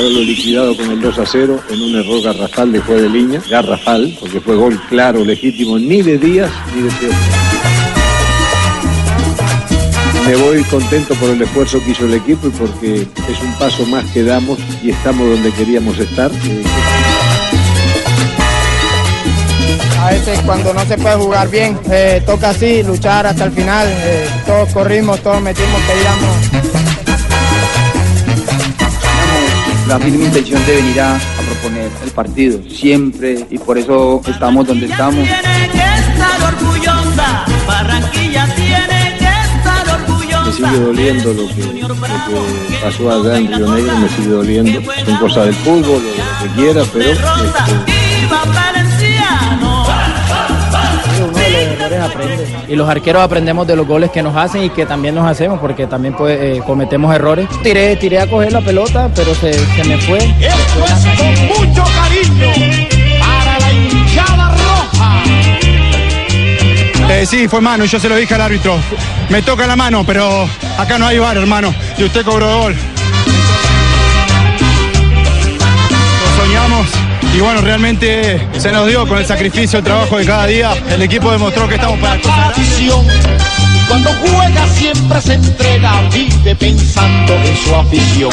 Haberlo liquidado con el 2 a 0 en un error garrafal de juez de línea, garrafal, porque fue gol claro, legítimo, ni de Díaz ni de Teo. Me voy contento por el esfuerzo que hizo el equipo y porque es un paso más que damos y estamos donde queríamos estar. A veces cuando no se puede jugar bien, eh, toca así, luchar hasta el final. eh, todos corrimos, todos metimos, peleamos. La firme intención de venir a, a proponer el partido, siempre, y por eso estamos donde estamos. Tiene que estar orgullosa, Barranquilla tiene que estar orgullosa. me sigue doliendo lo que, lo que pasó allá en Río Negro, me sigue doliendo. Son cosas del fútbol, o lo que quiera, pero este, errores. Y los arqueros aprendemos de los goles que nos hacen y que también nos hacemos, porque también pues, eh, cometemos errores. Tiré, tiré a coger la pelota, pero se, se me fue. Esto es con mucho cariño para la hinchada roja. Eh, sí, fue mano, yo se lo dije al árbitro. Me toca la mano, pero acá no hay bar, hermano. Y usted cobró gol. Y bueno, realmente se nos dio con el sacrificio, el trabajo de cada día. El equipo demostró que estamos para cosas. Cuando juega siempre se entrega, vive pensando en su afición.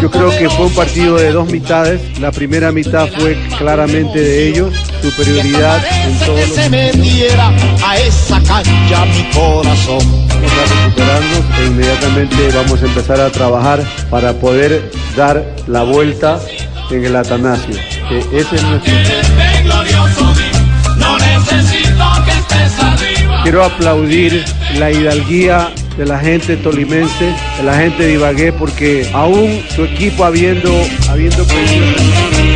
Yo creo que fue un partido de dos mitades. La primera mitad fue claramente de ellos, superioridad en todo que se me diera a esa cancha mi corazón. vamos a recuperarnos e inmediatamente vamos a empezar a trabajar para poder dar la vuelta en el Atanasio. Ese es nuestro... Quiero aplaudir la hidalguía de la gente tolimense, de la gente de Ibagué, porque aún su equipo habiendo, habiendo perdido...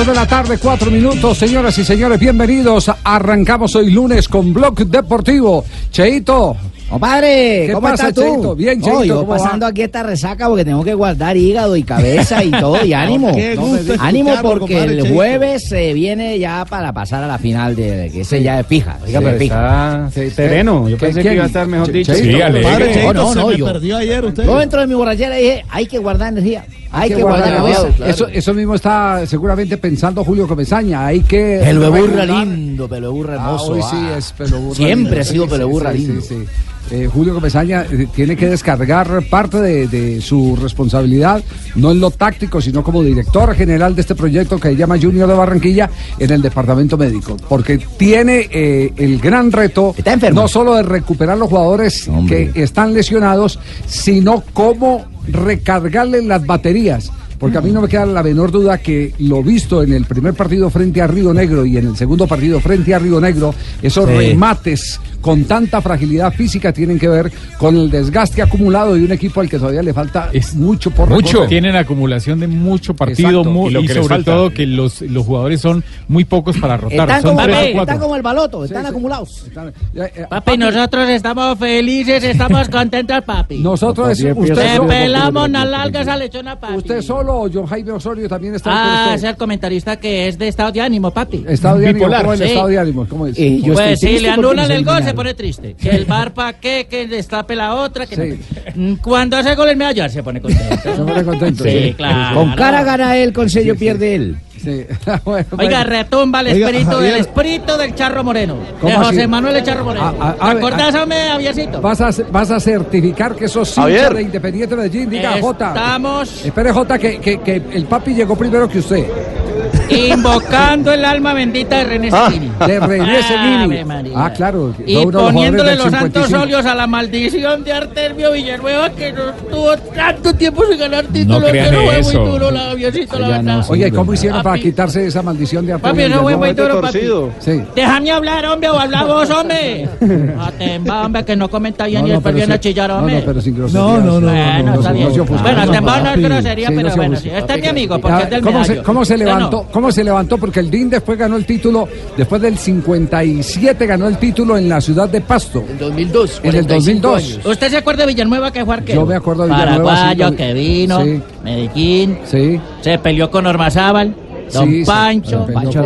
Dos de la tarde, cuatro minutos, señoras y señores, bienvenidos. Arrancamos hoy lunes con Blog Deportivo. Cheito. Compadre, ¿Qué ¿cómo pasa, estás tú? Cheito? Bien, No, Cheito, yo ¿cómo va? pasando aquí esta resaca porque tengo que guardar hígado y cabeza y todo, y ánimo. Qué gusto ánimo porque compadre el jueves se viene ya para pasar a la final de que ese ya es fija. Oiga, Sí, pero es fija. está sereno. Yo pensé que iba a estar mejor dicho. Sí, Cheito, no, no, se no, me yo, perdió ayer usted. yo dentro de mi borrachera dije, hay que guardar energía. Hay, que, guardar, cabeza. cabeza. Eso, eso mismo está seguramente pensando Julio Comesaña. Hay que. Pelo de burra lindo, pelo de burra Ah, hermoso. hoy sí ah. es pelo burra Siempre lindo. ha sido pelo burra lindo. sí, sí. Eh, Julio Comesaña eh, tiene que descargar parte de, de su responsabilidad, no en lo táctico, sino como director general de este proyecto que se llama Junior de Barranquilla en el departamento médico, porque tiene eh, el gran reto no solo de recuperar los jugadores que están lesionados, sino cómo recargarle las baterías. Porque a mí no me queda la menor duda que lo visto en el primer partido frente a Río Negro y en el segundo partido frente a Río Negro, esos Sí. remates con tanta fragilidad física tienen que ver con el desgaste acumulado de un equipo al que todavía le falta mucho por recorrer. Tienen acumulación de mucho partido Exacto. mu- Y y, lo que les sobre falta. todo que los, los jugadores son muy pocos para rotar. Están son como, tres o están como el baloto, están acumulados. Papi, nosotros estamos felices, estamos contentos, papi. Nosotros, usted solo- pelamos las largas a lechona, papi. ¿Usted solo o John Jaime Osorio también está Ah, con es el comentarista que es de estado de ánimo, papi. Estado de ánimo, Bipolar, ¿cómo es el sí. estado de ánimo? ¿Cómo es? pues si le anulan el gol se pone triste. Que el bar pa' qué, que destape la otra. Que Sí. no- Mm, Cuando hace gol el medallar se pone contento. Se pone contento. Sí, claro. Con cara gana él, con sello pierde él. Sí. Bueno, Oiga, retumba el Oiga, espíritu Javier. del espíritu del Charro Moreno. De. José Manuel el Charro Moreno. Ah, ah, ¿Te a ver, acordás, ah. hombre, Javiercito? Vas a, vas a certificar que sos hincha de Independiente Medellín. Diga, Jota. Estamos Espere, Jota, que, que, que el papi llegó primero que usted. Invocando el alma bendita de René Ah, Seguini. de René Seguini. Ah, claro. Y los poniéndole los santos 55. óleos a la maldición de Artemio Villanueva que nos tuvo tanto tiempo sin ganar títulos. crean pero fue eso. muy duro la Javiercito, la Ya verdad. no, Oye, ¿y ¿cómo hicieron para quitarse esa maldición de Artemio Papi, no fue muy Villanueva? duro, papi. Sí. Déjame hablar, hombre, o habla vos, hombre. Atemba, hombre, que no comenta bien No, y no, después pero viene a chillar, No, hombre. no, pero sin groserías. No, no, no. No, Bueno, no, está no, bien. no. Bueno, No, Atemba no es grosería, no pero bueno. Este es mi amigo, porque Ah, es del ¿Cómo se, medallo. Cómo se levantó? ¿Cómo se levantó? Porque el DIN después ganó el título, después del 57 ganó el título en la ciudad de Pasto. En 2002. En el 2002. ¿Usted se acuerda de Villanueva que fue arquero? Yo me acuerdo de Villanueva, Paraguayo sí, que vino, sí. Medellín, Sí. se peleó con Ormazábal, Don Sí, sí, Pancho, con Pancho,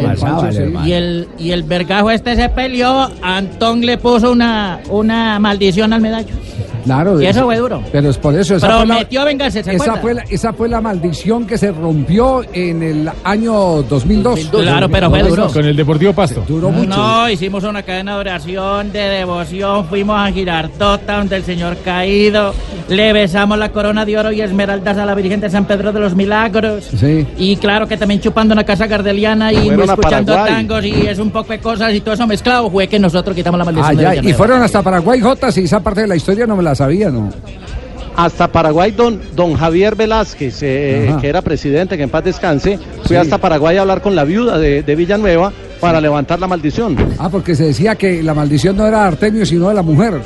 sí. y el y el vergajo este se peleó, Antón le puso una una maldición al medallo. Claro. Y eso fue duro. Pero es por eso. Esa fue la- Prometió vengarse, ¿se esa fue, la, esa fue la maldición que se rompió en el año 2002. Claro, pero fue duro. Con el Deportivo Pasto. Duró mucho. No, hicimos una cadena de oración, de devoción, fuimos a Girardota, donde el Señor caído, le besamos la corona de oro y esmeraldas a la Virgen de San Pedro de los Milagros. Sí. Y claro que también chupando una casa gardeliana y Fueron escuchando Paraguay. tangos y es un poco de cosas y todo eso mezclado, fue que nosotros quitamos la maldición Ah, de ya, y fueron hasta Paraguay, Jota, si esa parte de la historia no me la sabía, ¿no? hasta Paraguay, don, don Javier Velázquez, eh, Ajá. que era presidente, que en paz descanse, fui Sí. hasta Paraguay a hablar con la viuda de, de Villanueva para levantar la maldición. Ah, porque se decía que la maldición no era de Artemio, sino de la mujer.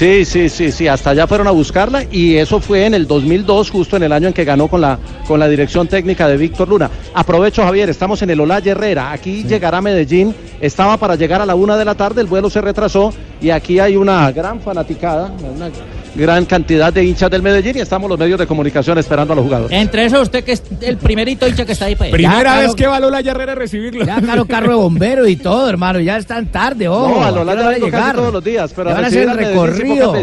Sí, sí, sí, sí, hasta allá fueron a buscarla y eso fue en el 2002, justo en el año en que ganó con la, con la dirección técnica de Víctor Luna. Aprovecho, Javier, estamos en el Olaya Herrera, aquí llegará a Medellín, estaba para llegar a la una de la tarde, el vuelo se retrasó y aquí hay una gran fanaticada, una gran cantidad de hinchas del Medellín y estamos los medios de comunicación esperando a los jugadores. Entre eso, usted que es el primerito hincha que está ahí, pues. Primera vez que va Lola Herrera a recibirlo. Ya caro carro de bombero y todo, hermano. Ya es tan tarde, ojo. No, a ¿a qué Lola ya va a casi llegar? todos los días, pero van a hacer el recorrido.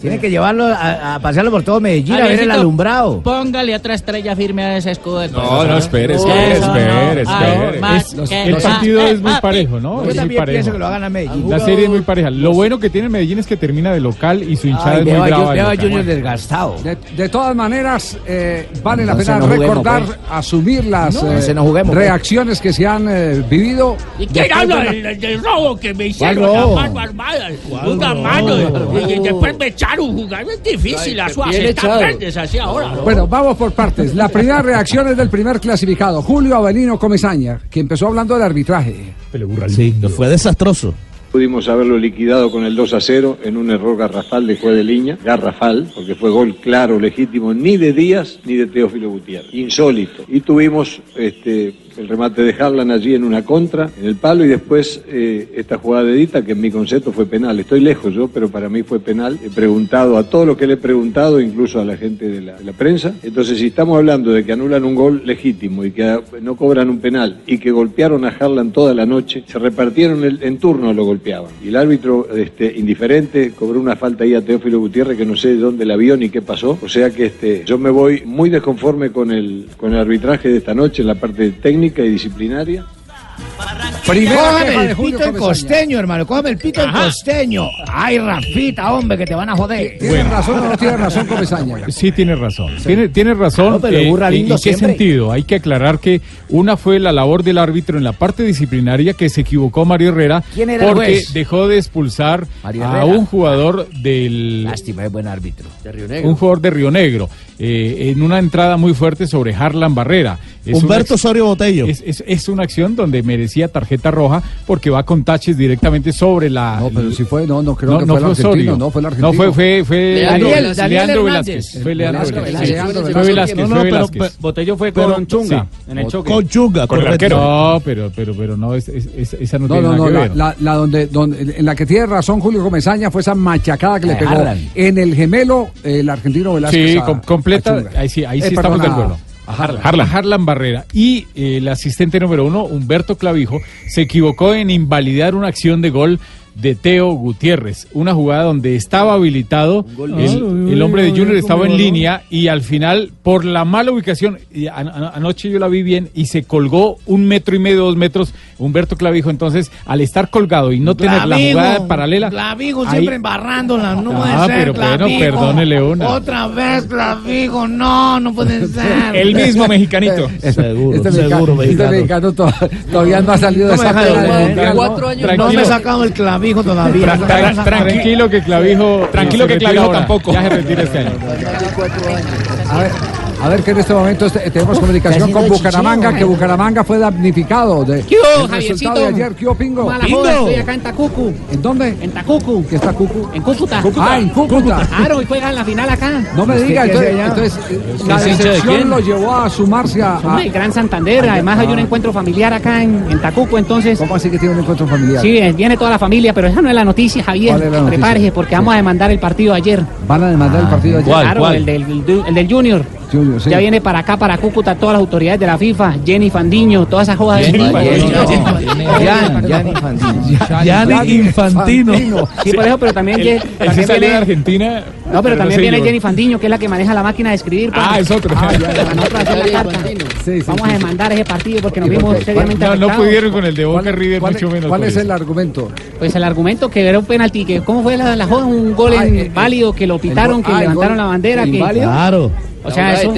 Tiene que llevarlo a, a pasearlo por todo Medellín, a ver el alumbrado. Póngale otra estrella firme a ese escudo de No, no, espere, espere, espere, espere. el partido es muy parejo, ¿no? Yo Es muy también parejo. pienso que lo hagan a Medellín. La serie es muy pareja. Lo bueno que tiene Medellín es que termina de local y su hinchada Ay, es muy veo a. Ju- de veo a. Junior desgastado. De, de todas maneras, eh, vale la pena no juguemos, recordar, pues. asumir las No, eh, no juguemos, pues. reacciones que se han eh, vivido. ¿Y quién habla de la- del, del robo que me ¿Cuál hicieron? La robo? mano armada. ¿Cuál Una mano. Y, y después me echaron jugar. Es difícil. Las echado. verdes así ahora. ¿no? Bueno, vamos por partes. La primera reacción es del primer clasificado, Julio Avelino Comesaña, que empezó hablando del arbitraje. Sí, que fue desastroso. Pudimos haberlo liquidado con el 2 a 0 en un error garrafal de juez de línea, garrafal, porque fue gol claro, legítimo, ni de Díaz ni de Teófilo Gutiérrez, insólito. Y tuvimos este, el remate de Harlan allí en una contra, en el palo, y después eh, esta jugada de Dita, que en mi concepto fue penal. Estoy lejos yo, pero para mí fue penal. He preguntado a todo lo que le he preguntado, incluso a la gente de la, prensa. Entonces, si estamos hablando de que anulan un gol legítimo y que no cobran un penal y que golpearon a Harlan toda la noche, se repartieron en turno lo Y el árbitro, este, indiferente, cobró una falta ahí a Teófilo Gutiérrez que no sé de dónde la vio ni qué pasó. O sea que este, yo me voy muy desconforme con el, con el arbitraje de esta noche en la parte técnica y disciplinaria. Primera de el pito en Comesaña. costeño, hermano. Cójame el pito en costeño. Ay, Rafita, hombre, que te van a joder. ¿Tiene razón o no tiene razón Comesaña? Sí, tiene razón. Tiene, tiene razón. No, pero eh, burra ¿en- lindo ¿En qué siempre. sentido? Hay que aclarar que una fue la labor del árbitro en la parte disciplinaria que se equivocó Mario Herrera ¿Quién era el porque juez? dejó de expulsar a un jugador del Lástima, es buen árbitro. De Río un jugador de Río Negro eh, en una entrada muy fuerte sobre Harlan Barrera. Es Humberto Osorio Botello. Es, es- es una acción donde merecía tarjeta roja porque va con taches directamente sobre la. No, pero si fue, no, no creo no, que no fue el fue argentino, Osorio. no fue el argentino. No, fue, fue, fue Leandro Leandro, Velázquez. Leandro Daniel Velázquez. Fue Leandro Velázquez, Fue Velázquez. No, pero Botello fue con Chunga en el choque. Con Chunga, Con el. No, pero, pero, pero no, es, es- es- esa no, No, tiene no, nada no, que la, ver. la- donde, donde, en la que tiene razón Julio Comesaña fue esa machacada que le pegó en el gemelo el argentino Velázquez. Sí, completa. ahí sí, ahí Eh, sí estamos de a- acuerdo. A Harlan. Harlan, Harlan Barrera. Y eh, el asistente número uno, Humberto Clavijo, se equivocó en invalidar una acción de gol de Teo Gutiérrez. Una jugada donde estaba habilitado el, el hombre de Junior, estaba en línea y al final, por la mala ubicación, y anoche yo la vi bien y se colgó un metro y medio, dos metros, Humberto Clavijo. Entonces, al estar colgado y no tener la jugada paralela. Clavijo ahí- siempre embarrándola, no puede Ah, ser, pero bueno, Clavijo. perdone, Leona. Otra vez, Clavijo, no, no puede ser. El mismo mexicanito. Seguro, este mexicano, este mexicano to- todavía no ha salido de No esa ¿no? cuatro años, no me he sacado el clavijo todavía. Tra- tra- tranquilo que Clavijo. Tranquilo que Clavijo ahora. tampoco. Ya se retira este año. A ver, a ver que en este momento este- tenemos comunicación con Bucaramanga, que Bucaramanga fue damnificado de, ¿Qué hubo, del resultado Javiercito? de ayer. ¿Qué hubo, Pingo? Mala joda, estoy acá en Tacucu. ¿En dónde? En Tacucu. ¿Qué está Cucu? En Cúcuta. Ah, en Cúcuta. Claro, y juegan la final acá. No me diga, entonces, entonces eh, la ¿Es hincha de decepción lo llevó a sumarse a... El Gran Santander, además hay un Ah. encuentro familiar acá en, en Tacuco, entonces... ¿Cómo así que tiene un encuentro familiar? Sí, eh, viene toda la familia, pero esa no es la noticia, Javier. ¿Cuál es la noticia? Prepárese, porque vamos a demandar el partido ayer. Van a demandar el partido de ayer. claro, El, del, el Junior, sí. Ya viene para acá, para Cúcuta, todas las autoridades de la FIFA, Jenny Fandiño, todas esas jodas. Jenny de- Gianni Infantino. Sí, por eso, pero también, sí también de viene, Argentina. No, pero también viene. Jenny Fandiño, que es la que maneja la máquina de escribir. pues. Ah, es otro. Para nosotros hacer la carta. Vamos a demandar ese partido porque nos ¿Y por vimos seriamente No, no pudieron con el de Boca ¿Cuál- River, mucho menos. ¿Cuál es el argumento? Pues el argumento que era un penalti, que cómo fue la, la joda, un gol Ah, en- eh, válido, que lo pitaron, que ah, levantaron la bandera, que. Claro. o sea, eso,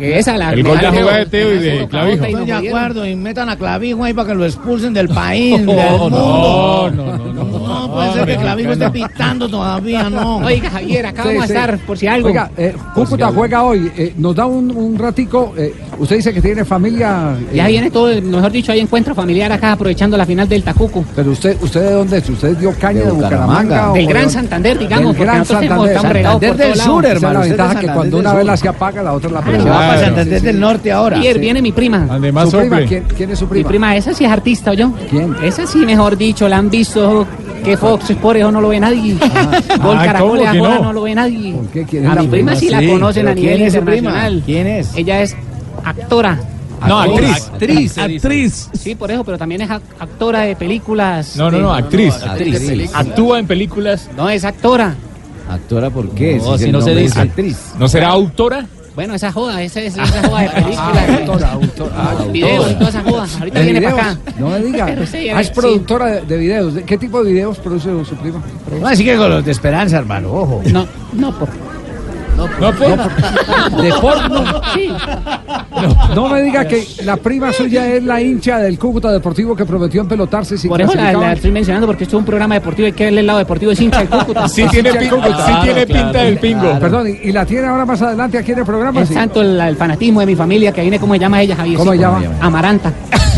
esa la El gol de la jugada de Teo y de Clavijo. Estoy de acuerdo y metan a Clavijo ahí para que lo expulsen del país, del No, mundo. no, no, no, no. No puede ser que Clavijo esté pitando todavía, no. Oiga, Javier, acá Sí, vamos sí. a estar, por si algo. Oiga, eh, Cúcuta juega hoy. eh, nos da un, un ratico. eh, usted dice que tiene familia. eh, ya viene todo, mejor dicho, hay encuentro familiar acá aprovechando la final del Tacuco. Pero usted, ¿usted de dónde es? ¿Usted dio caña de, Bucaramanga? o Del de Gran? Santander, digamos, Del Gran Santander. Santander del Sur, hermano. la de ventaja que cuando una vez Sur. la se apaga, la otra la Se prende. va para. Santander del Norte ahora. Javier, viene mi prima. ¿Quién, es su Mi prima? prima, esa sí es artista, ¿yo? ¿Quién? Esa sí, mejor dicho, la han visto que Fox por eso no lo ve nadie. Gol Ah, Caracol ¿cómo y que Ajona no? no lo ve nadie. ¿Por qué? ¿Quién es A la mi prima sí la conocen a nivel ¿quién es su prima? internacional. ¿Quién es? Ella es actora. No, actriz. Actriz. Actriz. Sí, por eso, pero también es ac- actora de películas. No, no, no, actriz. Actriz. Actúa en películas. No, es actora. ¿Actora por qué? No, Si no se dice. actriz. ¿No será autora? Bueno, esa joda, esa es esa joda de Ah, películas. autora, autora. ah, videos y todas esas jodas. Ahorita ¿De viene videos? para acá. No me diga. Sí, Ah, es sí. productora de, de videos. ¿De ¿Qué tipo de videos produce su prima? No, así que con los de Esperanza, hermano, ojo. No, no, por. No, por. ¿De porno? Sí. No me diga que la prima suya es la hincha del Cúcuta Deportivo que prometió empelotarse si Por eso la, estoy mencionando porque esto es un programa deportivo y que el lado deportivo es hincha del Cúcuta. Sí tiene, pin- sí tiene pinta del pingo. Perdón, y, y la tiene ahora más adelante aquí en el programa. Es sí? tanto el, el fanatismo de mi familia que viene, ¿cómo se llama ella, Javier? ¿Cómo se llama? Amaranta.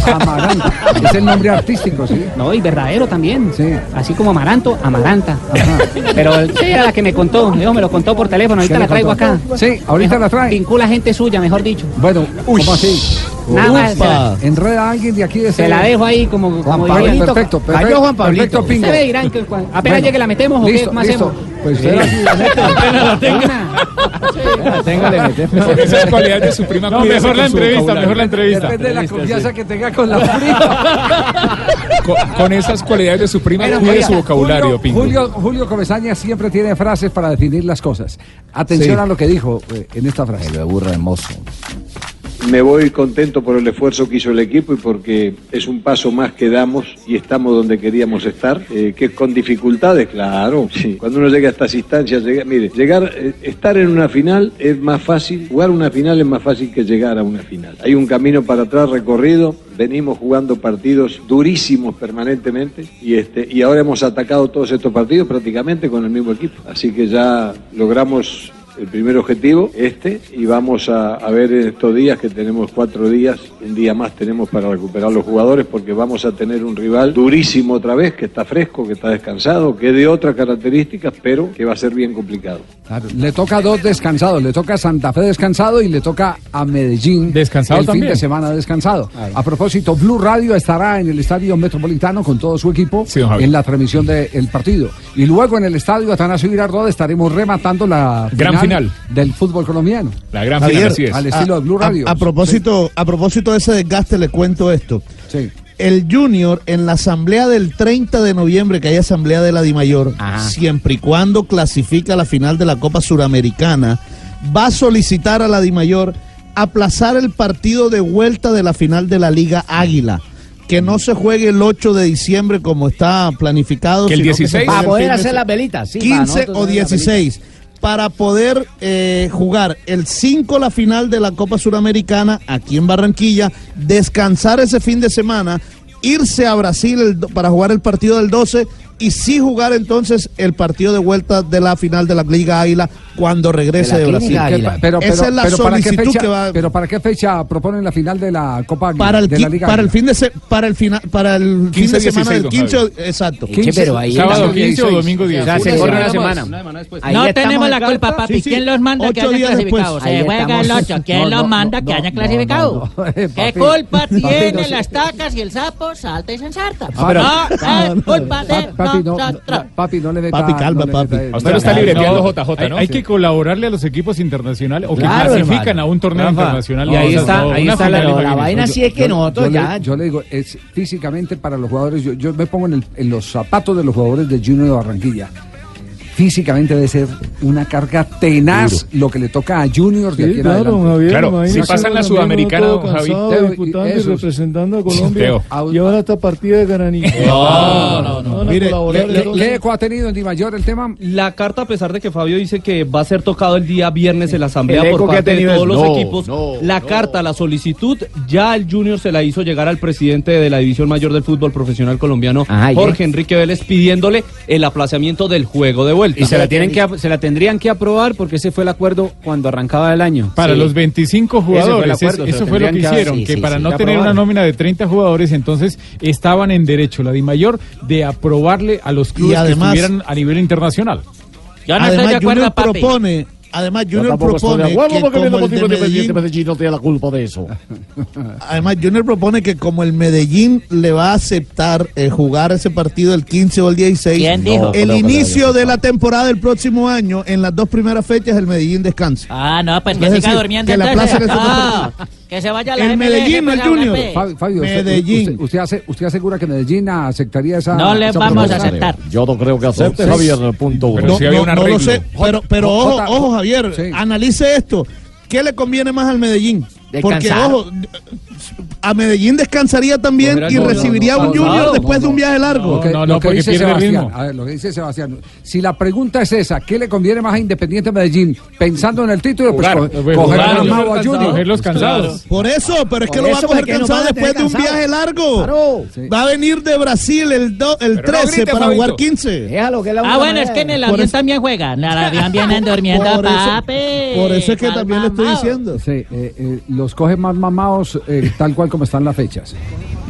Amaranta. es el nombre artístico, ¿sí? No, y verdadero también. Sí. Así como Amaranto, Amaranta. Ajá. Pero sí, era la que me contó. Dijo, me lo contó por teléfono. Ahorita ¿Qué le la traigo acá. Sí, ahorita la trae. Vincula gente suya, mejor dicho. Bueno, ¿cómo así? Nada más. Se la, Enreda a alguien de aquí de se la dejo ahí como, Juan como Pablo, diría. perfecto, perfecto. Cayó Juan Pablito. Perfecto, pingo. Ustedes dirán que cuan- apenas Bueno, llegue la metemos o listo, qué más listo. hacemos. Pues usted la- la mete. Apenas la tenga. Con esas cualidades de su prima. No, mejor la entrevista, mejor la entrevista. Depende de la confianza que tenga con la prima. Con, con esas cualidades de su prima, Bueno, cuide oiga, su vocabulario, Julio, pingo. Julio, Julio Comesaña siempre tiene frases para definir las cosas. Atención Sí. a lo que dijo eh, en esta frase. Me aburre hermoso. Me voy contento por el esfuerzo que hizo el equipo y porque es un paso más que damos y estamos donde queríamos estar, eh, que con dificultades, claro. Sí. Cuando uno llega a estas instancias, llega- mire, llegar, eh, estar en una final es más fácil, jugar una final es más fácil que llegar a una final. Hay un camino para atrás recorrido, venimos jugando partidos durísimos permanentemente y este y ahora hemos atacado todos estos partidos prácticamente con el mismo equipo. Así que ya logramos el primer objetivo, este, y vamos a, a ver en estos días que tenemos cuatro días, un día más tenemos para recuperar los jugadores porque vamos a tener un rival durísimo otra vez, que está fresco, que está descansado, que es de otras características, pero que va a ser bien complicado. Claro, le toca a dos descansados, le toca a Santa Fe descansado y le toca a Medellín Descansado el fin de semana descansado. A propósito, Blue Radio estará en el Estadio Metropolitano con todo su equipo Sí, en la transmisión del partido. Y luego en el Estadio Atanasio Girardot estaremos rematando la Gran final. Del fútbol colombiano. La gran Javier, final, así es. Al estilo de Blue Radio. A, a propósito, a propósito de ese desgaste, le cuento esto. Sí. el Junior en la asamblea del 30 de noviembre, que hay asamblea de la Dimayor, siempre y cuando clasifica a la final de la Copa Suramericana, va a solicitar a la Dimayor aplazar el partido de vuelta de la final de la Liga Águila. Que no se juegue el 8 de diciembre como está planificado. Que el sino se 16. juegue Para poder hacer las velitas, sí, para 15 nosotros o hacer las 16 para poder eh, jugar el 5 la final de la Copa Suramericana aquí en Barranquilla, descansar ese fin de semana, irse a Brasil para jugar el partido del 12 y sí jugar entonces el partido de vuelta de la final de la Liga Águila cuando regrese de, Brasil. Pero, Esa es la pero ¿para qué solicitud fecha, que va pero ¿para qué fecha proponen la final de la Copa para el, de la Liga para el fin de se- para el final para el fin 15, de semana del 16, 15 don exacto Che, pero ahí Sábado está- 15 o domingo 10. O sea, se corre una semana. Ahí no tenemos la culpa, papi. Sí, sí. ¿Quién los manda que hayan clasificado? Se Ahí juega el estamos. 8. ¿Quién No, los no, manda no, que hayan clasificado? no. ¿Qué culpa papi, tiene no sé. las tacas y el sapo? Salta y se ensarta. Ah, pero- No, es culpa de Papi, no, nosotros. papi, no le. Papi, calma, papi. Usted está libreteando JJ, ¿no? Hay que colaborarle a los equipos internacionales o que clasifican hermano. a un torneo Rafa, internacional. y ahí No, está- no, ahí está la- la vaina sí es que yo- nosotros yo ya- le- Yo le digo, es físicamente para los jugadores, yo, yo me pongo en, el- en los zapatos de los jugadores de Junior de Barranquilla. Físicamente debe ser una carga tenaz lo que le toca a Junior de Sí, aquí en claro, adelante. Javier, Claro, si pasan la Sudamericana, uno todo don Javi. cansado, disputando y Eso. representando a Colombia, y ahora esta partida de Garaní. No, no, no. Mire, ¿qué- eco ha tenido en Di Mayor el tema? La carta, a pesar de que Fabio dice que va a ser tocado el día viernes en la asamblea por parte de todos es los no, equipos, no, la carta, la solicitud, ya el Junior se la hizo llegar al presidente de la División Mayor del Fútbol Profesional Colombiano, ¿y Jorge? Enrique Vélez, pidiéndole el aplazamiento del juego de vuelta. Y se la, tienen que, se la tendrían que aprobar porque ese fue el acuerdo cuando arrancaba el año. Para Sí. los 25 Ese fue el jugadores, es- acuerdo, eso fue lo que hicieron, sí, que sí, para sí, no tener una nómina de 30 jugadores, entonces estaban en derecho la DIMAYOR de aprobarle a los clubes además- que estuvieran a nivel internacional. además, Junior propone, además Junior propone que como el de Medellín, Medellín no tiene la culpa de eso. además Junior propone que como el Medellín le va a aceptar eh, jugar ese partido el 15 o el 16, ¿Quién dijo? el No, no, inicio de la temporada del próximo año en las dos primeras fechas el Medellín descansa. Ah, no, pues que siga durmiendo que la plaza No, que se vaya a la El Medellín, el Junior. Fabio, Medellín. Usted, usted hace- usted asegura que Medellín aceptaría esa. No le esa vamos a aceptar. Yo no creo que acepte, Javier, punto uno. no, no, no lo sé, pero, pero J- ojo, ojo Javier, analice esto. ¿Qué le conviene más al Medellín? Porque ojo, a Medellín descansaría también Mira, y no, no, recibiría no, un no, Junior no, después no, de un viaje largo. Lo que, No, lo no, que porque dice pierde Sebastián, ritmo. a ver, lo que dice Sebastián, si la pregunta es esa, ¿qué le conviene más a Independiente Medellín? Pensando en el título, pues Jugar, pues, coger jugar, mago a Junior. Cogerlos cansados. Por eso, pero es que Por lo va a coger no cansado después de un cansado. viaje largo. Claro. Va a venir de Brasil el, do- el Pero no 13 grite, para jugar Fabito. 15. Déjalo que es la Ah, bueno, es que en el avión también juegan. En el avión vienen durmiendo, Por eso- papi. Por eso es que también le estoy diciendo. Sí, eh, eh, los coge más mamados eh, tal cual como están las fechas.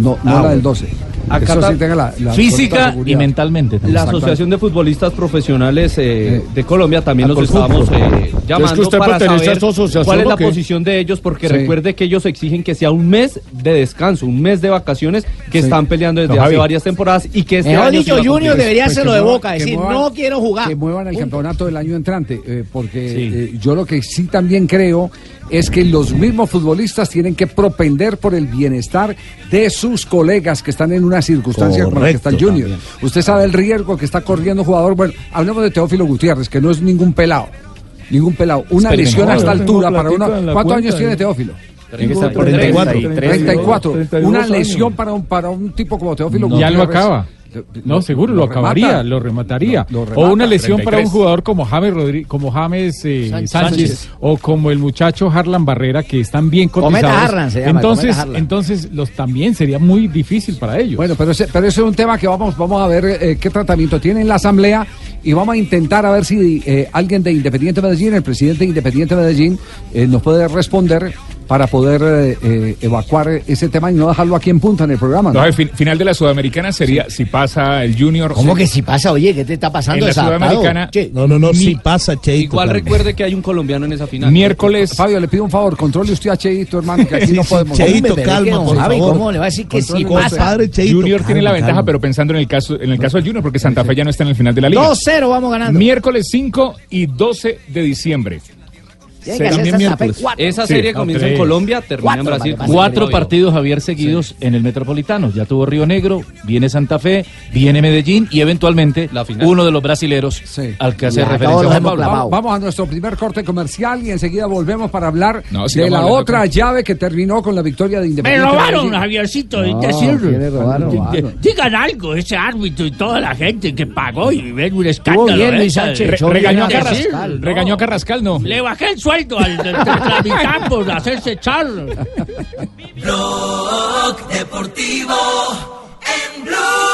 No, no Ah, la del 12. Acá Eso sí tenga la, la Física seguridad. mentalmente. La Exacto. Asociación de Futbolistas Profesionales eh, Eh, de Colombia también los Alcolfut. estábamos eh, Es que llamando usted para pertenece a saber cuál es ¿o la posición de ellos, porque Sí. recuerde que ellos exigen que sea un mes de descanso, un mes de vacaciones que Sí. están peleando desde No, hace varias temporadas y que este Mejor año dicho, Junior cumplir. debería Pues hacerlo de boca, decir, muevan- no quiero jugar. Que muevan el Punto. campeonato del año entrante, eh, porque Sí. eh, yo lo que sí también creo es que los mismos futbolistas tienen que propender por el bienestar de sus colegas que están en una circunstancia como la que está el Correcto, Junior. Usted sabe el riesgo que está corriendo jugador. Bueno, hablemos de Teófilo Gutiérrez, que no es ningún pelado. Ningún pelado. Una lesión a esta altura para una. ¿Cuántos cuenta, años tiene. Teófilo? Tiene que estar por 34. 34. 32 Una años. lesión para un, para un tipo como Teófilo Ya lo Gutiérrez. No, seguro, lo, acabaría, lo remataría. Lo- lo o una lesión para un 33. jugador como James, Rodri- como James eh, Sánchez. Sánchez, o como el muchacho Harlan Barrera, que están bien cotizados. Harlan se llama, entonces, entonces los también sería muy difícil para ellos. Bueno, pero ese, pero ese es un tema que vamos, vamos a ver eh, qué tratamiento tiene en la Asamblea y vamos a intentar a ver si eh, alguien de Independiente Medellín, el presidente de Independiente Medellín, eh, nos puede responder para poder eh, eh, evacuar ese tema y no dejarlo aquí en punta en el programa. ¿no? No, el fin- final de la Sudamericana sería si pasa el Junior. ¿Cómo sí. que si pasa? Oye, ¿qué te está pasando? En la? Sudamericana, Che, No, no, no, Mi- sí pasa, Cheito. Igual calma. recuerde que hay un colombiano en esa final. miércoles. Fabio, le pido un favor, controle usted a Cheito, hermano, que aquí Sí, no sí, podemos. Cheito, calma, por Javi, favor. ¿Cómo le va a decir que sí Controle, pasa? compadre, Cheito, Junior tiene la calma, ventaja, calma. pero pensando en el caso en el caso del Junior, porque Santa Fe ya no está en el final de la liga. 2-0 vamos ganando. Miércoles 5 y 12 de diciembre. Tiene que. Esa serie comienza en Colombia, termina en Brasil. Cuatro partidos Javier seguidos en el Metropolitano. Ya tuvo Río Negro, viene Santa Fe, viene Medellín y eventualmente uno de los brasileros al que hace Ya, referencia Juan Pablo. Vamos a nuestro primer corte comercial y enseguida volvemos para hablar No, de la otra llave que terminó con la victoria de Me Independiente. robaron, Medellín. Javiercito, No, decir- ¿quiere robar, robaron? Digan algo, ese árbitro y toda la gente que pagó y ven un escándalo. bien, ¿eh? Sánchez. Re- Re- regañó a Carrascal, no. regañó a Carrascal, no. Le bajé el sueldo al de, de la mitad por hacerse echar. Blog Deportivo en Blue.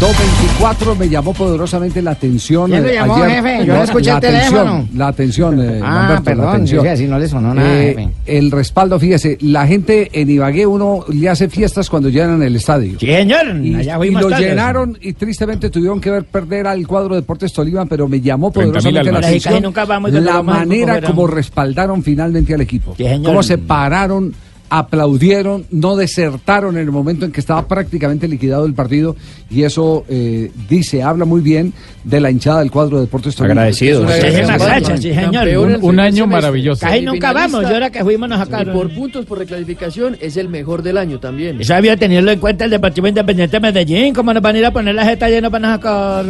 224 me llamó poderosamente la atención. ¿Quién lo eh, llamó, ayer. jefe? Yo No, escuché la el teléfono. atención, La atención, eh, Ah, Lamberto, la perdón, atención. yo si no le sonó nada, Eh, jefe. el respaldo, fíjese, la gente en Ibagué uno le hace fiestas cuando llenan el estadio. Sí, señor, Y, allá y lo llenaron y tristemente tuvieron que ver perder al cuadro Deportes Tolima, pero me llamó 30.000 poderosamente la atención nunca vamos cuando la manera como respaldaron finalmente al equipo. señor. Cómo se pararon, aplaudieron, no desertaron en el momento en que estaba prácticamente liquidado el partido y eso eh, dice, habla muy bien de la hinchada del cuadro de Deportes Tolima. Agradecidos. Sí. Un, un año maravilloso. Casi nunca vamos, y ahora que fuimos nos Y sacaron. por puntos por reclasificación es el mejor del año también. Eso había tenerlo en cuenta el Deportivo Independiente de Medellín, ¿cómo nos van a ir a poner la jeta llena para nos sacar?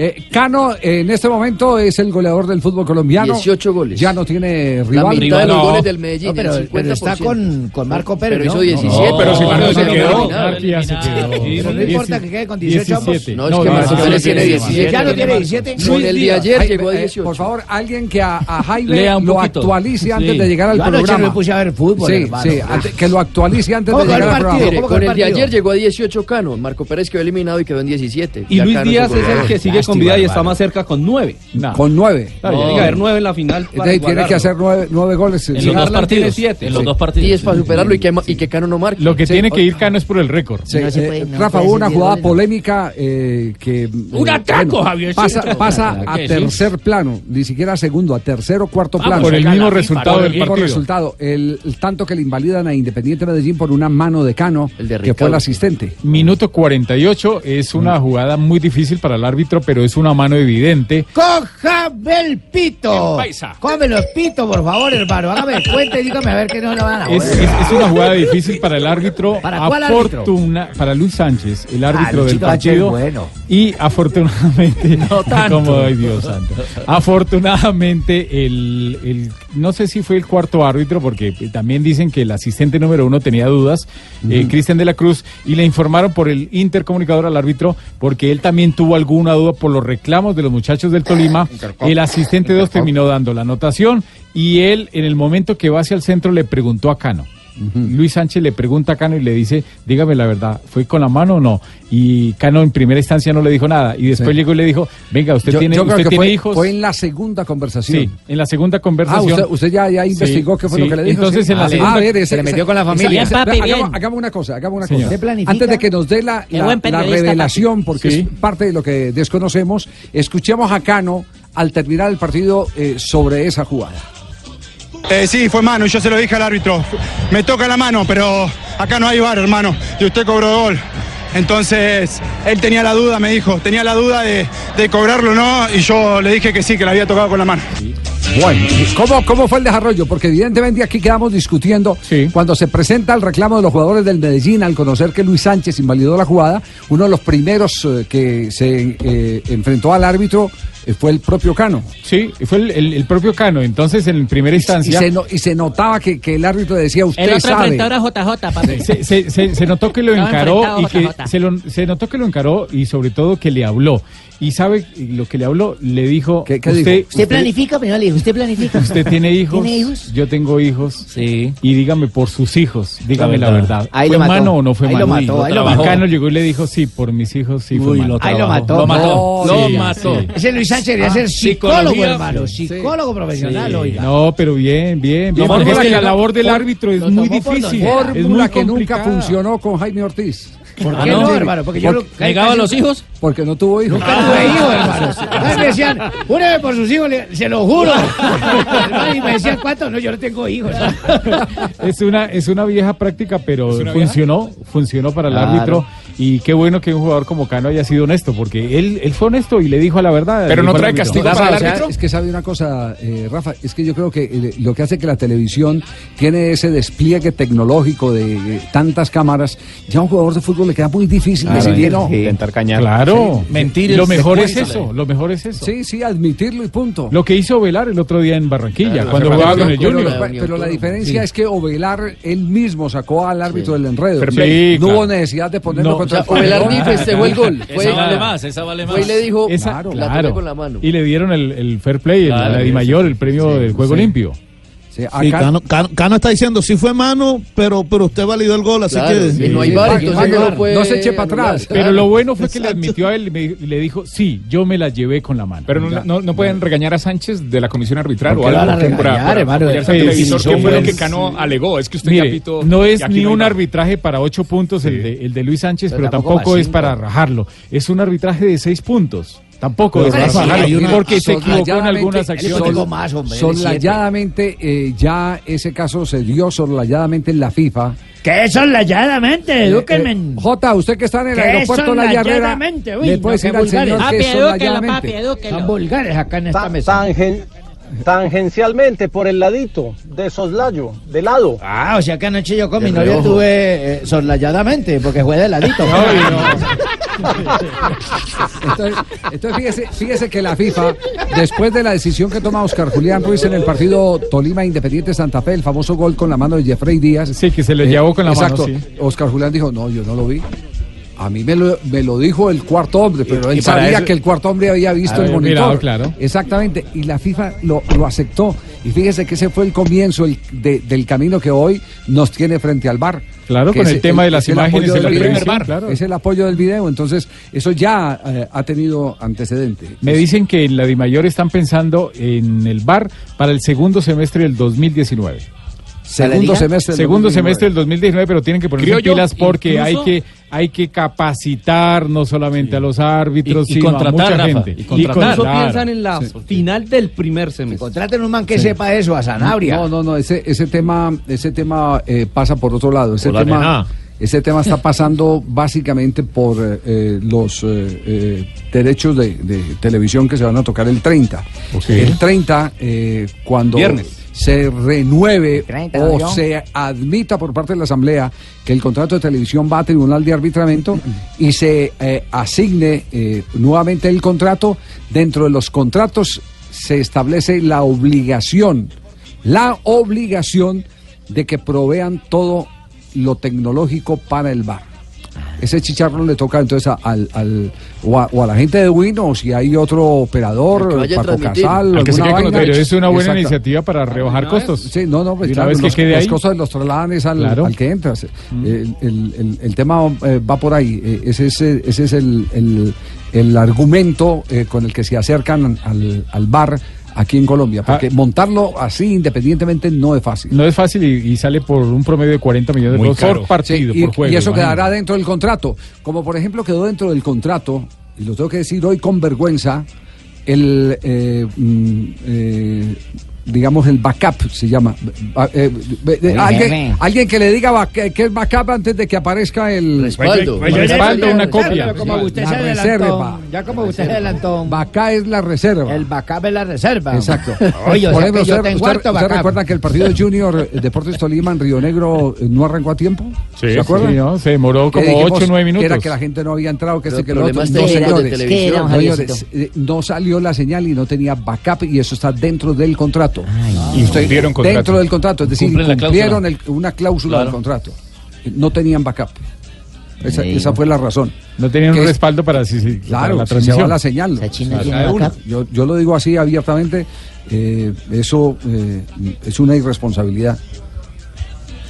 Eh, Cano en este momento es el goleador del fútbol colombiano. 18 goles. Ya no tiene La rival. mitad de los goles del Medellín, No, pero, el 50%. pero está con, con Marco Pérez, Pero ¿no? hizo 17. No, pero si Marco se quedó. ya se quedó. Pero no importa que quede con 18 ambos. 17. No, es que Marco Pérez tiene no, 17. ¿Ya no tiene 17? Con el de ayer Ay, llegó a eh, 18. Por favor, alguien que a, a Jaime lo actualice antes de llegar al Yo programa. me puse a ver fútbol, Sí, sí, que lo actualice antes ¿Cómo de llegar al programa. Mire, ¿Cómo con el de ayer llegó a 18 Cano. Marco Pérez quedó eliminado y quedó en 17. Y Luis Díaz es el que sigue con vida y está más cerca con nueve. Con nueve. Claro, tiene que haber nueve en la final. Entonces, tiene que hacer nueve, nueve goles. En Sí. los dos partidos. siete. En los Sí. dos partidos. 10 para superarlo y que, y que Cano no marque. Lo que Sí, tiene o- que ir Cano es por el récord. Sí, No eh, puede, no Rafa, hubo una jugada goles, no. polémica eh, que... Un eh, atraco, Javiercito. Pasa, pasa a tercer plano, ni siquiera a segundo, a tercero cuarto Ah, plano. por el mismo resultado del mismo partido. resultado, el, tanto que le invalidan a Independiente Medellín por una mano de Cano, El de que fue Ricardo. el asistente. Minuto 48 es una jugada muy difícil para el árbitro, pero es una mano evidente. ¡Cójame el pito! Cómeme los pitos, por favor, hermano. Hágame cuenta y dígame a ver qué no le van a Es, es- es una jugada difícil para el árbitro. ¿Para cuál árbitro? Afortuna- para Luis Sánchez, el árbitro del Sánchez es partido. bueno. Y afortunadamente, No tanto. como ay Dios santo, afortunadamente el, el- no sé si fue el cuarto árbitro, porque también dicen que el asistente número uno tenía dudas, eh, Cristian de la Cruz, y le informaron por el intercomunicador al árbitro, porque él también tuvo alguna duda por los reclamos de los muchachos del Tolima. El asistente dos terminó dando la anotación y él en el momento que va hacia el centro le preguntó a Cano. Luis Sánchez le pregunta a Cano y le dice, dígame la verdad, ¿fue con la mano o no? Y Cano en primera instancia no le dijo nada. Y después Sí. llegó y le dijo, venga, usted Yo, tiene, yo creo usted que tiene fue, hijos. fue en la segunda conversación. Sí, en la segunda Ah, conversación. usted, usted ya, ya Sí, investigó qué fue sí. lo que le dijo. Entonces, sí. en la Ah, segunda- a ver, ese- se le ese- metió con la familia. Bien, papi, hagamos, bien. hagamos una cosa, hagamos una Señor. cosa. Antes de que nos dé la, revelación, porque Sí. es parte de lo que desconocemos, escuchemos a Cano al terminar el partido eh, sobre esa jugada. Eh, sí, fue mano, y yo se lo dije al árbitro. Me toca la mano, pero acá no hay bar, hermano. Y usted cobró gol. Entonces, él tenía la duda, me dijo, tenía la duda de, de cobrarlo o no, y yo le dije que sí, que la había tocado con la mano. Bueno, ¿cómo, ¿cómo fue el desarrollo? Porque evidentemente aquí quedamos discutiendo cuando se presenta el reclamo de los jugadores del Medellín al conocer que Luis Sánchez invalidó la jugada, uno de los primeros eh, que se eh, enfrentó al árbitro fue el propio Cano. Sí, fue el, el- el propio Cano. Entonces, en primera Y instancia... se, no- y se notaba que, que el árbitro decía, usted El otro sabe. JJ, papi. se, se- se- se notó que lo encaró y que JJ. se, lo- se notó que lo encaró y sobre todo que le habló. Y sabe lo que le habló, le dijo, qué usted, dijo? ¿Usted planifica? Primero le dijo, ¿usted planifica? usted tiene hijos, ¿Tiene hijos? yo tengo hijos, Sí. y dígame por sus hijos, dígame La la verdad. Ahí ¿Fue lo mató. mano o no fue Ahí lo mano? mató, ahí lo mató. Cano llegó y le dijo, sí, por mis hijos, sí fue mano. lo Ahí lo mató. Lo mató. No, lo mató. sí. Ese Luis Sánchez debería Ah, ser psicólogo, psicología. hermano. Psicólogo profesional, oiga. No, pero bien, bien, bien. Porque es que la labor del árbitro es lo muy difícil. Fórmula que nunca funcionó con Jaime Ortiz. ¿Por Ah, qué ¿no? no, hermano? Porque yo ¿Por- lo- ¿Negaba a los hijos? Porque no tuvo hijos. Nunca tuve hijos, hermano. Ay, me decían, júreme por sus hijos, le- se lo juro. Y me decían, ¿cuántos? No, yo no tengo hijos. es una es una vieja práctica, pero una funcionó, funcionó para el Claro. árbitro Y qué bueno que un jugador como Cano haya sido honesto, porque él, él fue honesto y le dijo la verdad. Pero no trae castigo para el árbitro. Es que sabe una cosa, eh, Rafa, es que yo creo que eh, lo que hace que la televisión tiene ese despliegue tecnológico de eh, tantas cámaras, ya a un jugador de fútbol le queda muy difícil Claro, no. intentar cañar. Claro. mentir. Lo mejor es eso, lo mejor es eso. Sí, sí, admitirlo y punto. Lo que hizo Velar el otro día en Barranquilla, Claro, cuando jugaba con el pero- Junior. Pero, pero la diferencia Sí. es que Ovelar él mismo sacó al árbitro del enredo. No Sí, hubo necesidad de ponerlo No, contra o sea, el Ovelar ni festejó el gol. Fue, Esa vale más, esa vale más. Fue y le dijo, Esa- la toqué claro. con la mano. Y le dieron el, el fair play, el- Claro, la Di sí, Mayor, el premio del juego sí. limpio. Sí, Cano, Cano- Cano está diciendo, sí fue mano, pero, pero usted validó el gol, así Claro, que... y no hay VAR, entonces no lo puede no se eche para atrás. Pero lo bueno fue que le admitió a él y me- le dijo, sí, yo me la llevé con la mano. Pero no, no, no pueden regañar a Sánchez de la comisión arbitral ¿Por o algo fue lo es- que Cano alegó? Es que usted Mire, ya pitó. no es ni un arbitraje para ocho puntos el de, el de Luis Sánchez, Pero pero, tampoco es para rajarlo. Es un arbitraje de seis puntos. Tampoco Pero sí, hay una- porque se equivocó en algunas acciones. sol- Soslayadamente, eh, ya ese caso se dio soslayadamente en la FIFA. ¿Qué soslayadamente? Edúquenme. Eh, Jota, usted que está en el ¿Qué aeropuerto La? Uy, le no, puede qué decir al vulgares. señor Papi, que es edúquelo, soslayadamente. papi, edúquelo. Son vulgares acá en esta Ta- mesa. tangen- tangencialmente, por el ladito, de soslayo, de lado. Ah, o sea que anoche yo con mi novia tuve eh, soslayadamente, porque fue de ladito. Entonces, entonces fíjese, fíjese que la FIFA, después de la decisión que toma Oscar Julián Ruiz en el partido Tolima Independiente Santa Fe, el famoso gol con la mano de Jeffrey Díaz. Sí, que se le llevó con la mano, exacto, sí. Oscar Julián dijo, no, yo no lo vi. A mí me lo, me lo dijo el cuarto hombre, pero él sabía eso- que el cuarto hombre había visto el monitor. mirado, claro. Exactamente, y la FIFA lo, lo aceptó. Y fíjese que ese fue el comienzo el- de- del camino que hoy nos tiene frente al bar. Claro, con el tema de las imágenes en la del televisión, claro. Es el apoyo del video, entonces eso ya eh, ha tenido antecedente. Me dicen que en la Dimayor están pensando en el bar para el segundo semestre del 2019. Segundo semestre del Segundo 2019. semestre del 2019, pero tienen que ponerse pilas porque incluso- hay que hay que capacitar no solamente a los árbitros, Y- y sino a contratar, mucha Rafa, gente. y contratar. Incluso claro. piensan en la final del primer semestre. Contraten un man que Sí. sepa eso, a Sanabria. No, no, no, ese, ese tema, ese tema eh, pasa por otro lado. Ese Por la tema, nena. ese tema está pasando básicamente por eh, eh, los eh, eh, derechos de, de televisión que se van a tocar el 30. Ok. El 30, eh, cuando Viernes. Se renueve 30, o se admita por parte de la Asamblea que el contrato de televisión va a tribunal de arbitramiento y se eh, asigne eh, nuevamente el contrato, dentro de los contratos se establece la obligación, la obligación de que provean todo lo tecnológico para el bar. Ese chicharrón le toca entonces a- al, al- o, a, o a la gente de Win o si hay otro operador, Paco. Casal, Al que alguna vaina. los derechos. Es una buena Exacto. iniciativa para rebajar costos. Sí, no, no, pues claro, vez que los, quede los ahí- costos los trasladan es al, Claro. al que entras. El, el- el- el tema eh, va por ahí. Eh, ese es, eh, ese es el, el- el argumento eh, con el que se acercan al, al bar aquí en Colombia. Porque montarlo así independientemente no es fácil. No es fácil y, y sale por un promedio de 40 millones de caro. por partido, Sí, y, por juego. y eso imagínate. quedará dentro del contrato. Como por ejemplo quedó dentro del contrato, y lo tengo que decir hoy con vergüenza, el, eh, mm, eh, digamos, el backup se llama. Ba- eh, eh, Muy alguien, que le diga que es backup antes de que aparezca el Respaldo. El respaldo, una copia. Como usted La se adelantó, reserva. ya como usted se adelantó. Backup es la reserva. El backup es la reserva. Exacto. Oye, Por ejemplo, usted, usted- recuerda que el partido Junior eh, Deportes Tolima en Río Negro eh, no arrancó a tiempo? Sí, ¿Se acuerda? sí, ¿no? Se demoró como dijimos 8 o 9 minutos. que Era que la gente no había entrado, que Pero este que el lo otro. No, señores, televisión. ¿Qué era, señores, eh, no salió la señal y no tenía backup y eso está dentro del contrato. Y Usted- cumplieron contrato. Dentro del contrato, es decir, Cumplen la cumplieron cláusula. el- una cláusula Claro. del contrato. No tenían backup. Esa, fue la razón. No tenían Que un es- respaldo para, si- si- para Claro, la si se transmisión. va la señal. O sea. Yo, yo lo digo así abiertamente, eh, eso eh, es una irresponsabilidad.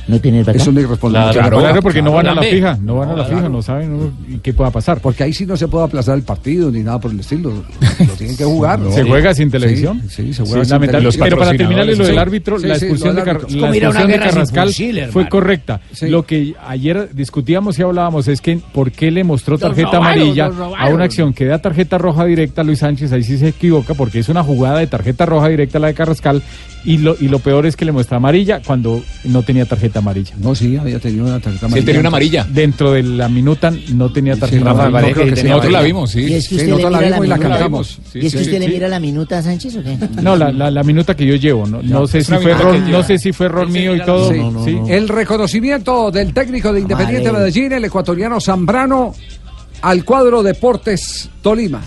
No tiene Es una irresponsabilidad. Claro, claro, porque no van a la fija, no van a la fija, no saben uno qué pueda pasar. Porque ahí sí no se puede aplazar el partido ni nada por el estilo. Lo tienen que jugar. ¿Se juega sin televisión? Sí, sí, se juega es sin televisión. Pero para terminarle lo del árbitro, sí, la sí, expulsión, de, Car- la expulsión de Carrascal fue correcta. Sí. Lo que ayer discutíamos y hablábamos es que por qué le mostró tarjeta robaron, amarilla a una acción que da tarjeta roja directa a Luis Sánchez, ahí sí se equivoca porque es una jugada de tarjeta roja directa la de Carrascal Y lo, y lo peor es que le muestra amarilla cuando no tenía tarjeta amarilla. No, sí, había tenido una tarjeta Sí, tenía una amarilla. Dentro de la minuta no tenía tarjeta amarilla. que tenía nosotros la amarilla. vimos, sí. ¿Y es que usted le la mira vimos y la minuta? cantamos. ¿Y es que sí, usted le sí. mira la minuta a Sánchez o qué? No, la, la, la minuta que yo llevo. No, no sé si fue error, no sé si fue error mío y todo. El reconocimiento del técnico de Independiente. Medellín, el ecuatoriano Zambrano, al cuadro Deportes Tolima.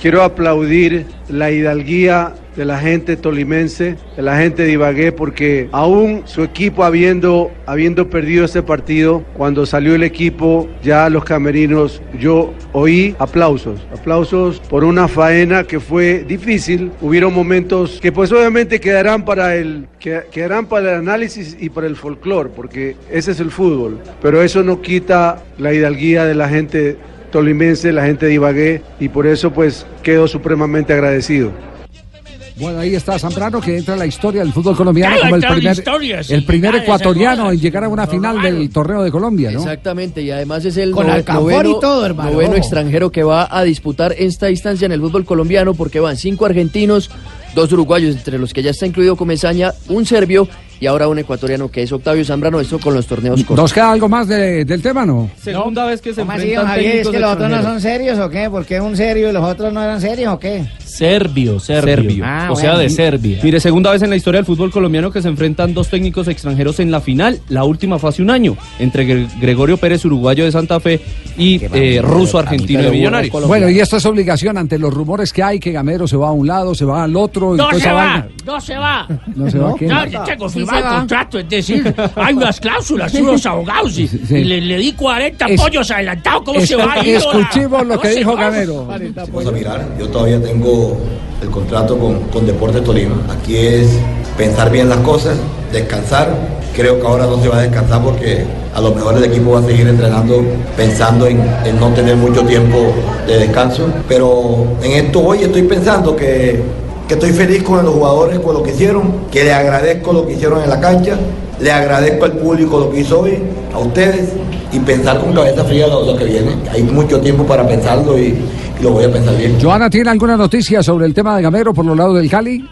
Quiero aplaudir la hidalguía de la gente tolimense, de la gente de porque aún su equipo habiendo, habiendo perdido ese partido, cuando salió el equipo, ya los camerinos, yo oí aplausos, aplausos por una faena que fue difícil. Hubieron momentos que pues obviamente quedarán para el, que- quedarán para el análisis y para el folclore, porque ese es el fútbol. Pero eso no quita la hidalguía de la gente tolimense, la gente de y por eso pues quedo supremamente agradecido. Bueno, ahí está Zambrano que entra en la historia del fútbol colombiano como el primer, historia, sí, el primer ecuatoriano en llegar a una final del torneo de Colombia, ¿no? Exactamente, y además es el Con noveno, y todo, hermano, noveno extranjero que va a disputar esta instancia en el fútbol colombiano porque van cinco argentinos, dos uruguayos, entre los que ya está incluido Comesaña, un serbio y ahora un ecuatoriano que es Octavio Zambrano, esto con los torneos cortos. ¿Nos queda algo más de- del tema, no? Segunda vez que se ¿Cómo así, enfrentan Javier? ¿Es que los otros no son serios o qué? ¿Por qué un serio y los otros no eran serios o qué? Serbio, serbio. Serbio. Ah, o sea, bueno. de Serbia. Mire, segunda vez en la historia del fútbol colombiano que se enfrentan dos técnicos extranjeros en la final. La última fue hace un año, entre Gre- Gregorio Pérez, uruguayo de Santa Fe, y eh, ruso argentino de Millonarios. Bueno, y esto es obligación ante los rumores que hay que Gamero se va a un lado, se va al otro. No se va, no se va. No se va, ¿qué? No, yo tengo Sí firmado se el va. contrato, es decir, hay unas cláusulas, unos abogados y, sí. y le, le di 40 Es- pollos adelantados, ¿cómo Es- se va a ir? escuchemos lo No que se dijo va. Gamero. Vamos a mirar, yo todavía tengo el contrato con, con Deportes Tolima. Aquí es pensar bien las cosas, descansar. Creo que ahora no se va a descansar porque a lo mejor el equipo va a seguir entrenando pensando en, en no tener mucho tiempo de descanso. Pero en esto hoy estoy pensando que, que estoy feliz con los jugadores, con lo que hicieron, que le agradezco lo que hicieron en la cancha, le agradezco al público lo que hizo hoy, a ustedes, y pensar con cabeza fría lo, lo que viene. Hay mucho tiempo para pensarlo y, y lo voy a pensar bien. Joana, ¿tiene alguna noticia sobre el tema de Gamero por los lados del Cali?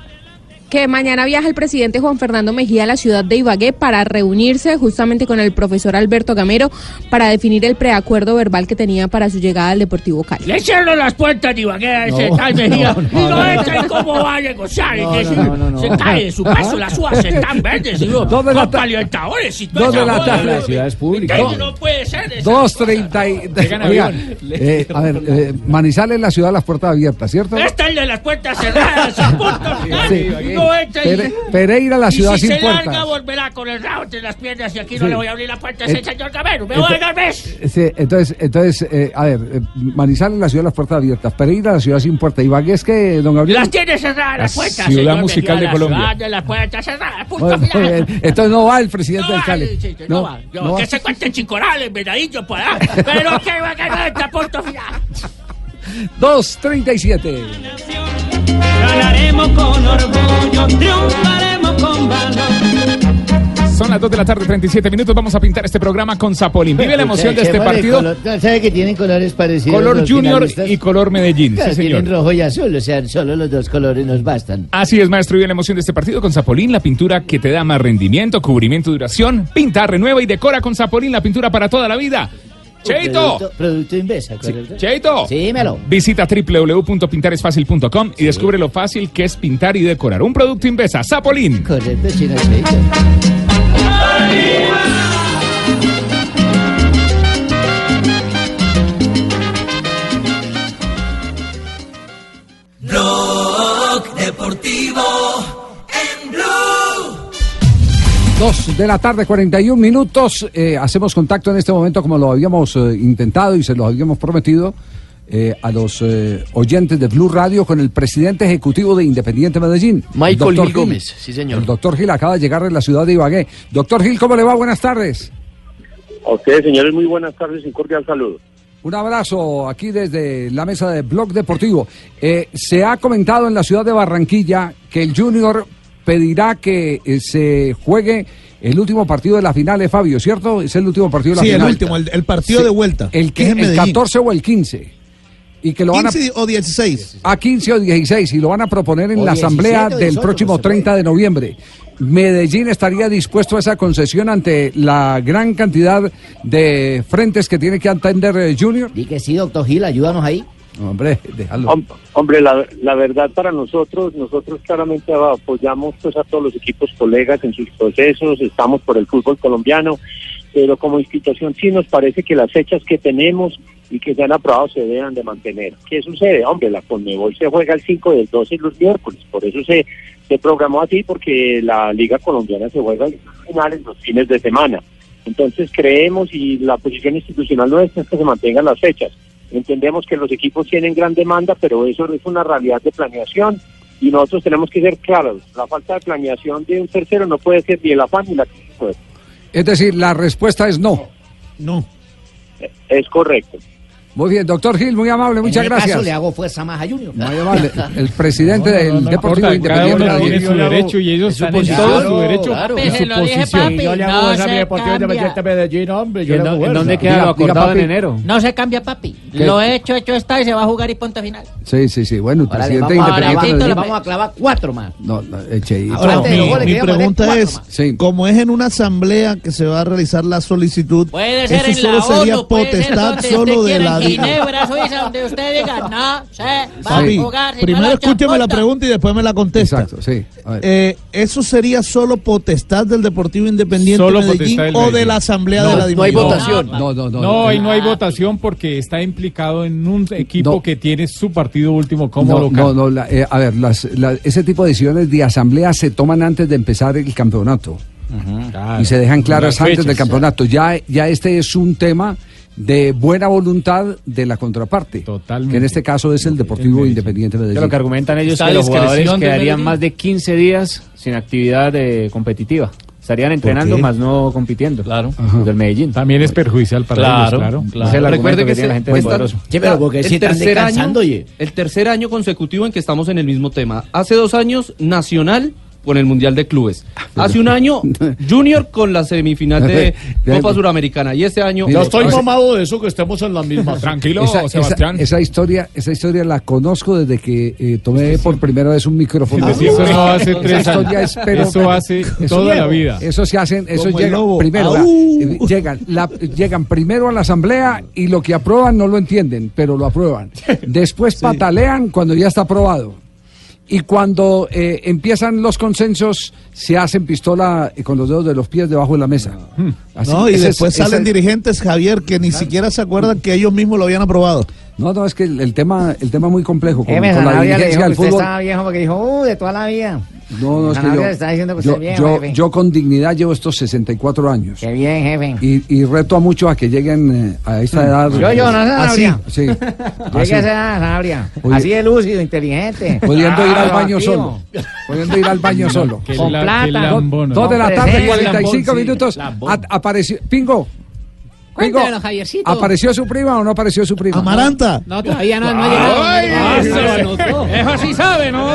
Que mañana viaja el presidente Juan Fernando Mejía a la ciudad de Ibagué para reunirse justamente con el profesor Alberto Gamero para definir el preacuerdo verbal que tenía para su llegada al Deportivo Cali. Le cierro las puertas de Ibagué a ese No, tal Mejía no, no, y cómo va a negociar. No, es no, decir, no, no, no. Se cae de su peso, las uvas están verdes. Y yo, Dos de la Copa ta- Libertadores y dos de la esa tarde. La ciudad es pública. ¿qué? No puede ser. Dos treinta y... Llegan Oiga, eh, a ver, eh, Manizales, la ciudad, las puertas abiertas, ¿cierto? Esta es de las puertas cerradas, punto Sí. Y no entra y- Pere- Pereira, la y ciudad si sin se larga, volverá con el rabo entre las piernas y aquí no Sí. le voy a abrir la puerta a ese Et- señor Gamero. Me et- voy a dar besos. Sí, entonces, entonces eh, a ver, eh, Manizales, la ciudad, las puertas abiertas. Pereira, la ciudad sin puertas. Ibagué es que, don Gabriel... Las tiene cerradas las La puertas. ciudad señor musical de Colombia. La ciudad de las puertas cerradas. Punto final. Entonces no va el presidente del Cali. Sí, sí, no, va. No, no va. que se cuente Chicorales, Venadillo, por allá. Pero que va a ganar esta punto final. 2.37. Ganaremos con orgullo, triunfaremos con valor. Son las 2 de la tarde, 37 minutos. Vamos a pintar este programa con Zapolín. Vive la emoción de este partido. color- ¿Sabe que tienen colores parecidos? Color Junior finalistas? y color Medellín. Claro, Sí, señor. Tienen rojo y azul, o sea, solo los dos colores nos bastan. Así es, maestro. Vive la emoción de este partido con Zapolín, la pintura que te da más rendimiento, cubrimiento, duración. Pinta, renueva y decora con Zapolín la pintura para toda la vida. Cheito. Producto, producto Invesa, ¿correcto? Cheito. Sí, dímelo. Visita www.pintaresfacil.com y descubre lo fácil que es pintar y decorar. Un producto Invesa, Zapolín. Correcto, chino, Cheito. 2 de la tarde, 41 minutos. Eh, hacemos contacto en este momento, como lo habíamos eh, intentado y se lo habíamos prometido, eh, a los oyentes de Blue Radio con el presidente ejecutivo de Independiente Medellín. Michael Gil Gómez, sí señor. El doctor Gil acaba de llegar de la ciudad de Ibagué. Doctor Gil, ¿cómo le va? Buenas tardes. A ustedes, señores, muy buenas tardes y cordial saludo. Un abrazo aquí desde la mesa de Blog Deportivo. se ha comentado en la ciudad de Barranquilla que el Junior pedirá que eh, se juegue el último partido de la final de Fabio, ¿cierto? Es el último partido de la Sí, el final. último, el- el partido de vuelta, El, que el Medellín. 14 o el 15. y que lo van a 15 o 16. a 15 o 16 y lo van a proponer en O la 17 asamblea del 18, próximo pues, se puede. 30 de noviembre. Medellín estaría dispuesto a esa concesión ante la gran cantidad de frentes que tiene que atender eh, Junior. Y que sí, doctor Gil, ayúdanos ahí. Hombre, déjalo. Hom- Hombre, la, la verdad para nosotros, nosotros claramente apoyamos pues, a todos los equipos colegas en sus procesos, estamos por el fútbol colombiano, pero como institución sí nos parece que las fechas que tenemos y que se han aprobado se deben de mantener. ¿Qué sucede? Hombre, la Conmebol se juega el 5 del 12 los miércoles, por eso se, se programó así, porque la Liga Colombiana se juega en finales los fines de semana. Entonces creemos y la posición institucional nuestra es que se mantengan las fechas. Entendemos que los equipos tienen gran demanda, pero eso es una realidad de planeación y nosotros tenemos que ser claros. La falta de planeación de un tercero no puede ser ni el afán ni la pues, Es decir, la respuesta es no. No. Es correcto. Muy bien, doctor Gil, muy amable, muchas en gracias. caso le hago fuerza más a Junior. Muy amable. El presidente No, no, del no, no Deportivo importa, cada Independiente. uno de tiene su Medellín. derecho y ellos Es su están en todo su derecho Claro. y su Y posición. yo le hago no esa a mi se Deportivo cambia. Independiente de Medellín, hombre. Yo ¿Y en le hago fuerza. dónde queda Diga- lo acordado diga, papi. en enero? No se cambia, papi. ¿Qué? Lo hecho, hecho está y se va a jugar y punto final. Sí, sí, sí. Bueno, el Ahora presidente vamos, a independiente. Medellín- vamos a clavar cuatro más. No, Cheito. Ahora, mi pregunta es, como es en una asamblea que se va a realizar la solicitud, eso solo sería potestad solo de la. Ginebra, Suiza, donde usted diga, no, se va a jugar. primero escúcheme la pregunta y después me la contesta. Exacto, sí. A ver. Eh, ¿Eso sería solo potestad del Deportivo Independiente Solo Medellín potestad del o de la Asamblea No, de la no hay votación. No, no, no. No, ahí no hay votación porque está implicado en un equipo No. que tiene su partido último como no, local. no, no, la- eh, a ver, las- la- ese tipo de decisiones de asamblea se toman antes de empezar el campeonato Claro. y se dejan claras Las antes fechas. del campeonato. Ya, ya este es un tema de buena voluntad de la contraparte, que en este caso es el Deportivo Independiente de Que Medellín. lo que argumentan ellos es que los jugadores quedarían Medellín. más de 15 días sin actividad eh, competitiva. Estarían entrenando, más no compitiendo. Claro. Los del Medellín. También es perjuicial para Claro, ellos, claro. claro. Es el Recuerde que, que tiene se- la gente. Sí, pero porque el si tercer año, el tercer año consecutivo en que estamos en el mismo tema. Hace dos años Nacional con el Mundial de Clubes. Hace un año Junior con la semifinal de Copa Suramericana y este año Ya estoy mamado de eso que estemos en la misma. Tranquilo, Esa, Sebastián. esa historia, esa historia la conozco desde que eh, tomé por primera vez un micrófono. Sí, eso no hace tres años. es, pero- Eso hace toda la vida. Eso se hacen, eso llega primero, la- eh, llegan, la- llegan primero a la asamblea y lo que aprueban no lo entienden, pero lo aprueban. Después patalean cuando ya está aprobado. Y cuando eh, empiezan los consensos, se hacen pistola eh, con los dedos de los pies debajo de la mesa. Así- No, y ese después ese- salen dirigentes, Javier, que ni siquiera se acuerdan que ellos mismos lo habían aprobado. No, no, es que el, el tema, el tema muy complejo con, Jefe, con la dirigencia del usted fútbol. estaba viejo porque dijo, uh, de toda la vida. No, no, es que yo, está diciendo que yo, viejo, yo- jefe. yo con dignidad llevo estos 64 años. Qué bien, jefe. Y, y reto a muchos a que lleguen eh, a esta edad. Yo, yo, no, así, Sanabria. sí. Llegue a Así. esa edad, Sanabria. Oye. Así de lúcido, inteligente. Pudiendo ir al Ah, baño activo. solo. Pudiendo ir al baño solo. Qué Con la- plata. ¿no? Dos de la Con tarde, presencia. 45 Lambón, sí, minutos. a- apareció. Pingo. Pingo. Cuéntanos, Javiercito. ¿Apareció su prima o no apareció su prima? Amaranta. No, todavía no, no ha llegado. Anotó. Eso sí sabe, ¿no?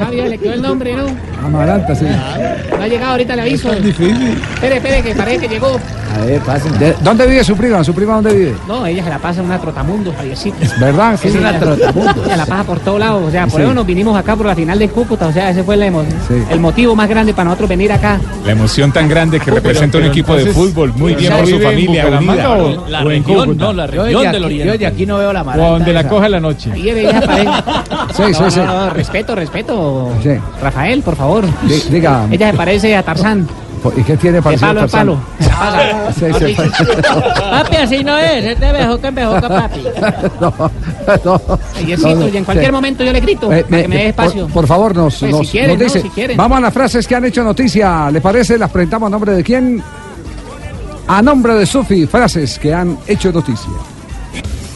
Javier le quedó el nombre, ¿no? Amaranta, sí. No ha llegado, ahorita le aviso. Es difícil. Espere, espere, que parece que llegó. A ver, pasen. ¿De- ¿Dónde vive su prima? ¿Su prima dónde vive? No, ella se la pasa en una trotamundo, Javiercito. ¿Verdad? Sí. Es una trotamundo. Ella la pasa por todos lados. O sea, por Sí. eso nos vinimos acá por la final de Cúcuta. O sea, ese fue el, emo- Sí. el motivo más grande para nosotros venir acá. La emoción tan grande que representa un pero equipo de fútbol. Muy bien ¿ya por su familia unida. o- La o en región, Cúcuta? no, la Yo región del aquí, yo Oriente. desde aquí no veo la O maranta donde la coja la noche. Y ella aparece. Sí, sí, No, sí. no, no, respeto, respeto. Sí. Rafael, por favor. Di- Diga. Ella se parece a Tarzán. ¿Y qué tiene para palo en palo. Se la pasa. Sí, sí. Papi, así no es. Es de bejoca en bejoca, papi. no, no. No, no, y en cualquier sí. momento yo le grito. Eh, para que me dé eh, espacio. Por, por favor, nos, Pues, nos- si quieren, nos ¿no? dice. Si quieren. Vamos a las frases que han hecho noticia. ¿Le parece? Las presentamos a nombre de quién? A nombre de Sufi, frases que han hecho noticia.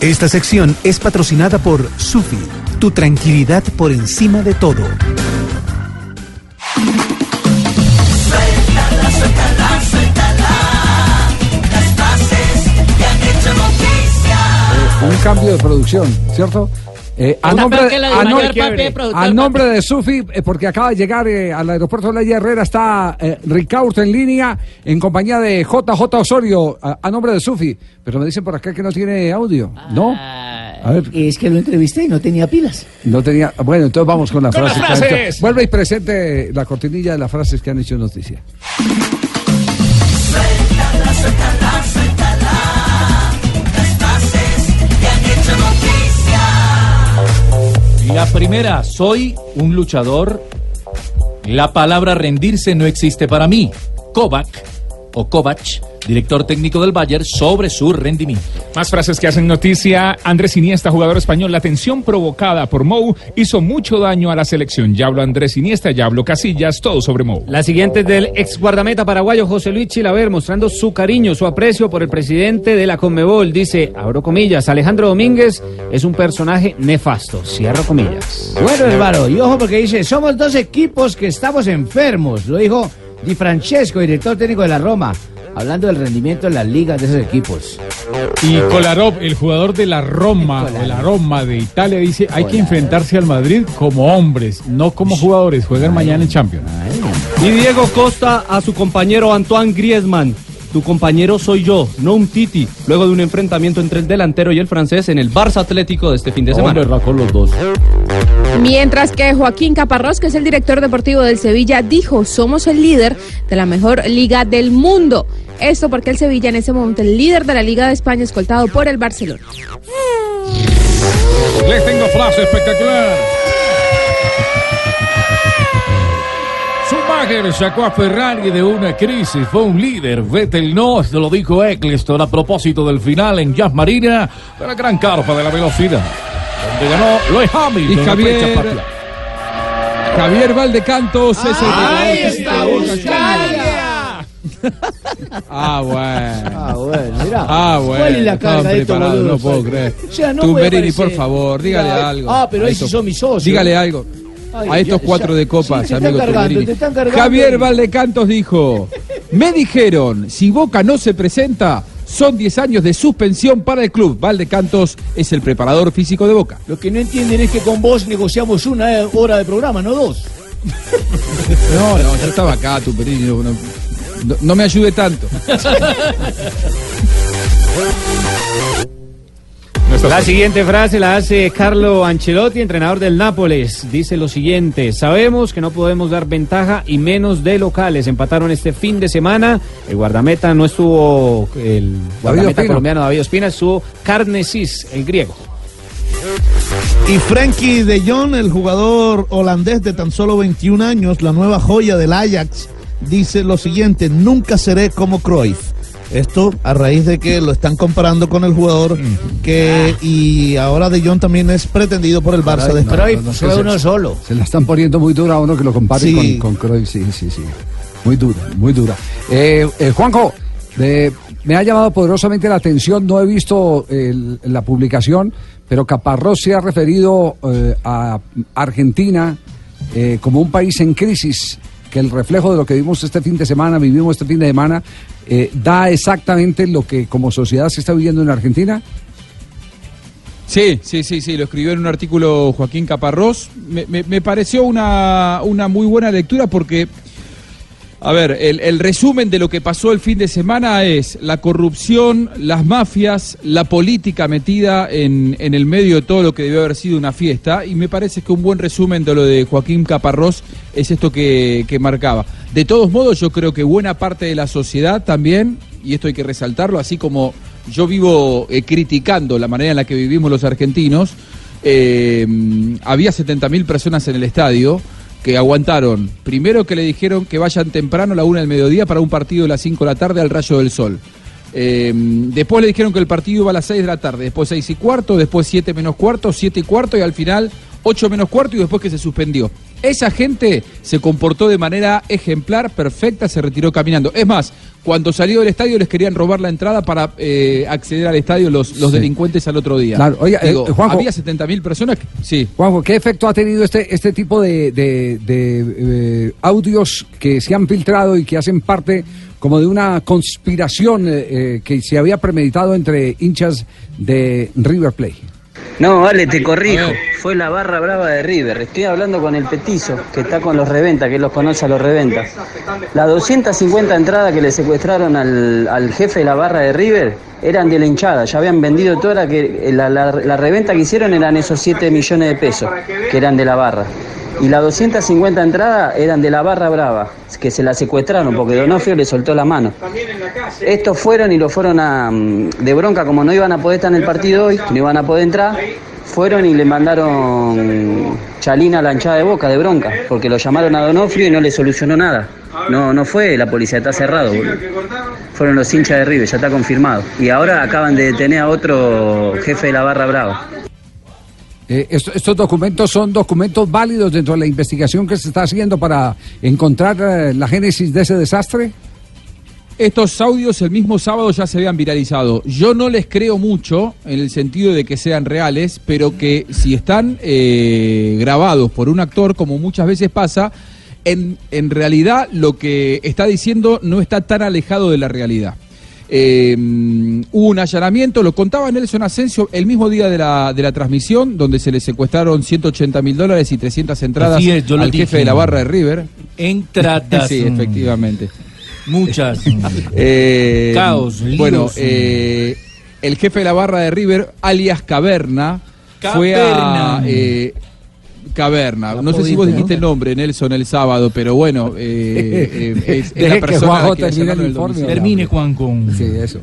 Esta sección es patrocinada por Sufi, tu tranquilidad por encima de todo. Suéltala, suéltala, suéltala. Un cambio de producción, ¿cierto? Eh, a nombre, de a no- mayor papi a nombre de Sufi, eh, porque acaba de llegar eh, al aeropuerto de la Herrera, está eh, Ricaurte en línea en compañía de JJ Osorio, a, a nombre de Sufi. Pero me dicen por acá que no tiene audio, ¿no? A ver. Es que lo entrevisté y no tenía pilas. No tenía. Bueno, entonces vamos con la Con frase. las frases. Vuelve y presente la cortinilla de las frases que han hecho noticia. Suéltala, suéltala, suéltala. La primera, soy un luchador. La palabra rendirse no existe para mí. Kovac o Kovac, director técnico del Bayern, sobre su rendimiento. Más frases que hacen noticia. Andrés Iniesta, jugador español. La tensión provocada por Mou hizo mucho daño a la selección. Ya habló Andrés Iniesta, ya habló Casillas, todo sobre Mou. La siguiente es del ex guardameta paraguayo José Luis Chilaver mostrando su cariño, su aprecio por el presidente de la Conmebol. Dice, abro comillas, Alejandro Domínguez es un personaje nefasto. Cierro comillas. Bueno, hermano, y ojo porque dice, somos dos equipos que estamos enfermos. Lo dijo Di Francesco, director técnico de la Roma, hablando del rendimiento en las ligas de esos equipos. Y Kolarov, el jugador de la Roma, de la Roma de Italia, dice, hay que enfrentarse al Madrid como hombres, no como jugadores. Juegan mañana en Champions. Y Diego Costa a su compañero Antoine Griezmann. Tu compañero soy yo, no un Titi. Luego de un enfrentamiento entre el delantero y el francés en el Barça Atlético de este fin de semana. con los dos. Mientras que Joaquín Caparrós, que es el director deportivo del Sevilla, dijo, somos el líder de la mejor liga del mundo. Esto porque el Sevilla en ese momento el líder de la Liga de España escoltado por el Barcelona. Les tengo frase espectacular. Schumacher sacó a Ferrari de una crisis, fue un líder. Vettel no, esto lo dijo Eccleston a propósito del final en Jazz Marina de la gran carpa de la velocidad, donde ganó Lois Hamilton. Y Javier-. Javier Valdecantos es el Ahí está, Boca Ah, bueno. Ah, bueno, mira. Ah, bueno. ¿Cuál es la carga de estos boludos? no puedo creer. O sea, no Tú, Merini, por favor, dígale algo. Ah, pero ahí sí son mis socios. Dígale algo. Ay, a estos ya- cuatro ya- de copas, sí, te están amigo cargando, Tumberini. te están cargando. Javier Valdecantos dijo: Me dijeron, si Boca no se presenta, son 10 años de suspensión para el club. Valdecantos es el preparador físico de Boca. Lo que no entienden es que con vos negociamos una hora de programa, no dos. No, no, yo estaba acá, no- no- no me ayude tanto. La siguiente frase la hace Carlo Ancelotti, entrenador del Nápoles. Dice lo siguiente, sabemos que no podemos dar ventaja y menos de locales. Empataron este fin de semana. El guardameta no estuvo, el guardameta colombiano David Ospina, estuvo Carnesis, el griego. Y Frankie de Jong, el jugador holandés de tan solo 21 años, la nueva joya del Ajax, dice lo siguiente, nunca seré como Cruyff. Esto a raíz de que lo están comparando con el jugador que y ahora de Jong también es pretendido por el Barça de España. no, se- solo. Se la están poniendo muy dura a uno que lo compare Sí. con, con Cruyff. Sí, sí, sí. Muy dura, muy dura. Eh, eh, Juanjo, de- me ha llamado poderosamente la atención, no he visto el- la publicación, pero Caparrós se ha referido eh, a Argentina eh, como un país en crisis, que el reflejo de lo que vimos este fin de semana, vivimos este fin de semana, eh, da exactamente lo que como sociedad se está viviendo en Argentina. Sí, sí, sí, sí, lo escribió en un artículo Joaquín Caparrós. Me, me- me pareció una, una muy buena lectura porque, a ver, el, el resumen de lo que pasó el fin de semana es la corrupción, las mafias, la política metida en, en el medio de todo lo que debió haber sido una fiesta. Y me parece que un buen resumen de lo de Joaquín Caparrós es esto que, que marcaba. De todos modos, yo creo que buena parte de la sociedad también, y esto hay que resaltarlo, así como yo vivo eh, criticando la manera en la que vivimos los argentinos, eh, había 70.000 personas en el estadio que aguantaron. Primero que le dijeron que vayan temprano a la una del mediodía para un partido de las 5 de la tarde al Rayo del Sol. Eh, después le dijeron que el partido iba a las 6 de la tarde, después 6 y cuarto, después 7 menos cuarto, 7 y cuarto y al final 8 menos cuarto y después que se suspendió. Esa gente se comportó de manera ejemplar, perfecta, se retiró caminando. Es más, cuando salió del estadio les querían robar la entrada para eh, acceder al estadio los, los Sí. delincuentes al otro día. Claro, oiga, eh, Digo, Juanjo. había 70.000 personas. que- sí. Juanjo, ¿qué efecto ha tenido este, este tipo de, de- de, eh, audios que se han filtrado y que hacen parte como de una conspiración eh, eh, que se había premeditado entre hinchas de River Plate? No, vale, te corrijo. Fue la barra brava de River. Estoy hablando con el petizo, que está con los reventa, que los conoce a los reventa. Las 250 entradas que le secuestraron al, al jefe de la barra de River eran de la hinchada. Ya habían vendido toda la que la, la- la reventa que hicieron eran esos 7 millones de pesos, que eran de la barra. Y las 250 entradas eran de la barra brava, que se la secuestraron porque Donofrio le soltó la mano. Estos fueron y lo fueron a, mm, de bronca, como no iban a poder estar en el partido hoy, no iban a poder entrar, fueron y le mandaron chalina a la hinchada de boca, de bronca, porque lo llamaron a Donofrio y no le solucionó nada. No, no fue la policía, está cerrado. boludo. Fueron los hinchas de River, ya está confirmado. Y ahora acaban de detener a otro jefe de la barra brava. Eh, esto- estos documentos son documentos válidos dentro de la investigación que se está haciendo para encontrar eh, la génesis de ese desastre. Estos audios el mismo sábado ya se habían viralizado. Yo no les creo mucho en el sentido de que sean reales, pero que si están eh, grabados por un actor, como muchas veces pasa, en, en realidad lo que está diciendo no está tan alejado de la realidad. Eh, hubo un allanamiento, lo contaba Nelson Asensio el mismo día de la, de la transmisión, donde se le secuestraron 180 mil dólares y 300 entradas es, al jefe de la barra de River. Entradas. sí, efectivamente. Muchas. Eh, Caos, líos. Bueno, eh, el jefe de la barra de River, alias Caverna, fue a. Caverna. No sé si vos ¿no? dijiste el nombre, Nelson, el sábado, pero bueno, eh, eh, es, la persona que termine el informe. Juan, con. Sí, eso.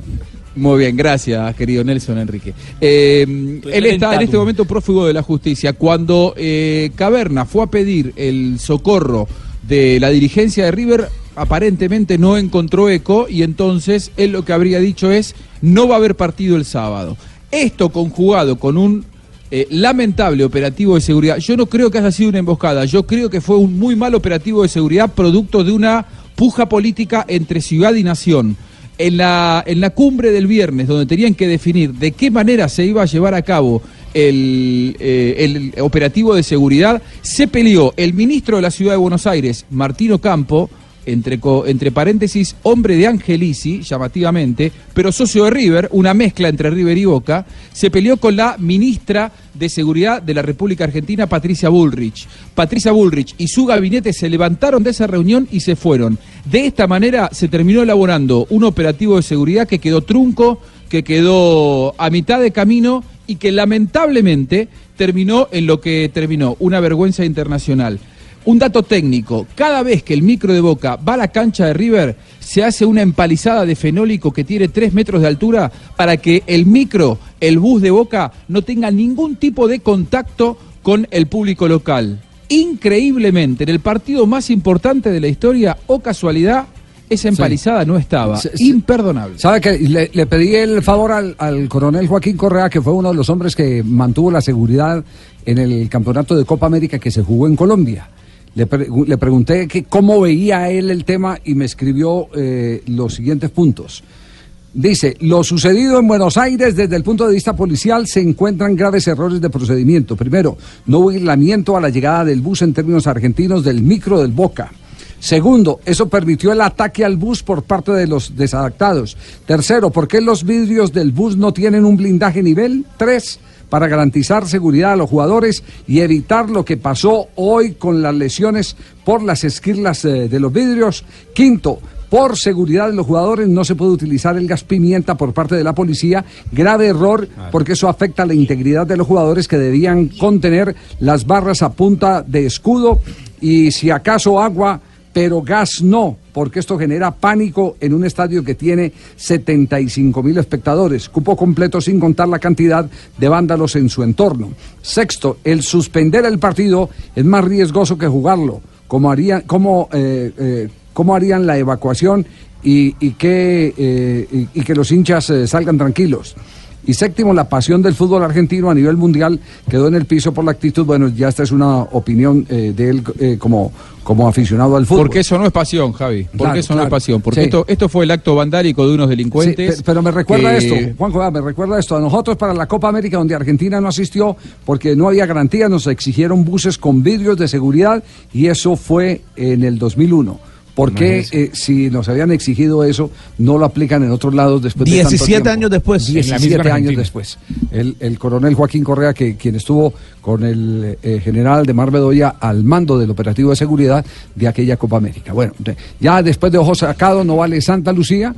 Muy bien, gracias, querido Nelson Enrique. Eh, él está en este momento prófugo de la justicia. Cuando eh, Caverna fue a pedir el socorro de la dirigencia de River, aparentemente no encontró eco y entonces él lo que habría dicho es no va a haber partido el sábado. Esto conjugado con un eh, lamentable operativo de seguridad, yo no creo que haya sido una emboscada, yo creo que fue un muy mal operativo de seguridad producto de una puja política entre ciudad y nación. En la, en la cumbre del viernes, donde tenían que definir de qué manera se iba a llevar a cabo el, eh, el operativo de seguridad, se peleó el ministro de la Ciudad de Buenos Aires, Martino Campo, entre, entre paréntesis, hombre de Angelici, llamativamente, pero socio de River, una mezcla entre River y Boca, se peleó con la ministra de Seguridad de la República Argentina, Patricia Bullrich. Patricia Bullrich y su gabinete se levantaron de esa reunión y se fueron. De esta manera se terminó elaborando un operativo de seguridad que quedó trunco, que quedó a mitad de camino y que lamentablemente terminó en lo que terminó, una vergüenza internacional. Un dato técnico, cada vez que el micro de Boca va a la cancha de River, se hace una empalizada de fenólico que tiene 3 metros de altura para que el micro, el bus de Boca, no tenga ningún tipo de contacto con el público local. Increíblemente, en el partido más importante de la historia, o casualidad, esa empalizada no estaba. Se- se- Imperdonable. ¿Sabe que le, le pedí el favor al, al coronel Joaquín Correa, que fue uno de los hombres que mantuvo la seguridad en el campeonato de Copa América que se jugó en Colombia? Le, le pregunté que cómo veía él el tema y me escribió eh, los siguientes puntos. Dice, lo sucedido en Buenos Aires desde el punto de vista policial se encuentran graves errores de procedimiento. Primero, no hubo aislamiento a la llegada del bus en términos argentinos del micro del Boca. Segundo, eso permitió el ataque al bus por parte de los desadaptados. Tercero, ¿por qué los vidrios del bus no tienen un blindaje nivel? Tres, para garantizar seguridad a los jugadores y evitar lo que pasó hoy con las lesiones por las esquirlas eh, de los vidrios. Quinto, por seguridad de los jugadores no se puede utilizar el gas pimienta por parte de la policía. Grave error porque eso afecta la integridad de los jugadores que debían contener las barras a punta de escudo y si acaso agua, pero gas no, porque esto genera pánico en un estadio que tiene 75 mil espectadores, cupo completo sin contar la cantidad de vándalos en su entorno. Sexto, el suspender el partido es más riesgoso que jugarlo. ¿Cómo eh, eh, harían la evacuación y, y que, eh, y que los hinchas eh, salgan tranquilos? Y séptimo, la pasión del fútbol argentino a nivel mundial quedó en el piso por la actitud. Bueno, ya esta es una opinión eh, de él eh, como, como aficionado al fútbol. Porque eso no es pasión, Javi. Porque Claro, eso no es pasión. Porque Sí. esto, esto fue el acto vandálico de unos delincuentes. Sí, pero me recuerda que- esto, Juanjo, ah, me recuerda esto. A nosotros para la Copa América, donde Argentina no asistió porque no había garantía, nos exigieron buses con vidrios de seguridad y eso fue en el 2001. ¿Por qué, eh, si nos habían exigido eso, no lo aplican en otros lados después de tanto 17 años después. En la misma 17 años después. El, el coronel Joaquín Correa, que quien estuvo con el eh, general de Mar Bedoya al mando del operativo de seguridad de aquella Copa América. Bueno, ya después de ojos sacados no vale Santa Lucía.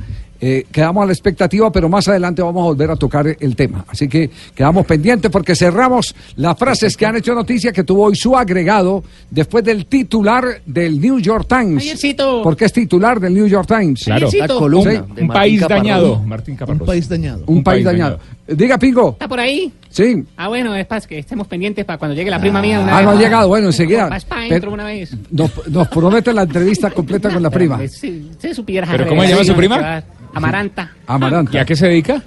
Eh, quedamos a la expectativa, pero más adelante vamos a volver a tocar el tema. Así que quedamos pendientes porque cerramos las frases que han hecho noticia que tuvo hoy su agregado después del titular del New York Times. Ayercito. Porque es titular del New York Times. Claro. Sí. La columna Sí. de Un país dañado, Martín. Un país dañado. Un, país, dañado. Diga, Pingo. ¿Está por ahí? Sí. Ah, bueno, es para que estemos pendientes para cuando llegue la prima mía. Una Ah, vez. no ha llegado. Bueno, enseguida. Vas para Pero- adentro una vez. Nos, nos promete la entrevista completa con la prima. Si usted supiera. ¿Pero cómo se llama su prima? Amaranta. Amaranta. ¿Y a qué se dedica?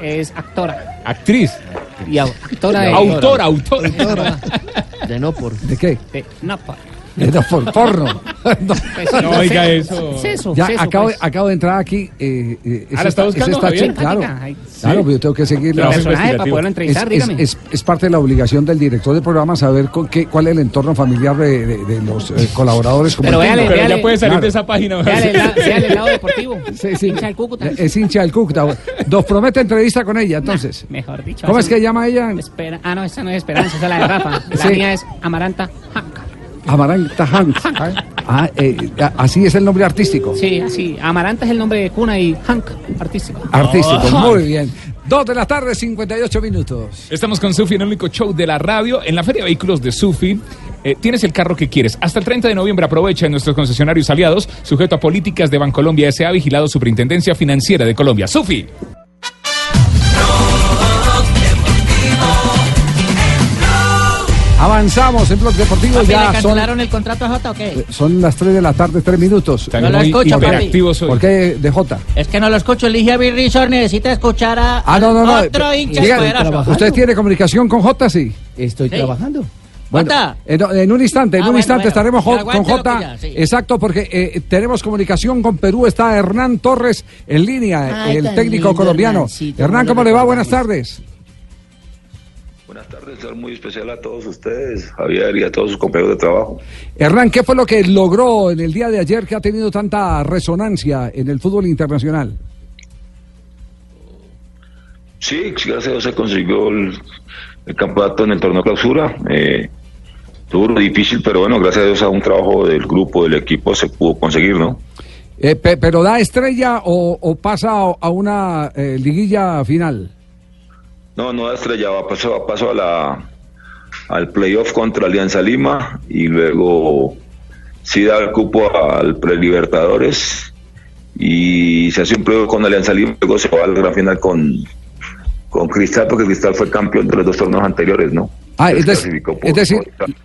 Es actora. Actriz. Y au- actora de... Autora, autora. De no por. ¿De qué? De no por. De por porno. No, Pues, No, oiga eso. Seso, Ya seso, acabo, pues. acabo de entrar aquí. Eh, eh, Ah, ¿la está buscando, Javier? chica, claro. Ay, Claro, pero yo tengo que seguir. Personaje para poderlo entrevistar, es, es- dígame. es- es parte de la obligación del director del programa saber con qué, cuál es el entorno familiar de, de- de los eh, colaboradores. Como Pero el véale. Pero ya véale. puede salir Claro. de esa página, Véale la- véale el lado deportivo. Sí, sí. Hincha del Cúcuta. Es hincha del Cúcuta. Nos promete entrevista con ella, entonces. Mejor dicho. ¿Cómo es que llama ella? Espera. Ah, no, esa no es Esperanza, esa es la de Rafa. La mía es Amaranta. Amaranta Hank. Ah, eh, así es el nombre artístico. Sí, así. Amaranta es el nombre de cuna y Hank, artístico. Artístico, muy bien. Dos de la tarde, 58 minutos. Estamos con Sufi en el único show de la radio. En la Feria de Vehículos de Sufi eh, tienes el carro que quieres. Hasta el 30 de noviembre aprovecha en nuestros concesionarios aliados, sujeto a políticas de Bancolombia S.A. vigilado Superintendencia Financiera de Colombia. Sufi. Avanzamos en Blog Deportivo. Papi, ¿Le Ya son, cancelaron el contrato a Jota o qué? son las 3 de la tarde, 3 minutos. No lo escucho, papi. ¿Por qué de Jota? Es que no lo escucho. Elige a Bill Rizor. Necesita escuchar a Ah, no, no, no. otro hincha poderoso. ¿Usted tiene comunicación con Jota? Sí. Estoy Sí. trabajando. Bueno, en, en un instante, en Ah, un bueno, instante bueno. estaremos jo- con Jota. ya, sí. Exacto, porque eh, tenemos comunicación con Perú. Está Hernán Torres en línea, Ay, el técnico lindo, colombiano. Hernán, ¿cómo ¿cómo lo le va? Buenas tardes. Buenas tardes, ser muy especial a todos ustedes, Javier, y a todos sus compañeros de trabajo. Hernán, ¿qué fue lo que logró en el día de ayer que ha tenido tanta resonancia en el fútbol internacional? Sí, gracias a Dios se consiguió el, el campeonato en el torneo clausura. Eh, duro, difícil, pero bueno, gracias a Dios a un trabajo del grupo, del equipo, se pudo conseguir, ¿no? Eh, pe- ¿Pero da estrella o, o pasa a- a una eh, liguilla final? No, no estrellaba, pasó, pasó a la, al playoff contra Alianza Lima y luego sí da el cupo al Prelibertadores y se hace un playoff con Alianza Lima, luego se va a la gran final con, con Cristal, porque Cristal fue campeón de los dos torneos anteriores, ¿no? Ah, es, Entonces, dec- clasificó por- es decir,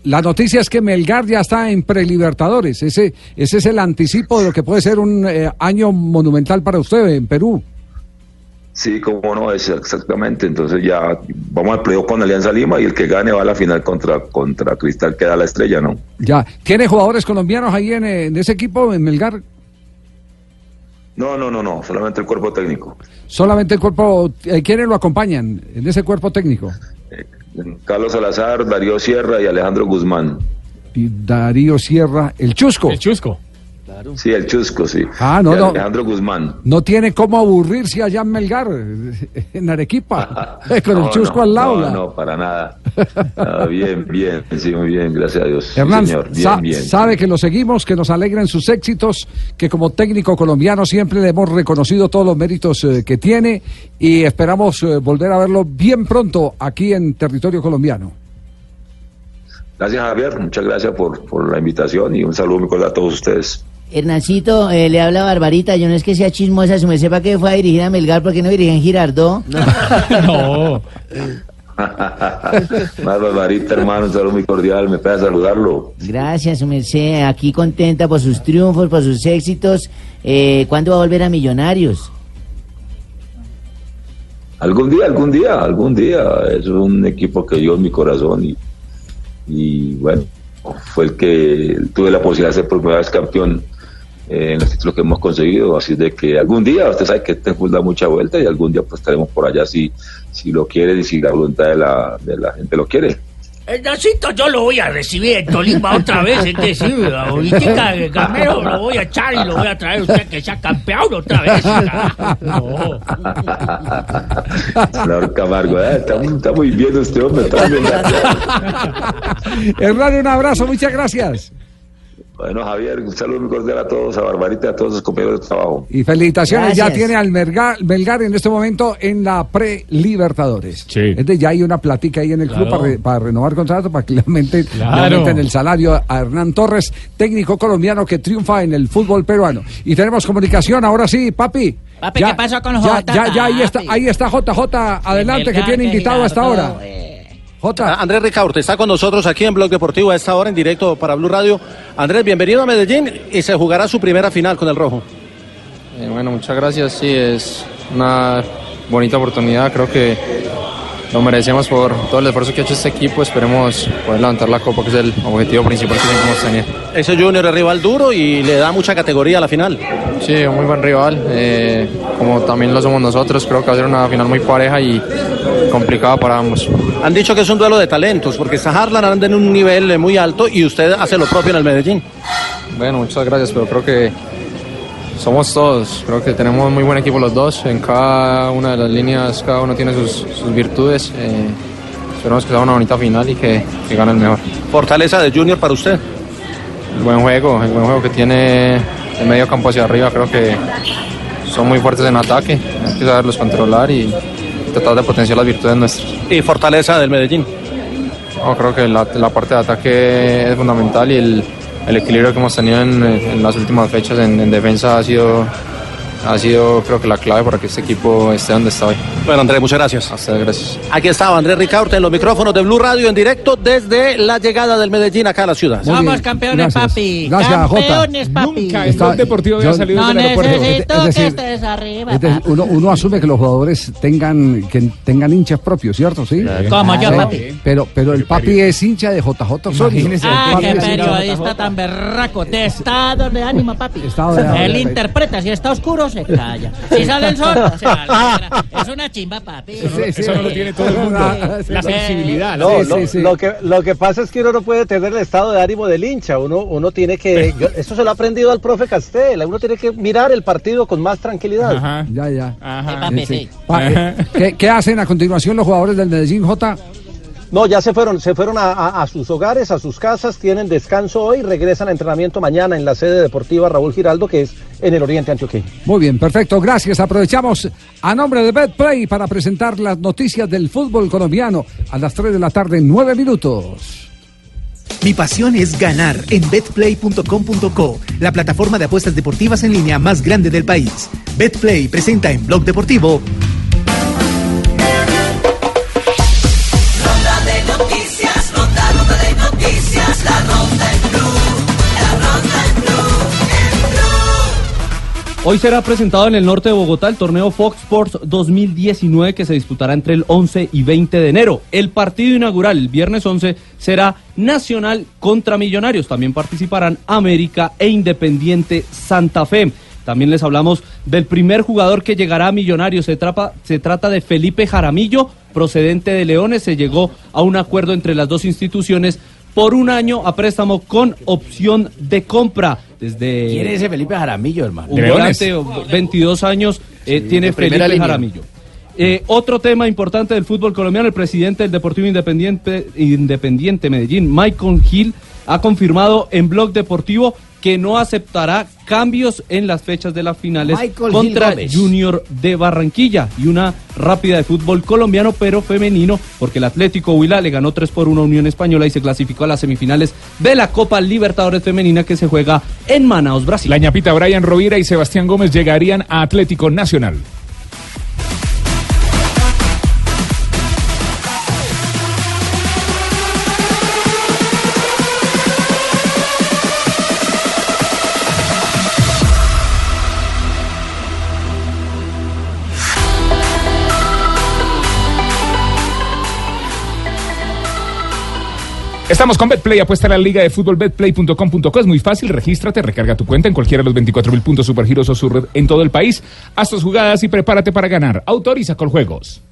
la noticia es que Melgar ya está en prelibertadores. Ese, ese es el anticipo de lo que puede ser un eh, año monumental para usted en Perú. Sí, como no, es exactamente. Entonces ya vamos al playoff con Alianza Lima y el que gane va a la final contra, contra Cristal, que da la estrella, ¿no? Ya. ¿Tiene jugadores colombianos ahí en, eh, en ese equipo, en Melgar? No, no, no, no, solamente el cuerpo técnico. Solamente el cuerpo. eh, ¿Quiénes lo acompañan en ese cuerpo técnico? Carlos Salazar, Darío Sierra y Alejandro Guzmán. Y Darío Sierra, el Chusco. El Chusco. Sí, el Chusco, sí. Ah, no, no. Alejandro Guzmán. No tiene cómo aburrirse allá en Melgar, en Arequipa, con el No, Chusco no, al lado. No, no, para nada. Ah, bien, bien, sí, muy bien, gracias a Dios. Sí, Hernán, señor, bien, sa- bien. sabe que lo seguimos, que nos alegran sus éxitos, que como técnico colombiano siempre le hemos reconocido todos los méritos eh, que tiene y esperamos eh, volver a verlo bien pronto aquí en territorio colombiano. Gracias, Javier. Muchas gracias por, por la invitación y un saludo muy cordial a todos ustedes. Hernancito, eh, le habla Barbarita, yo no es que sea chismosa, su me sepa que fue a dirigir a Melgar, porque no dirigía en Girardó? No. Más barbarita, hermano, un saludo muy cordial. Me pega saludarlo. Gracias, su merced, aquí contenta por sus triunfos, por sus éxitos. Eh, ¿Cuándo va a volver a Millonarios? Algún día, algún día, algún día. Es un equipo que yo en mi corazón y, y bueno, fue el que tuve la posibilidad de ser por primera vez campeón eh, en los títulos que hemos conseguido. Así de que algún día, usted sabe que este fútbol da mucha vuelta y algún día pues estaremos por allá si, si lo quiere y si la voluntad de la, de la gente lo quiere. El Nacito yo lo voy a recibir en Tolima otra vez, es decir, ahorita Gamero lo voy a echar y lo voy a traer usted que sea campeón otra vez. No. Señor Camargo, eh, está, está muy bien este hombre. Está muy bien. Hernán, un abrazo, muchas gracias. Bueno, Javier, un saludo muy cordial a todos, a Barbarita y a todos sus compañeros de trabajo. Y felicitaciones, ya tiene al Melgar, Melgar en este momento en la pre-Libertadores. Entonces ya hay una platica ahí en el club para, re- para renovar contrato, para que le aumenten, le aumenten el salario a Hernán Torres, técnico colombiano que triunfa en el fútbol peruano. Y tenemos comunicación, ahora sí, papi. Papi, Ya- ¿qué pasó con ya, Jota, ya, ya, ahí está, ahí está JJ, adelante, que tiene invitado hasta ahora. Jota. Ah, Andrés Ricaurte está con nosotros aquí en Blog Deportivo a esta hora en directo para Blue Radio. Andrés, bienvenido a Medellín y se jugará su primera final con el Rojo. Eh, bueno, muchas gracias. Sí, es una bonita oportunidad. Creo que lo merecemos por todo el esfuerzo que ha hecho este equipo. Esperemos poder levantar la copa, que es el objetivo principal que siempre hemos tenido. Ese Junior es rival duro y le da mucha categoría a la final. Sí, un muy buen rival. eh, como también lo somos nosotros, creo que va a ser una final muy pareja y complicada para ambos. Han dicho que es un duelo de talentos porque Saharlan anda en un nivel muy alto y usted hace lo propio en el Medellín. Bueno, muchas gracias, pero creo que somos todos. Creo que tenemos muy buen equipo los dos. En cada una de las líneas, cada uno tiene sus, sus virtudes. eh, esperemos que sea una bonita final y que, que gane el mejor. Fortaleza de Junior para usted. El buen juego, el buen juego que tiene de medio campo hacia arriba, creo que son muy fuertes en ataque. Hay que saberlos controlar y tratar de potenciar las virtudes nuestras. Y fortaleza del Medellín. No, creo que la, la parte de ataque es fundamental y el, el equilibrio que hemos tenido en, en las últimas fechas en, en defensa ha sido, ha sido creo que la clave para que este equipo esté donde está hoy. Bueno, Andrés, muchas gracias. Hasta gracias. Aquí estaba Andrés Ricaurte en los micrófonos de Blue Radio en directo desde la llegada del Medellín acá a la ciudad. Somos campeones, papi. Gracias, Jota. campeones, papi. Nunca Blog Deportivo había salido no del aeropuerto. necesito Es decir, que estés arriba, Es decir, papi. uno, uno asume que los jugadores tengan que tengan hinchas propios, ¿cierto? Sí. Como yo, Pero- papi. Pero, pero el papi es hincha de JJ Osorio. Ah, El qué periodista tan berraco. De estado de ánimo, papi. Estado de ánimo. Él interpreta. Si está oscuro, se calla. Si sale el sol, se alegra. Es una chimba, papi. Eso no lo tiene todo el mundo. La sensibilidad. No, lo, lo que, lo que pasa es que uno no puede tener el estado de ánimo del hincha. Uno, uno tiene que. yo- esto se lo ha aprendido al profe Castel. Uno tiene que mirar el partido con más tranquilidad. Ya, ya. papi, Sí, sí. Pa- eh, ¿Qué, qué hacen a continuación los jugadores del Medellín, J? No, ya se fueron, se fueron a, a- a sus hogares, a sus casas, tienen descanso hoy, regresan a entrenamiento mañana en la sede deportiva Raúl Giraldo, que es en el Oriente Antioqueño. Muy bien, perfecto, gracias. Aprovechamos a nombre de BetPlay para presentar las noticias del fútbol colombiano a las 3 de la tarde, 9 minutos. Mi pasión es ganar en betplay.com.co, la plataforma de apuestas deportivas en línea más grande del país. Betplay presenta en Blog Deportivo Hoy será presentado en el norte de Bogotá el torneo Fox Sports 2019 que se disputará entre el 11 y 20 de enero. El partido inaugural el viernes 11 será Nacional contra Millonarios. También participarán América e Independiente Santa Fe. También les hablamos del primer jugador que llegará a Millonarios. Se, se trata de Felipe Jaramillo, procedente de Leones. Se llegó a un acuerdo entre las dos instituciones por un año a préstamo con opción de compra. Desde ¿Quién es ese Felipe Jaramillo, hermano? un volante, 22 años, eh, tiene Felipe línea. Jaramillo. Eh, otro tema importante del fútbol colombiano, el presidente del Deportivo Independiente, Independiente Medellín, Michael Gil, ha confirmado en Blog Deportivo que no aceptará cambios en las fechas de las finales Michael Gil contra Gómez. Junior de Barranquilla. Y una rápida de fútbol colombiano, pero femenino, porque el Atlético Huila le ganó 3 por 1 a Unión Española y se clasificó a las semifinales de la Copa Libertadores Femenina que se juega en Manaus, Brasil. La ñapita Brian Rovira y Sebastián Gómez llegarían a Atlético Nacional. Estamos con BetPlay, apuesta a la liga de fútbol betplay.com.co. Es muy fácil, regístrate, recarga tu cuenta en cualquiera de los 24 mil puntos supergiros o su red en todo el país. Haz tus jugadas y prepárate para ganar. Autoriza con juegos.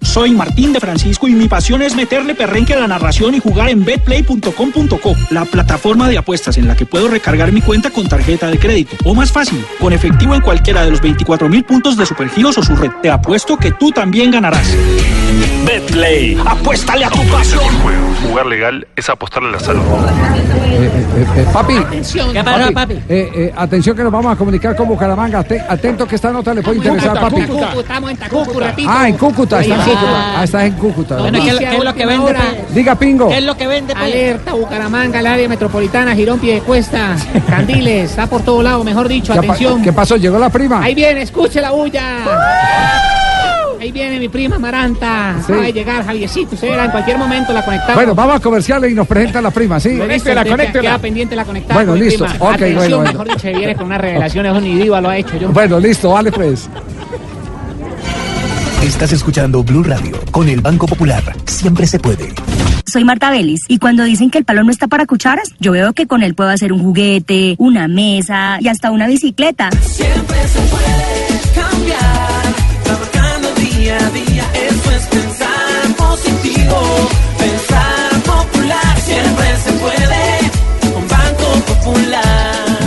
Soy Martín de Francisco y mi pasión es meterle perrenque a la narración y jugar en betplay.com.co, la plataforma de apuestas en la que puedo recargar mi cuenta con tarjeta de crédito. O más fácil, con efectivo en cualquiera de los 24 mil puntos de Supergiros o su red. Te apuesto que tú también ganarás. Betplay, apuéstale a tu pasión. Jugar legal es apostarle a la salud. Eh, eh, eh, papi, ¿Qué pasó, papi? eh, eh, atención que nos vamos a comunicar con Bucaramanga. Ate- atento que esta nota le puede interesar, papi. Cúcuta, estamos en Tacucu, repito. Ah, en Cúcuta. Sí, Estás, sí. ah, estás en Cúcuta. Bueno, ¿qué es lo- qué es lo que vende? Diga, Pingo. ¿Qué es lo que vende? Alerta, Bucaramanga, el área metropolitana, Girón, Piedecuesta, Candiles, está por todo lado, mejor dicho, ¿Qué, pa- atención. ¿Qué pasó? ¿Llegó la prima? Ahí viene, escuche la bulla. Ahí viene mi prima Maranta. Sí. Va a llegar Javiercito, usted verá, en cualquier momento la conectamos. Bueno, vamos a comerciales y nos presenta la prima, ¿sí? Listo, usted que- Queda pendiente la conectada. Bueno, con mi listo. prima. Ok, Atención, bueno, bueno. mejor dicho, viene con unas revelaciones, eso ni Diva lo ha hecho yo. Bueno, listo, vale pues. Estás escuchando Blue Radio con el Banco Popular. Siempre se puede. Soy Marta Vélez y cuando dicen que el palo no está para cucharas, yo veo que con él puedo hacer un juguete, una mesa y hasta una bicicleta. Siempre se puede cambiar, trabajando día a día, eso es pensar positivo, pensar popular, siempre se puede.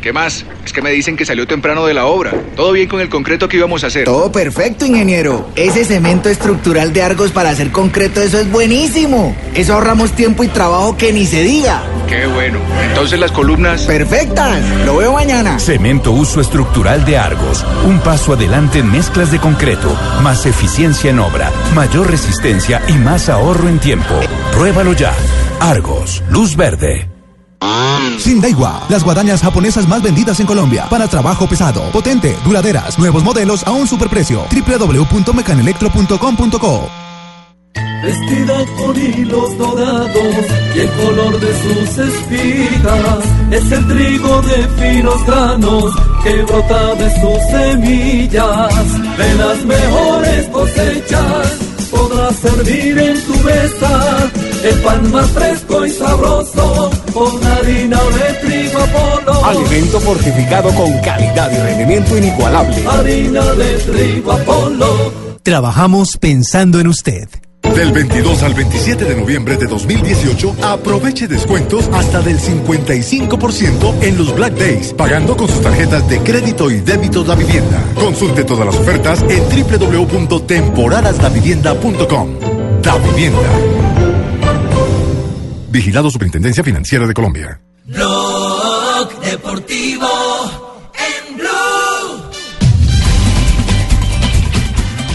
¿Qué más? Es que me dicen que salió temprano de la obra. ¿Todo bien con el concreto que íbamos a hacer? Todo perfecto, ingeniero. Ese cemento estructural de Argos para hacer concreto, eso es buenísimo. Eso ahorramos tiempo y trabajo que ni se diga. Qué bueno. Entonces las columnas... Perfectas. Lo veo mañana. Cemento uso estructural de Argos. Un paso adelante en mezclas de concreto, más eficiencia en obra, mayor resistencia y más ahorro en tiempo. Pruébalo ya. Argos, luz verde. Sindaiwa, las guadañas japonesas más vendidas en Colombia. Para trabajo pesado, potente, duraderas, nuevos modelos a un superprecio. www.mecanelectro.com.co Vestida con hilos dorados y el color de sus espigas es el trigo de finos granos que brota de sus semillas. De las mejores cosechas podrás servir en tu mesa el pan más fresco y sabroso con harina de trigo Apolo. Alimento fortificado con calidad y rendimiento inigualable. Harina de trigo Apolo. Trabajamos pensando en usted. Del 22 al 27 de noviembre de 2018, aproveche descuentos hasta del 55% en los Black Days, pagando con sus tarjetas de crédito y débito La Vivienda. Consulte todas las ofertas en www.temporadasdavivienda.com. Da Vivienda. Vigilado Superintendencia Financiera de Colombia. Blog Deportivo en Blue.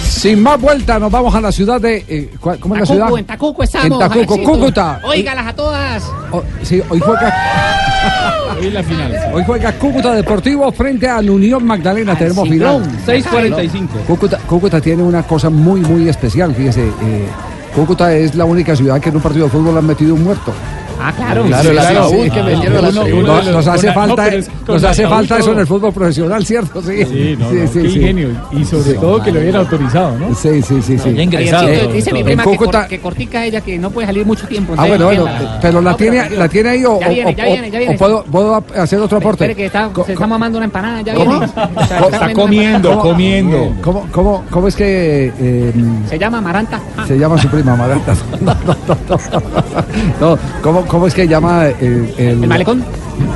Sin más vuelta, nos vamos a la ciudad de. eh, ¿cuál- ¿Cómo es la ciudad? en Tacucu estamos. En Javiercito. Cúcuta. Óigalas a todas. Oh, sí, hoy juega. Hoy la final. Hoy juega Cúcuta Deportivo frente a la Unión Magdalena. Tenemos final. Ciclón, 6:45. Cúcuta, Cúcuta tiene una cosa muy, muy especial. Fíjese, eh, Cúcuta es la única ciudad que en un partido de fútbol han metido un muerto. Ah, claro. Claro, Sí, claro. sí, que sí. Uno- uno- Nos hace no, falta, nos hace falta eso en el fútbol profesional, ¿cierto? Sí, Sí, no, no, qué ingenio. Y sobre todo que lo hubieran autorizado, ¿no? Sí, sí, sí. sí. ingresado. Dice mi prima que, Cúcuta- cor- que cortica ella, que no puede salir mucho tiempo. Ah, bueno, bueno, pero la tiene, la tiene ahí o, Ya viene, ya viene, ya viene. o puedo, puedo hacer otro aporte. Que está, se está mamando una empanada, ya ¿Cómo? viene. O sea, Está comiendo, comiendo. ¿Cómo, cómo, cómo es que eh, Se llama Maranta. Ah, se llama su prima Maranta? No, no, no, no. No, ¿cómo, ¿cómo es que llama el, el, ¿El malecón?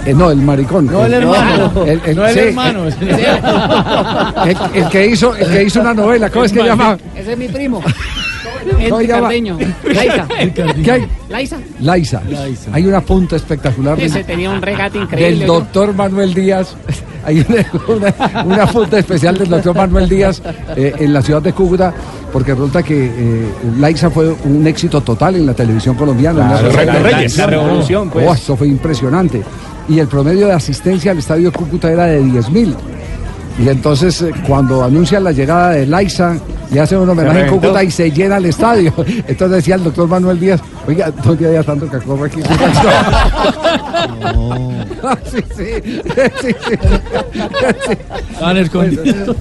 Eh, no, el maricón. No, el hermano. El, el- No el sí, hermano. El, el que hizo, el que hizo una novela, ¿cómo es que llama? Ese es mi primo. ¿Cómo Entre llama? Cardeño. Laisa. ¿Qué hay? Laisa. Laisa. Hay una punta espectacular Ese tenía un regate increíble. del doctor Manuel Díaz. Hay una, una, una punta especial del doctor Manuel Díaz eh, en la ciudad de Cúcuta, porque resulta que eh, Laisa fue un éxito total en la televisión colombiana. Claro, Una- Reina Reyes. La revolución, pues. Oh, eso fue impresionante. Y el promedio de asistencia al estadio Cúcuta era de 10 mil. Y entonces, eh, cuando anuncian la llegada de Laisa, le hacen un homenaje en. Cúcuta y se llena el estadio. Entonces decía el doctor Manuel Díaz, Oiga, ¿dónde había tanto cacorro aquí? sí, sí, sí, sí. Estaban escondidos.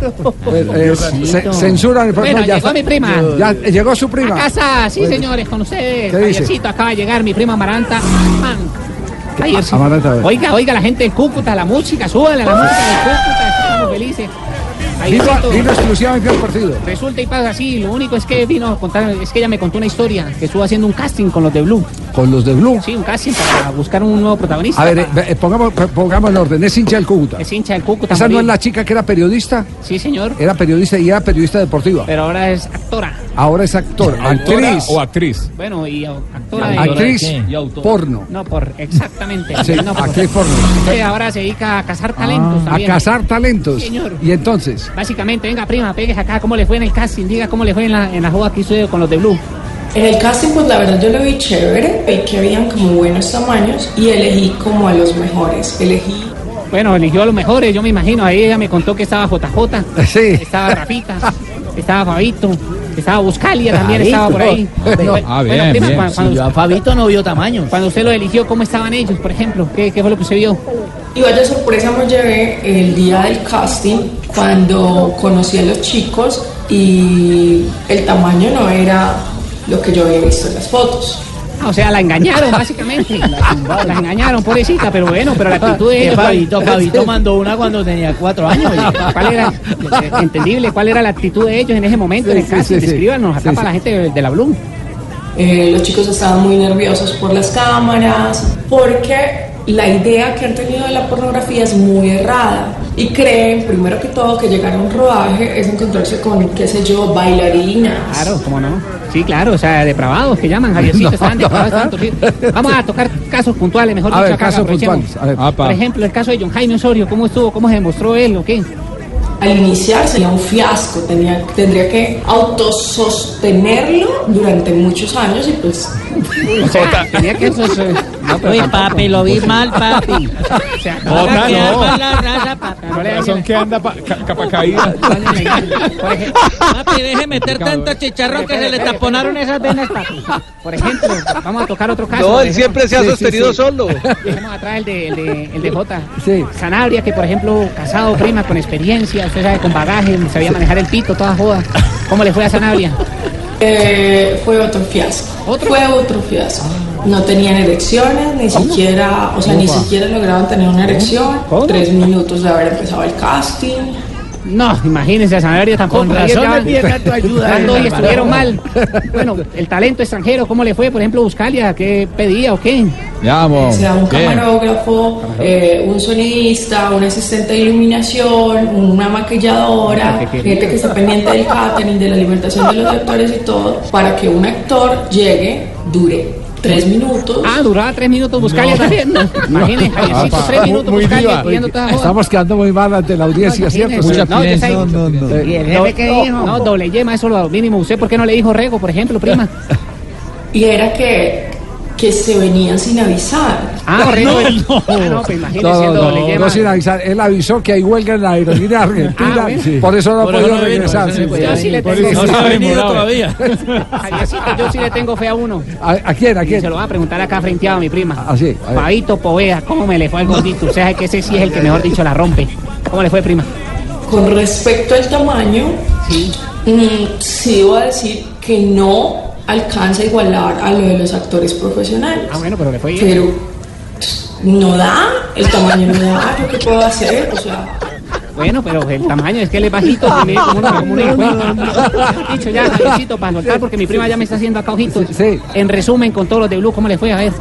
Bueno, eh, ce- censuran. Bueno, llegó mi prima. Ya, llegó su prima. A casa, sí, señores, con ustedes. ¿Qué dice? Javiercito, acaba de llegar mi prima Amaranta. Man. Javiercito. Amaranta, a ver. Oiga, oiga, la gente en Cúcuta, la música, súbale la música de Cúcuta, estamos felices. Vino, Javiercito. vino exclusivamente al partido. Resulta y pasa así, lo único es que vino a contar, es que ella me contó una historia, que estuvo haciendo un casting con los de Blue. Con los de Blue. Sí, un casting para buscar un nuevo protagonista. A ver, eh, eh, pongamos, pongamos en orden. Es hincha del Cúcuta. Es hincha del Cúcuta. ¿Esa no es la chica que era periodista? Sí, señor. Era periodista y era periodista deportiva. Pero ahora es actora. Ahora es actor. ¿Autora actriz. o actriz? Bueno, y actora de... Actriz Y autor. porno. No, por, exactamente. Sí, no, por- actriz porno. Usted ahora se dedica a cazar talentos A cazar talentos. Señor. Y entonces, Básicamente, venga, prima, pegues acá. ¿Cómo le fue en el casting? Diga cómo le fue en la, en la joda que hizo con los de Blue. En el casting, pues la verdad yo lo vi chévere, vi que habían como buenos tamaños y elegí como a los mejores. Elegí Bueno, eligió a los mejores, yo me imagino. Ahí ella me contó que estaba JJ, sí. estaba Rafita, estaba Fabito, estaba Buscalia también, Fabito. estaba por ahí. No. Ah, bueno, bien, prima, bien. cuando- yo a Fabito no vio tamaños. cuando usted lo eligió, ¿cómo estaban ellos, por ejemplo? ¿Qué, qué fue lo que usted vio? Y vaya sorpresa me llevé el día del casting cuando conocí a los chicos y el tamaño no era lo que yo había visto en las fotos. Ah, o sea, la engañaron, básicamente. La engañaron, pobrecita, pero bueno, pero la actitud de ellos... Fabito, Fabito mandó una cuando tenía cuatro años. ¿Cuál era, entendible, cuál era la actitud de ellos en ese momento en el sí. Descríbanos acá Sí, para la gente de, de la Bloom. Eh, los chicos estaban muy nerviosos por las cámaras, porque la idea que han tenido de la pornografía es muy errada. Y creen, primero que todo, que llegar a un rodaje es encontrarse con, qué sé yo, bailarinas. Claro, ¿cómo no? Sí, claro, o sea, depravados que llaman, Javiercito, No, no. depravados. Vamos a tocar casos puntuales, mejor A dicho, ver, acá, casos puntuales, a ver. Apa. Por ejemplo, el caso de John Jaime Osorio, ¿cómo estuvo? ¿Cómo se demostró él o qué? Al iniciar sería un fiasco, tenía, tendría que autosostenerlo durante muchos años y pues... Sea, tenía que... No, pero Uy, papi, lo vi mal, papi. O sea, no. la raza, papi. no que anda pa- ca- capa caída. Papi, deje meter tanto chicharrón que se le taponaron esas venas, papi. por ejemplo, vamos a tocar otro caso. No, él siempre se ha Sí, sí, sostenido sí. solo. Dejemos atrás el de, el de, el de Jota. Sí. Sanabria, que por ejemplo, casado, prima, con experiencia, usted sabe, con bagaje, sabía manejar el pito, toda joda. ¿Cómo le fue a Sanabria? Eh, fue otro fiasco. Fue otro fiasco. No tenían erecciones, ni siquiera, o sea, ni Ufa. siquiera lograban tener una erección. ¿Cómo? Tres minutos de haber empezado el casting. No, imagínense, a Sanabria tampoco. Con razón ya- me ayuda, y eh, estuvieron mal. Bueno, el talento extranjero, ¿cómo le fue? Por ejemplo, Buscalia, ¿qué pedía o qué? Ya, O vamos. sea, un Bien. camarógrafo, eh, un sonidista, un asistente de iluminación, una maquilladora, gente que está pendiente del catering, de la alimentación de los actores y todo, para que un actor llegue, dure tres minutos. Ah, duraba tres minutos Buscalia No. también. No. Imagínense, Javiercito, Ah, tres minutos muy joda. Estamos quedando muy mal ante la audiencia, No, ¿cierto? imagínese. No, no, no. Eh, ¿Y el no, jefe qué no, dijo? No, doble yema, eso lo mínimo. ¿Usted por qué no le dijo Rego, por ejemplo, prima? Y era que, que se venían sin avisar. Ah. No, no. Ah, no, pues imagínese No, no, doble no, no sin avisar. Él avisó que hay huelga en la aerolínea argentina. Ah, bueno. Por eso no ha Por eso podido no regresar. Sí, por Yo sí le tengo- no No se ha venido todavía. Yo sí le tengo fe a uno. ¿A, a quién? ¿A Y quién? se lo va a preguntar acá frente a mi prima. Ah, sí, a ver. Fabito Povea, ¿cómo me le fue al gordito? O sea, que ese sí es el que mejor dicho la rompe. ¿Cómo le fue, prima? Con respecto al tamaño, mm, sí debo decir que no alcanza a igualar a lo de los actores profesionales. Ah, bueno, pero le fue bien. Pero no da, el tamaño no da, ¿yo qué puedo hacer? O sea, Bueno, pero el tamaño es que él es bajito, mide como una, como una hijuela. Mejor Dicho ya, Javiercito, para soltar, porque mi prima ya me está haciendo acá ojitos. En resumen, con todos los de Blue, ¿cómo le fue? A ver.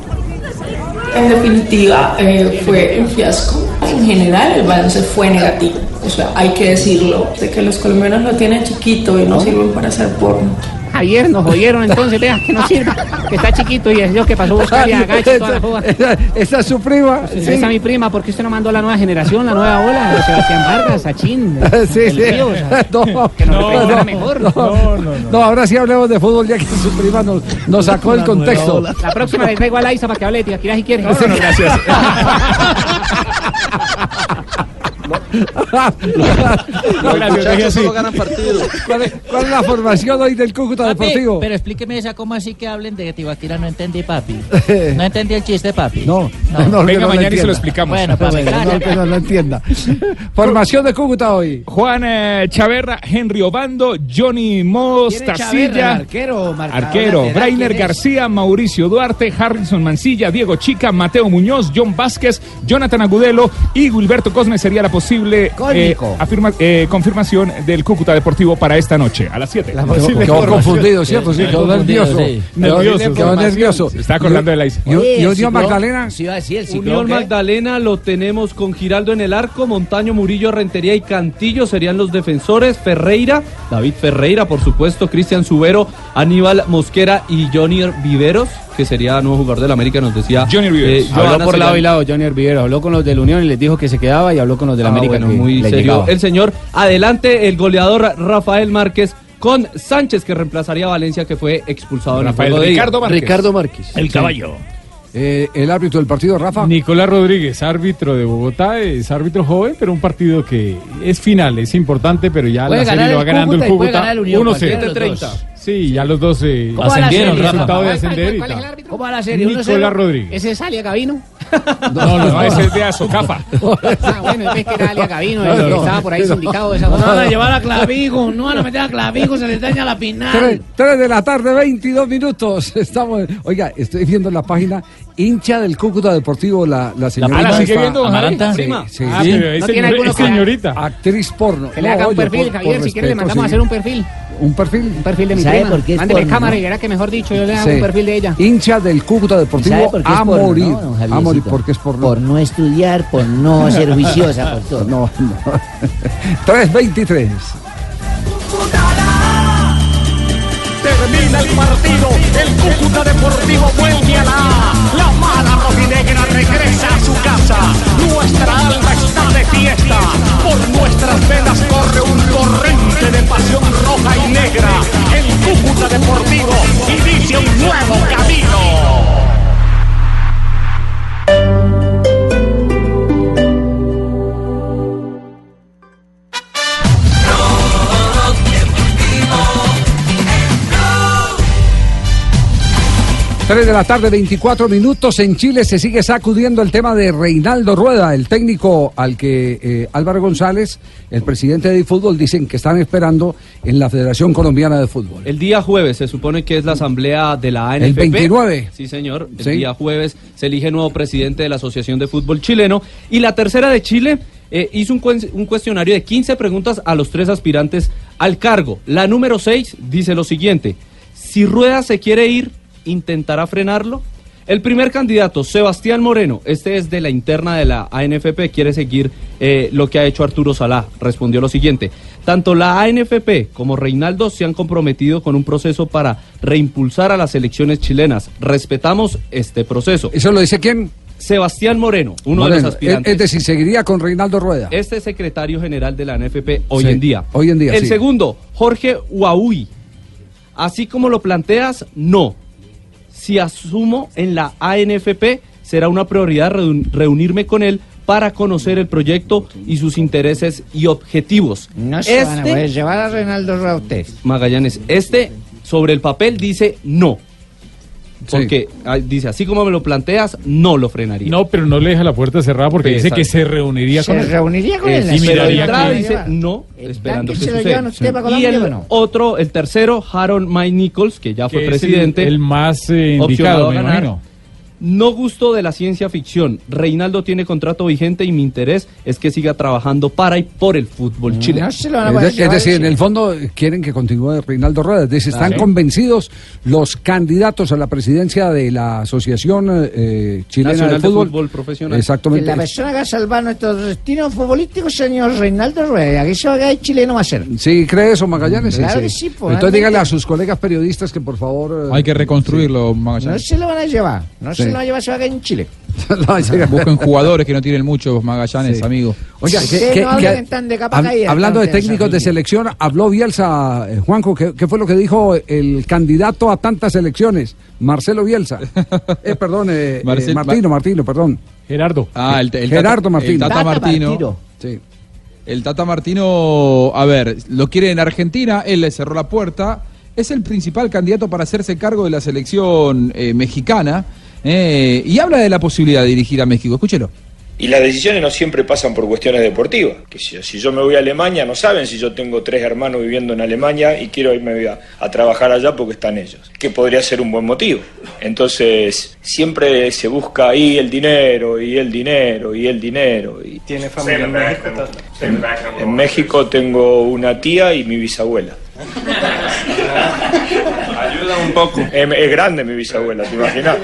en definitiva, eh, fue un fiasco. En general, el balance fue negativo. O sea, hay que decirlo, de que los colombianos lo tienen chiquito y no sirven para hacer porno. Javier, nos jodieron entonces, vea, que no sirve, que está chiquito y es yo que pasó a buscar y agacha y toda la joda. Esa, esa es su prima. Esa es mi prima, ¿por qué usted no mandó a la nueva generación, la nueva ola? de Sebastián Vargas, Sachin, Sí, el sí. Río, o sea, No, que nos no, no, mejor. no, no, ahora sí hablemos de fútbol, ya que su prima nos, nos sacó el contexto. La próxima le traigo a Laisa para que hable de Tibaquirá si quiere. No, no, gracias. Los muchachos solo ganan partidos. ¿Cuál es, cuál es la formación hoy del Cúcuta Papi, Deportivo? pero explíqueme esa, ¿cómo así que hablen de Tibaquira? No entendí, papi. No entendí el chiste, papi. No, no, que no lo entienda. Bueno, papi, no, que no lo entienda. Formación de Cúcuta hoy. Juan eh, Chaverra, Henry Obando, Johnny ¿Quién es Chaverra, Mostacilla, arquero, marcador arquero, lateral? Brainer. García, Mauricio Duarte, Harrison Mancilla, Diego Chica, Mateo Muñoz, John Vázquez, Jonathan Agudelo y Wilberto Cosme sería la posible eh, afirma- eh, confirmación del Cúcuta Deportivo para esta noche, a las 7. Quedó, quedó confundido, ¿cierto? Sí, quedó nervioso. Nervioso, quedó sí. nervioso. Se está acordando de la ¿Y, y Unión Magdalena? Sí, iba a decir el ciclón. Unión ¿qué? Magdalena lo tenemos con Giraldo en el arco, Montaño, Murillo, Rentería y Cantillo serían los defensores, Ferreira, David Ferreira, por supuesto, Cristian Subero, Aníbal Mosquera y Johnny Viveros, que sería nuevo jugador del América, nos decía Johnny eh, Habló por lado y lado Johnny Vivero. Habló con los del Unión y les dijo que se quedaba y habló con los del Ah, América bueno, muy le serio. llegaba. El señor, adelante, el goleador Rafael Márquez con Sánchez, que reemplazaría a Valencia, que fue expulsado Rafael en el juego de. Ricardo Márquez. Ricardo Márquez. El caballo. Eh, el árbitro del partido, Rafa. Nicolás Rodríguez, árbitro de Bogotá, es árbitro joven, pero un partido que es final, es importante, pero ya Puede la serie lo va ganando el Cúcuta y puede Cúcuta ganar el Unión, 1-0. Sí, ya los dos eh, ¿Cómo va la ascendieron, serie, resultado de ascender y ¿Cuál es el tal. árbitro? ¿Cómo va la serie? Nicolás 1-0. Rodríguez. ¿Ese es Alia Gavino? No, no, no, ese es de Azocafa. Ah, bueno, es que era Alia Gavino, el que estaba por ahí sindicado de esa No van a llevar a Clavijo, no van a meter a Clavijo, se les daña la final. tres de la tarde, 22 minutos. Estamos, oiga, estoy viendo en la página hincha del Cúcuta Deportivo, la, la señorita. Ah, ¿la sigue viendo, Javi? Sí, sí, Ah, sí. pero es, ¿No señor- tiene alguno es que- señorita. Actriz porno. Que le haga un perfil, Javier, si quiere le mandamos a hacer un perfil. ¿Un perfil? Un perfil de mi ¿Sabe prima. por qué es Mándele porno, cámara no? y verá que mejor dicho, yo le hago Sí. un perfil de ella. Hincha del Cúcuta ¿Sabe Deportivo por a porno, morir. no, a morir porque es porno. Por no estudiar, por no ser juiciosa, por todo. No, no. 323. Termina el partido, el Cúcuta Deportivo vuelve a la. La mala rojinegra regresa a su casa. Nuestra alma fiesta. Por nuestras venas corre un torrente de pasión roja y negra. El Cúcuta Deportivo inicia un nuevo camino. Tres de la tarde, 24 minutos. En Chile se sigue sacudiendo el tema de Reinaldo Rueda, el técnico al que eh, Álvaro González, el presidente de fútbol, dicen que están esperando en la Federación Colombiana de Fútbol. El día jueves se supone que es la asamblea de la ANFP. El 29. Sí, señor. El Sí. día jueves se elige nuevo presidente de la Asociación de Fútbol Chileno. Y la tercera de Chile eh, hizo un, un cuestionario de 15 preguntas a los tres aspirantes al cargo. La número 6 dice lo siguiente. Si Rueda se quiere ir, ¿intentará frenarlo? El primer candidato, Sebastián Moreno, este es de la interna de la ANFP, quiere seguir eh, lo que ha hecho Arturo Salá. Respondió lo siguiente, tanto la ANFP como Reinaldo se han comprometido con un proceso para reimpulsar a las elecciones chilenas. Respetamos este proceso. ¿Eso lo dice quién? Sebastián Moreno, uno de los aspirantes. Es, decir, seguiría con Reinaldo Rueda. Este es secretario general de la ANFP hoy Sí, en día. hoy en día, El sí. segundo, Jorge Huawui. Así como lo planteas, no. Si asumo en la ANFP, será una prioridad reun- reunirme con él para conocer el proyecto y sus intereses y objetivos. No se van a Este- poder llevar a Reinaldo Rueda ustedes. Magallanes, este sobre el papel dice no. Porque ah, dice, así como me lo planteas, no lo frenaría. No, pero no le deja la puerta cerrada porque dice que se reuniría Se con él. reuniría con Eh, él. Y Pero entrada dice no, esperando que se lo suceda. para Y el bueno. otro, el tercero, Harold Mike Nichols, que ya fue Que es el- presidente. el más, eh, opcionado indicado, me ganar. imagino. No gusto de la ciencia ficción. Reinaldo tiene contrato vigente y mi interés es que siga trabajando para y por el fútbol chileno. Es, de- es decir, en el fondo quieren que continúe Reinaldo Rueda. Es decir, están convencidos los candidatos a la presidencia de la Asociación eh, Chilena Nacional de de Fútbol. Fútbol Profesional. Que Exactamente. la persona que va a salvar nuestros destinos futbolísticos, señor Reinaldo Rueda. Que eso haga el chileno va a ser. Sí, ¿cree eso, Magallanes? Claro sí. que sí, pues, Entonces dígale a sus colegas periodistas que por favor... eh, Hay que reconstruirlo, No Magallanes. se lo van a llevar. No Sí. se lo van a llevar, se va a quedar en Chile. Busquen jugadores que no tienen muchos Magallanes, Sí. amigo. Oiga, que- no que- hablen tan de capa hab- caída, hablando de técnicos de selección, habló Bielsa, eh, Juanjo, ¿qué, qué fue lo que dijo el candidato a tantas elecciones? Marcelo Bielsa. eh, perdón, eh, eh, Marcel- Martino, Martino, perdón. Gerardo. Ah, el, el Gerardo Tata- Martino. el Tata Martino. Sí. El Tata Martino, a ver, lo quiere en Argentina, él le cerró la puerta, es el principal candidato para hacerse cargo de la selección eh, mexicana eh, y habla de la posibilidad de dirigir a México. Escúchelo. Y las decisiones no siempre pasan por cuestiones deportivas. Que si, si yo me voy a Alemania, no saben si yo tengo tres hermanos viviendo en Alemania y quiero irme a, a trabajar allá porque están ellos. Que podría ser un buen motivo. Entonces, siempre se busca ahí el dinero, y el dinero, y el dinero. Y ¿Tiene familia en México? en, en México tengo una tía y mi bisabuela. Ayuda un poco. Es, es grande mi bisabuela, ¿te imaginas?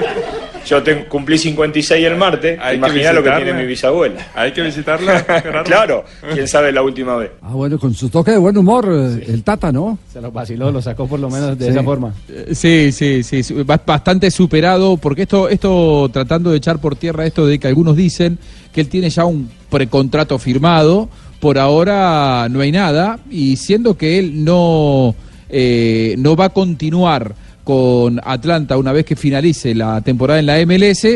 Yo cumplí 56 el martes, imagina lo que tiene mi bisabuela. Hay que visitarla. Gerardo. claro, quién sabe la última vez. Ah, bueno, con su toque de buen humor, eh, el Tata, ¿no? Se lo vaciló, lo sacó por lo menos de Sí. esa forma. Eh, Sí, sí, sí, sí, ba- bastante superado, porque esto, esto tratando de echar por tierra esto de que algunos dicen que él tiene ya un precontrato firmado, por ahora no hay nada, y siendo que él no, eh, no va a continuar con Atlanta una vez que finalice la temporada en la MLS,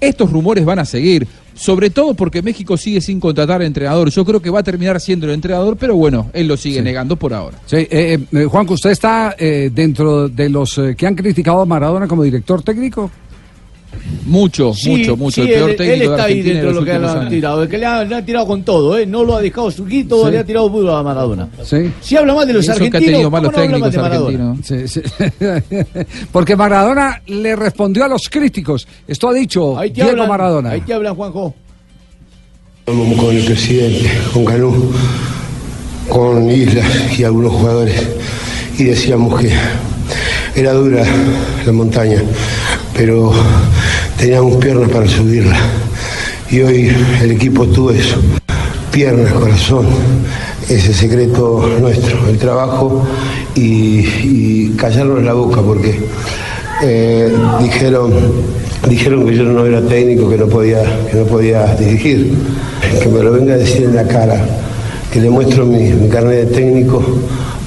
estos rumores van a seguir. Sobre todo porque México sigue sin contratar entrenador. Yo creo que va a terminar siendo el entrenador, pero bueno, él lo sigue negando por ahora. Sí, eh, eh, Juanco, ¿usted está eh, dentro de los eh, que han criticado a Maradona como director técnico? Mucho, Sí, mucho, mucho. sí, el peor él, técnico él de está ahí dentro de lo que le han tirado. Es que le han, le han tirado con todo, ¿eh? No lo ha dejado suquito, Sí. le ha tirado puro a Maradona. Sí. Si habla mal de los argentinos. Porque Maradona le respondió a los críticos. Esto ha dicho Ahí te Diego hablan, Maradona. Ahí te hablan, Juanjo. Hablamos con el presidente, con Canú, con Islas y algunos jugadores y decíamos que era dura la montaña, pero teníamos piernas para subirla. Y hoy el equipo tuvo eso, piernas, corazón, ese secreto nuestro, el trabajo y, y callarnos la boca porque eh, dijeron dijeron que yo no era técnico, que no podía, que no podía dirigir, que me lo venga a decir en la cara, que le muestro mi, mi carnet de técnico,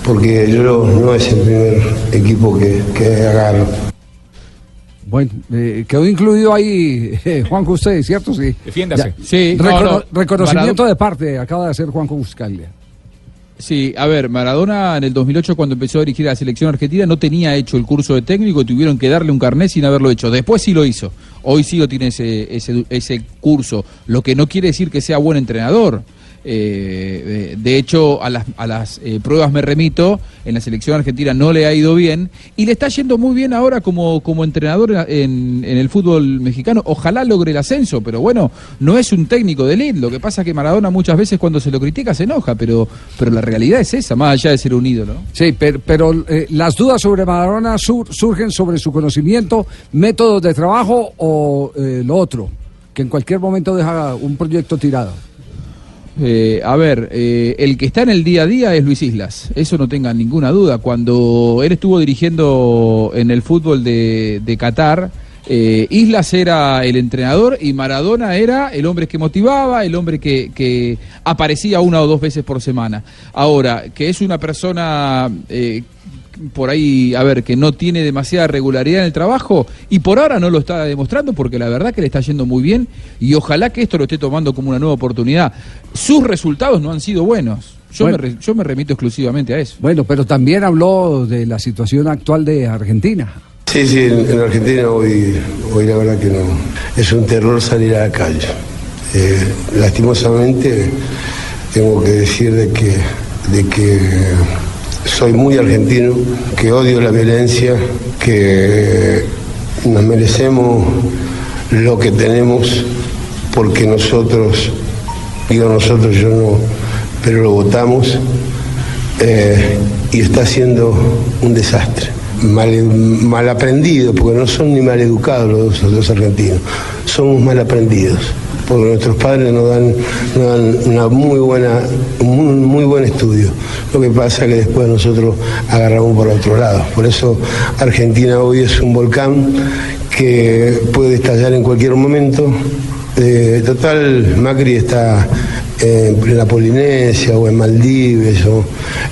porque yo no, es el primer equipo que, que agarro. Bueno, eh, quedó incluido ahí eh, Juanjo usted, ¿cierto? Sí. Defiéndase. Ya. Sí, no, Recono- no. Reconocimiento de parte acaba de hacer Juanjo Buscalia. Sí, a ver, Maradona en el 2008 cuando empezó a dirigir a la selección argentina no tenía hecho el curso de técnico y tuvieron que darle un carnet sin haberlo hecho. Después sí lo hizo. Hoy sí lo tiene ese, ese, ese curso, lo que no quiere decir que sea buen entrenador. Eh, de hecho, a las, a las eh, pruebas me remito, en la selección argentina no le ha ido bien y le está yendo muy bien ahora como, como entrenador en, en el fútbol mexicano. Ojalá logre el ascenso, pero bueno, no es un técnico de elite. Lo que pasa es que Maradona muchas veces cuando se lo critica se enoja, pero, pero la realidad es esa, más allá de ser un ídolo. Sí, pero, pero, eh, las dudas sobre Maradona sur- surgen sobre su conocimiento, métodos de trabajo o lo otro, que en cualquier momento deja un proyecto tirado. Eh, a ver, eh, el que está en el día a día es Luis Islas, eso no tengan ninguna duda. Cuando él estuvo dirigiendo en el fútbol de, Qatar, eh, Islas era el entrenador y Maradona era el hombre que motivaba, el hombre que, que aparecía una o dos veces por semana. Ahora, que es una persona eh, por ahí, a ver, que no tiene demasiada regularidad en el trabajo y por ahora no lo está demostrando porque la verdad que le está yendo muy bien y ojalá que esto lo esté tomando como una nueva oportunidad. Sus resultados no han sido buenos. Yo, Bueno. me, re- yo me remito exclusivamente a eso. Bueno, pero también habló de la situación actual de Argentina. Sí, sí, en, en Argentina hoy, hoy la verdad que no. Es un terror salir a la calle. Eh, lastimosamente tengo que decir de que, de que soy muy argentino, que odio la violencia, que nos merecemos lo que tenemos porque nosotros, digo nosotros, yo no, pero lo votamos eh, y está siendo un desastre. Mal, mal aprendido, porque no son ni mal educados los, argentinos, somos mal aprendidos, porque nuestros padres nos dan, nos dan una muy buena, un muy, buen estudio. Lo que pasa es que después nosotros agarramos por otro lado. Por eso Argentina hoy es un volcán que puede estallar en cualquier momento. Eh, total, Macri está en la Polinesia o en Maldives o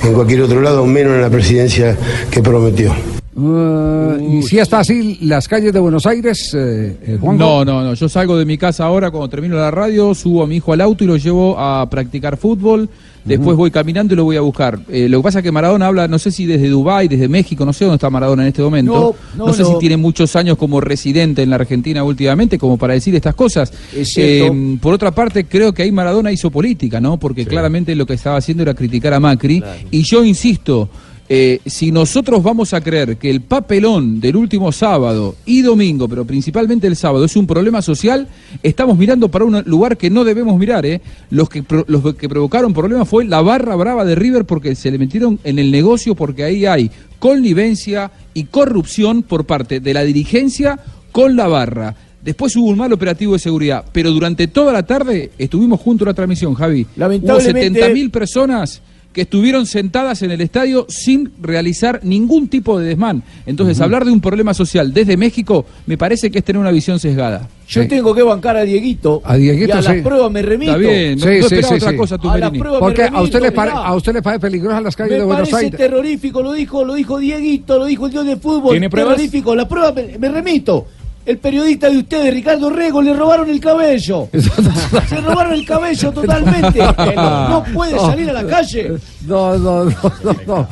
en cualquier otro lado, menos en la presidencia que prometió. Uh, ¿Y si está así las calles de Buenos Aires, eh, eh, Juanjo? No, no, no. Yo salgo de mi casa ahora cuando termino la radio, subo a mi hijo al auto y lo llevo a practicar fútbol. Después voy caminando y lo voy a buscar. Eh, lo que pasa es que Maradona habla, no sé si desde Dubái, desde México, no sé dónde está Maradona en este momento. No, no, sé no. si tiene muchos años como residente en la Argentina últimamente, como para decir estas cosas. Es cierto. Eh, por otra parte, creo que ahí Maradona hizo política, ¿no? Porque claramente lo que estaba haciendo era criticar a Macri. Y yo insisto, eh, si nosotros vamos a creer que el papelón del último sábado y domingo, pero principalmente el sábado, es un problema social, estamos mirando para un lugar que no debemos mirar. ¿eh? Los, que, los que provocaron problemas fue la barra brava de River porque se le metieron en el negocio porque ahí hay connivencia y corrupción por parte de la dirigencia con la barra. Después hubo un mal operativo de seguridad, pero durante toda la tarde estuvimos juntos en la transmisión, Javi. Hubo Lamentablemente- 70.000 personas que estuvieron sentadas en el estadio sin realizar ningún tipo de desmán. Entonces, hablar de un problema social desde México me parece que es tener una visión sesgada. Yo tengo que bancar a Dieguito. A Dieguito, y a sí. las pruebas me remito. Está bien, no, Sí, no sí, esperaba sí, otra sí. cosa, A las Tumberini. pruebas Porque me a usted, le remito, pare- a usted le parece peligrosas las calles Me de Buenos parece Aires. terrorífico, lo dijo, lo dijo Dieguito, lo dijo el dios del fútbol. ¿Tiene pruebas? Terrorífico, la prueba me, me remito. El periodista de ustedes, Ricardo Rego, le robaron el cabello. Se robaron el cabello totalmente. No puede salir a la calle. No, no, no, no, no.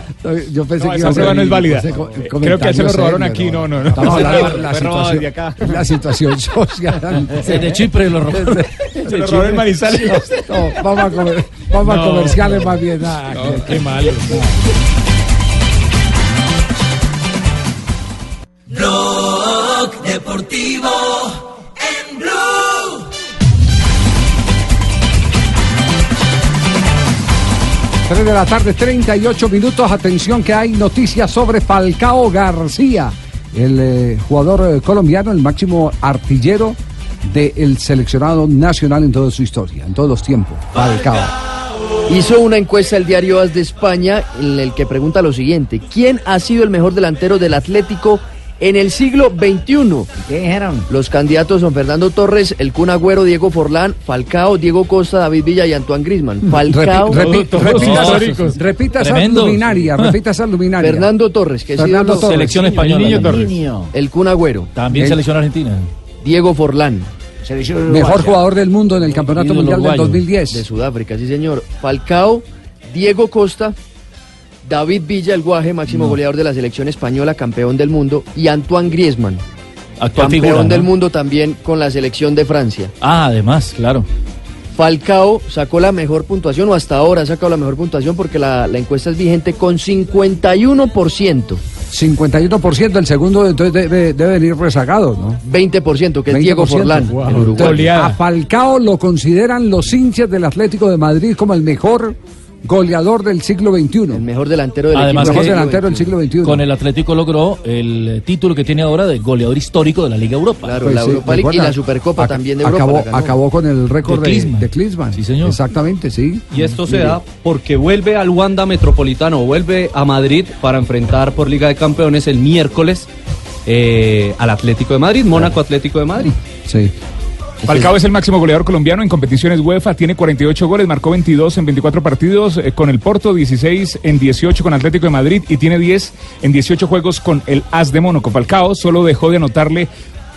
Yo pensé No, que esa iba a ser prueba no es válida. Eh, creo que se lo robaron aquí, no, no, no. De la situación, de acá. la situación social. Desde Chipre lo robó. Se lo robó en Manizales. No, vamos a, comer- vamos a No. comerciales más bien. ah, No, qué malo. Blog Deportivo en Blue. Tres de la tarde, 38 minutos. Atención que hay noticias sobre Falcao García, el eh, jugador eh, colombiano, el máximo artillero del seleccionado nacional en toda su historia, en todos los tiempos. Falcao. Hizo una encuesta el diario As de España en el que pregunta lo siguiente: ¿Quién ha sido el mejor delantero del Atlético en el siglo XXI? ¿Qué dijeron? Los candidatos son Fernando Torres, el Kun Agüero, Diego Forlán, Falcao, Diego Costa, David Villa y Antoine Griezmann. Falcao, Repi- repi- Todos repita, históricos. repita esa Tremendos. luminaria, repita esa luminaria. Fernando Torres, que es Fernando Torres. Selección española. El niño Torres. El Kun Agüero, También El- selección argentina. Diego Forlán, Selección. Mejor jugador del mundo en el Campeonato Mundial del uruguayo. 2010. de Sudáfrica, sí señor. Falcao, Diego Costa, David Villa, el guaje, máximo goleador de la selección española, campeón del mundo, y Antoine Griezmann, Actual campeón figura, ¿no? del mundo también con la selección de Francia. Ah, además, claro. Falcao sacó la mejor puntuación, o hasta ahora ha sacado la mejor puntuación porque la, la encuesta es vigente con 51%. 51%, el segundo entonces debe, debe venir rezagado, ¿no? 20%, que es Diego 20%. Forlán, Wow. Entonces, a Falcao lo consideran los hinchas del Atlético de Madrid como el mejor goleador del siglo XXI. El mejor delantero del Además mejor que delantero del siglo XXI. con el Atlético logró el título que tiene ahora de goleador histórico de la Liga Europa. Claro, Pues la sí, Europa League y la Supercopa ac- también de Europa. Acabó, con el récord De de, Klinsmann. de Klinsmann. Sí, señor. Exactamente, sí. Y esto se da porque vuelve al Wanda Metropolitano, vuelve a Madrid para enfrentar por Liga de Campeones el miércoles eh, al Atlético de Madrid, Mónaco Atlético de Madrid. Sí. Falcao es el máximo goleador colombiano en competiciones UEFA, tiene 48 goles, marcó 22 en 24 partidos eh, con el Porto, 16 en 18 con Atlético de Madrid y tiene 10 en 18 juegos con el AS de Mónaco. Falcao solo dejó de anotarle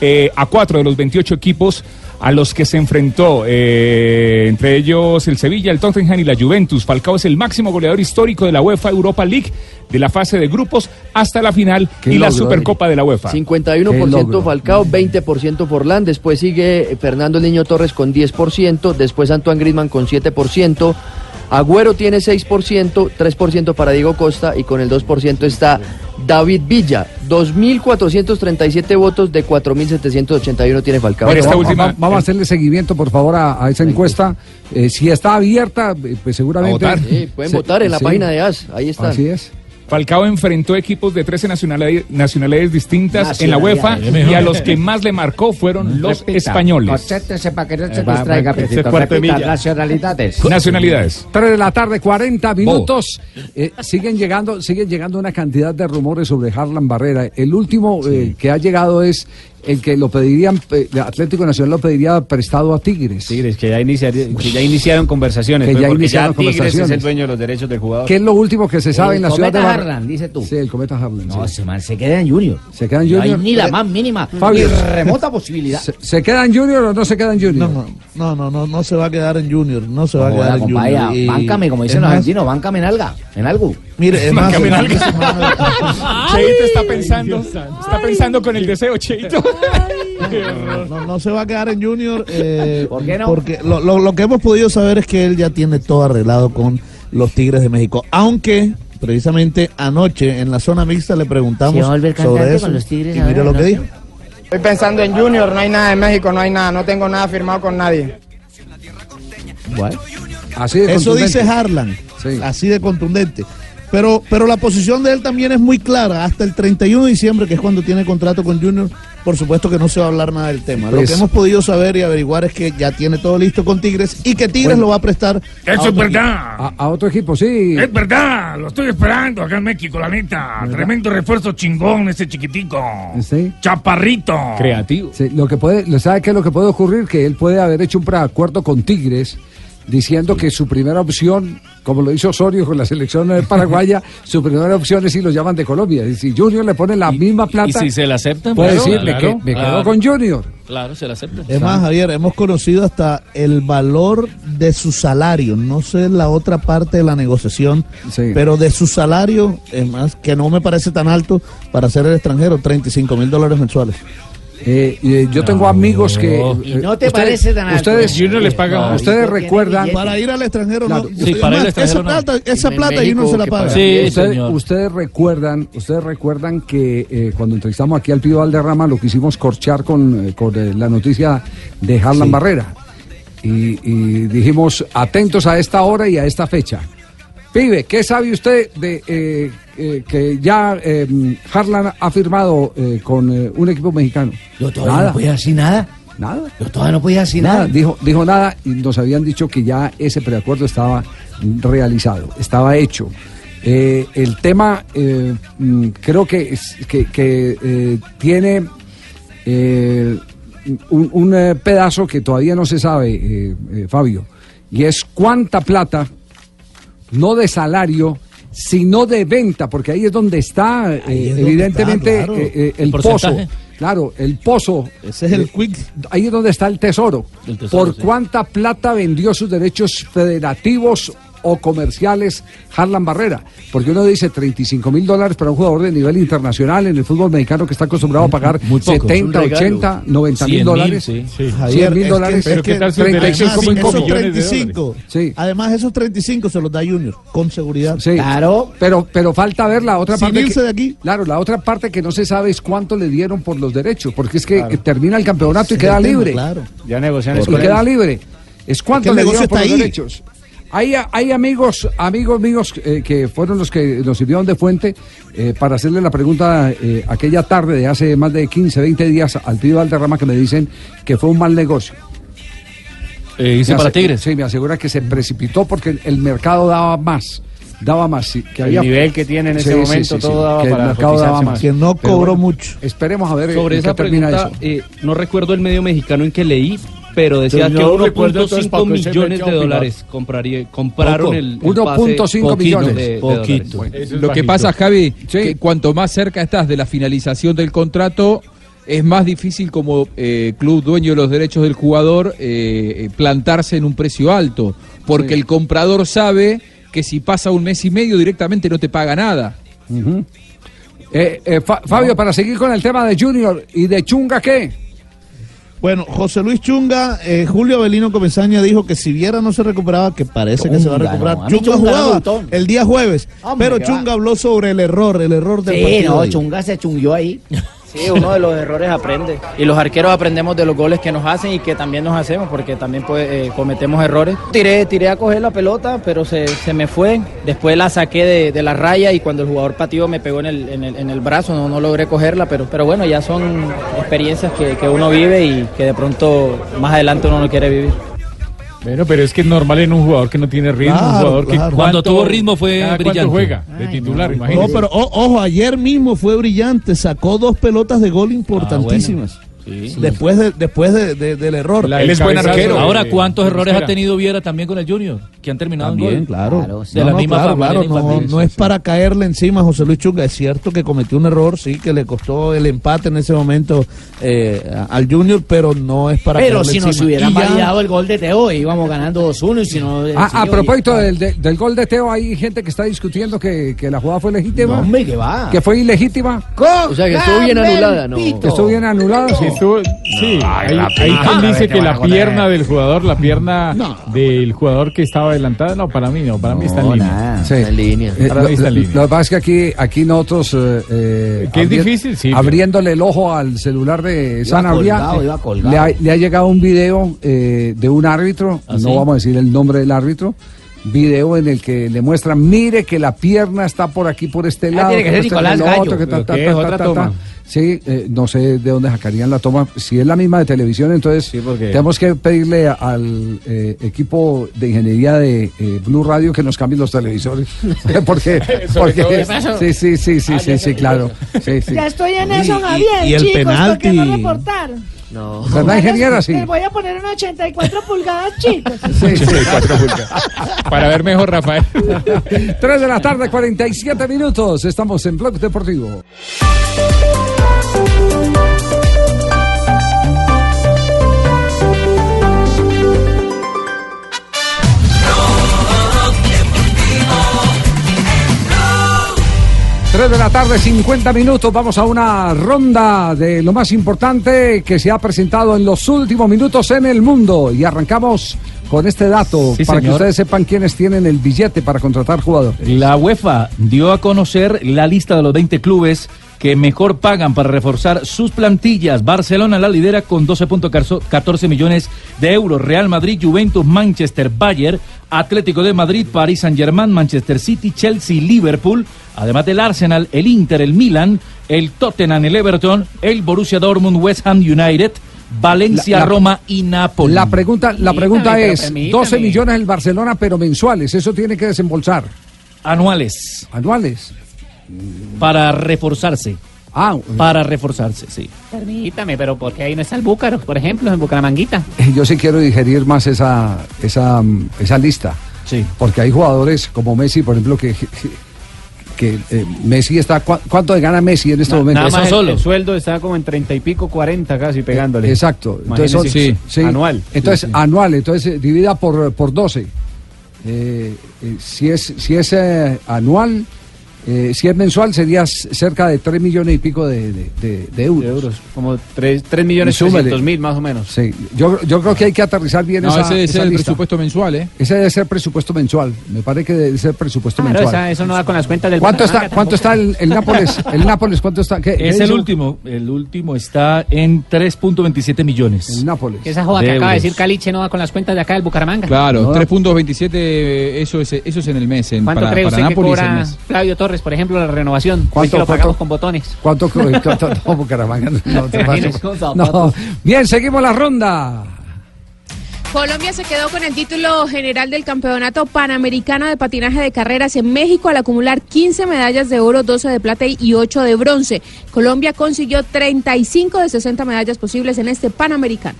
eh, a cuatro de los 28 equipos a los que se enfrentó, eh, entre ellos el Sevilla, el Tottenham y la Juventus. Falcao es el máximo goleador histórico de la UEFA Europa League, de la fase de grupos hasta la final Qué y la Supercopa de la UEFA. 51% Falcao, 20% Forlán, después sigue Fernando el Niño Torres con 10%, después Antoine Griezmann con 7%, Agüero tiene 6%, 3% para Diego Costa y con el 2% está David Villa, 2.437 votos de 4.781 tiene Falcao. Bueno, vamos, vamos- vamos a hacerle seguimiento, por favor, a, a esa encuesta. Eh, si está abierta, eh, pues seguramente. votar. Sí, pueden Se- votar en la sí. página de AS, ahí está. Así es. Falcao enfrentó equipos de 13 nacionalidades, nacionalidades distintas en la UEFA y a los que más le marcó fueron los Repita, españoles. Concéntrese para que no se Eh, distraiga, Repita, nacionalidades. Nacionalidades. 3 de la tarde, 40 minutos. Eh, siguen llegando, siguen llegando una cantidad de rumores sobre Harlan Barrera. El último eh, que ha llegado es el que lo pedirían, eh, Atlético Nacional lo pediría prestado a Tigres. Tigres, que ya, iniciar- que ya iniciaron conversaciones. Que pues, ya iniciaron ya Tigres es conversaciones. el dueño de los derechos del jugador. ¿Qué es lo último que se sabe en la ciudad de Cometa Bar- Harlan, dices tú. Sí, el cometa Harlan. No, sí. man se queda en Junior. Se queda en No Junior. hay ni la más mínima Fabio. ni remota posibilidad. ¿Se, se queda en Junior o no se queda en Junior? No, no, no, no, no se va a quedar en Junior, no se va a quedar en Junior. Y- báncame, como dicen los argentinos, báncame en alga, en algo. Mire, es más, Báncame en. Cheito está pensando, está pensando con el deseo, Cheito. No, no, no se va a quedar en Junior. eh, ¿Por qué no? Porque lo, lo- lo que hemos podido saber es que él ya tiene todo arreglado con los Tigres de México. Aunque, precisamente anoche en la zona mixta le preguntamos ¿Se va a volver sobre eso. con los Tigres y mire lo que dijo. Estoy pensando en Junior, no hay nada en México, no hay nada, no tengo nada firmado con nadie. Así de Eso dice Harlan, así de contundente. Pero, pero la posición de él también es muy clara. Hasta el 31 de diciembre, que es cuando tiene contrato con Junior, por supuesto que no se va a hablar nada del tema. Lo Pues- que hemos podido saber y averiguar es que ya tiene todo listo con Tigres y que Tigres Bueno. lo va a prestar. a Eso es otro verdad. A, a otro equipo, sí. Es verdad, lo estoy esperando acá en México, la neta. Tremendo refuerzo chingón ese chiquitico. Sí. Chaparrito. Creativo. Sí, lo que puede, ¿sabe qué es lo que puede ocurrir? Que él puede haber hecho un preacuerdo con Tigres diciendo que su primera opción, como lo hizo Osorio con la selección paraguaya, su primera opción es si lo llaman de Colombia. Y si Junior le pone la misma plata, Y si se la aceptan, puede claro, decir, me, claro, que- me claro. quedo con Junior. Claro, se la aceptan. Es más, Javier, hemos conocido hasta el valor de su salario. No sé la otra parte de la negociación, pero de su salario, es más, que no me parece tan alto para ser el extranjero, 35 mil dólares mensuales. Eh, eh, yo tengo amigos que. ¿Y no eh, te parece tan alto? Ustedes, Junior les paga más. Ustedes No, tiene recuerdan. Para ir al extranjero, Claro. no. Sí, para ir al extranjero, esa no. plata- esa plata Junior se la paga. paga. Sí, ustedes, señor. ustedes recuerdan, ustedes recuerdan que eh, cuando entrevistamos aquí al Pío Valderrama lo quisimos corchar con, eh, con eh, la noticia de Harlan Sí. Barrera. Y, y dijimos, atentos a esta hora y a esta fecha. Pibe, ¿qué sabe usted de eh, eh, que ya eh, Harlan ha firmado con un equipo mexicano? Yo todavía no podía decir nada. Nada. Yo todavía no podía decir Nada, nada. dijo, dijo nada y nos habían dicho que ya ese preacuerdo estaba realizado, estaba hecho. El tema mm, creo que, que, que, tiene un, un, pedazo que todavía no se sabe, Fabio, y es cuánta plata, no de salario, sino de venta, porque ahí es donde está eh, es evidentemente está, claro. eh, eh, el El pozo. Claro, el pozo. Ese es el quick. Ahí es donde está el tesoro. tesoro, ¿Por sí. cuánta plata vendió sus derechos federativos o comerciales Harlan Barrera? Porque uno dice 35 mil dólares para un jugador de nivel internacional en el fútbol mexicano que está acostumbrado a pagar poco, es un 70, regalo. 80, 90 mil 100.000, dólares. sí. Sí. Javier, 100 mil es que- dólares. es que- además, 35 mil esos millones de 35, Además, esos 35 se los da Junior, con seguridad. Sí. Pero, pero falta ver la otra Sin parte. que- de aquí. Claro, la otra parte que no se sabe es cuánto le dieron por los derechos, porque es que Claro. termina el campeonato y queda libre. claro. Ya negociaron Y queda libre. Es cuánto Es que le dieron por los derechos. Hay, hay amigos, amigos míos eh, que fueron los que nos sirvieron de fuente eh, para hacerle la pregunta eh, aquella tarde de hace más de 15, 20 días al tío Valderrama que me dicen que fue un mal negocio. Eh, hice Me para Tigres. Sí, me asegura que se precipitó porque el mercado daba más. Daba más. sí, que El había- nivel que tiene en ese momento, todo daba que para el mercado daba más. Que no cobró mucho. Esperemos a ver Sobre en qué esa termina pregunta, eso. eh, no recuerdo el medio mexicano en que leí, pero decía Señor, que recuerda entonces 1.5 para qué se millones de dólares compraría, compraron Poco. el, el 1.5 pase millones. de- de Poquito. Lo que pasa, Javi, que cuanto más cerca estás de la finalización del contrato, es más difícil como eh, club dueño de los derechos del jugador eh, eh, plantarse en un precio alto, porque Sí. el comprador sabe que si pasa un mes y medio directamente no te paga nada. Eh, eh, Fa- Fabio, para seguir con el tema de Junior y de Chunga, ¿qué? Bueno, José Luis Chunga, eh, Julio Avelino Comesaña dijo que si Viera no se recuperaba, que parece que se va a recuperar. no. A Chunga no jugaba el día jueves, Hombre, pero Chunga va. habló sobre el error, el error del Sí, partido. no, de ayer. Chunga se chunguió ahí. Sí, uno de los errores aprende. Y los arqueros aprendemos de los goles que nos hacen y que también nos hacemos, porque también pues, eh, cometemos errores. Tiré, tiré a coger la pelota, pero se, se me fue. Después la saqué de, de la raya y cuando el jugador pateó me pegó en el, en el, en el brazo, no, no logré cogerla, pero, pero bueno, ya son experiencias que, que uno vive y que de pronto más adelante uno no quiere vivir. Bueno, pero es que es normal en un jugador que no tiene ritmo, un Claro, jugador que claro. Cuando tuvo ritmo fue cada brillante. juega de titular, No, imagínese. pero o- ojo, ayer mismo fue brillante, sacó dos pelotas de gol importantísimas. Después, de, después de- de- del error. Él es buen arquero. Ahora, ¿cuántos errores ha tenido Viera también con el Junior? Que han terminado en También, gol. claro. De No, la no, misma claro, claro, no, es para caerle encima a José Luis Chunga. Es cierto que cometió un error, sí, que le costó el empate en ese momento eh, al Junior, pero no es para Pero caerle si nos encima. hubieran Y ya- validado el gol de Teo, íbamos ganando 2-1 y si no... Ah, a propósito del, de- del gol de Teo, hay gente que está discutiendo que, que la jugada fue legítima. No, hombre, que va. Que fue ilegítima. O sea, que estuvo bien anulada, ¿no? Que estuvo bien anulada. Sí, estuvo- sí, hay, la hay pija. quien Ah, dice que la pierna del jugador, la pierna del jugador que estaba adelantada, no, para mí no, para mí está en línea. Sí. Eh, Para lo, mí está en línea. lo que pasa es que aquí, aquí nosotros. eh, eh, Que es difícil, sí, pero- Abriéndole el ojo al celular de Sanabria, eh, le, ha, le ha llegado un video eh, de un árbitro, ¿Ah, no sí? vamos a decir el nombre del árbitro. Video en el que le muestran, mire que la pierna está por aquí, por este Ah, lado. tiene que ser. Sí, eh, no sé de dónde sacarían la toma. Si es la misma de televisión, entonces porque- tenemos que pedirle al eh, equipo de ingeniería de eh, Blue Radio que nos cambien los televisores. porque, porque sí, sí, sí, sí, sí, sí, claro. Sí, sí. Ya estoy en eso, y- Javier, y el chicos, ¿por qué no penalti. reportar? No. ¿Verdad, ingeniera? Sí. Les voy a poner una 84 pulgadas, chicos. Sí, sí. Para ver mejor, Rafael. 3 de la tarde, 47 minutos. Estamos en Blog Deportivo. Tres de la tarde, 50 minutos. Vamos a una ronda de lo más importante que se ha presentado en los últimos minutos en el mundo. Y arrancamos con este dato Sí, para que ustedes sepan quiénes tienen el billete para contratar jugadores. La UEFA dio a conocer la lista de los 20 clubes que mejor pagan para reforzar sus plantillas. Barcelona la lidera con 12.14 millones de euros. Real Madrid, Juventus, Manchester, Bayern, Atlético de Madrid, París Saint-Germain, Manchester City, Chelsea, Liverpool. Además del Arsenal, el Inter, el Milan, el Tottenham, el Everton, el Borussia Dortmund, West Ham United, Valencia, La- la- Roma y Napoli. La pregunta, la pregunta es, permítame. 12 millones el Barcelona, pero mensuales, eso tiene que desembolsar. Anuales. Anuales. Para reforzarse. Ah, para reforzarse, sí. Permítame, pero ¿por qué ahí no está el Búcaro, por ejemplo, en Bucaramanguita? Yo sí quiero digerir más esa, esa, mm, esa lista. Sí. Porque hay jugadores como Messi, por ejemplo, que, que eh, Messi está... ¿cu- ¿Cuánto gana Messi en este momento? Nada más el, el sueldo está como en 30 y pico, 40 casi pegándole. Exacto. Entonces, son- sí, Anual. Entonces, Sí, sí. anual. Entonces, eh, divida por, por 12. Eh, eh, si es, si es eh, anual, eh, si es mensual, sería cerca de 3 millones y pico de, de- de- de euros. De euros, como 3, millones Y súmele. 300 mil más o menos. Sí, yo, yo creo que hay que aterrizar bien No, esa, ese debe esa ser el lista. presupuesto mensual, ¿eh? Ese debe ser presupuesto mensual. Me parece que debe ser presupuesto Claro, mensual. esa- eso no va con las cuentas del ¿Cuánto está, cuánto está el, el Nápoles? El Nápoles, ¿cuánto está? ¿Qué- qué Es el último, el último está en 3.27 millones. El Nápoles. Que esa joda que acaba de decir Caliche no va con las cuentas de acá del Bucaramanga. Claro, No. 3.27, eso es, eso es en el mes. En, ¿Cuánto para cree para usted que Nápoles el cobra. Flavio Torres, por ejemplo, la renovación? ¿Cuánto, que lo cuánto? pagamos con botones. ¿Cuánto? cuánto no, Bucaramanga, no, no, te Imagínese pases. con No. zapatos. Bien, seguimos la ronda. Colombia se quedó con el título general del Campeonato Panamericano de Patinaje de Carreras en México al acumular 15 medallas de oro, 12 de plata y 8 de bronce. Colombia consiguió 35 de 60 medallas posibles en este Panamericano.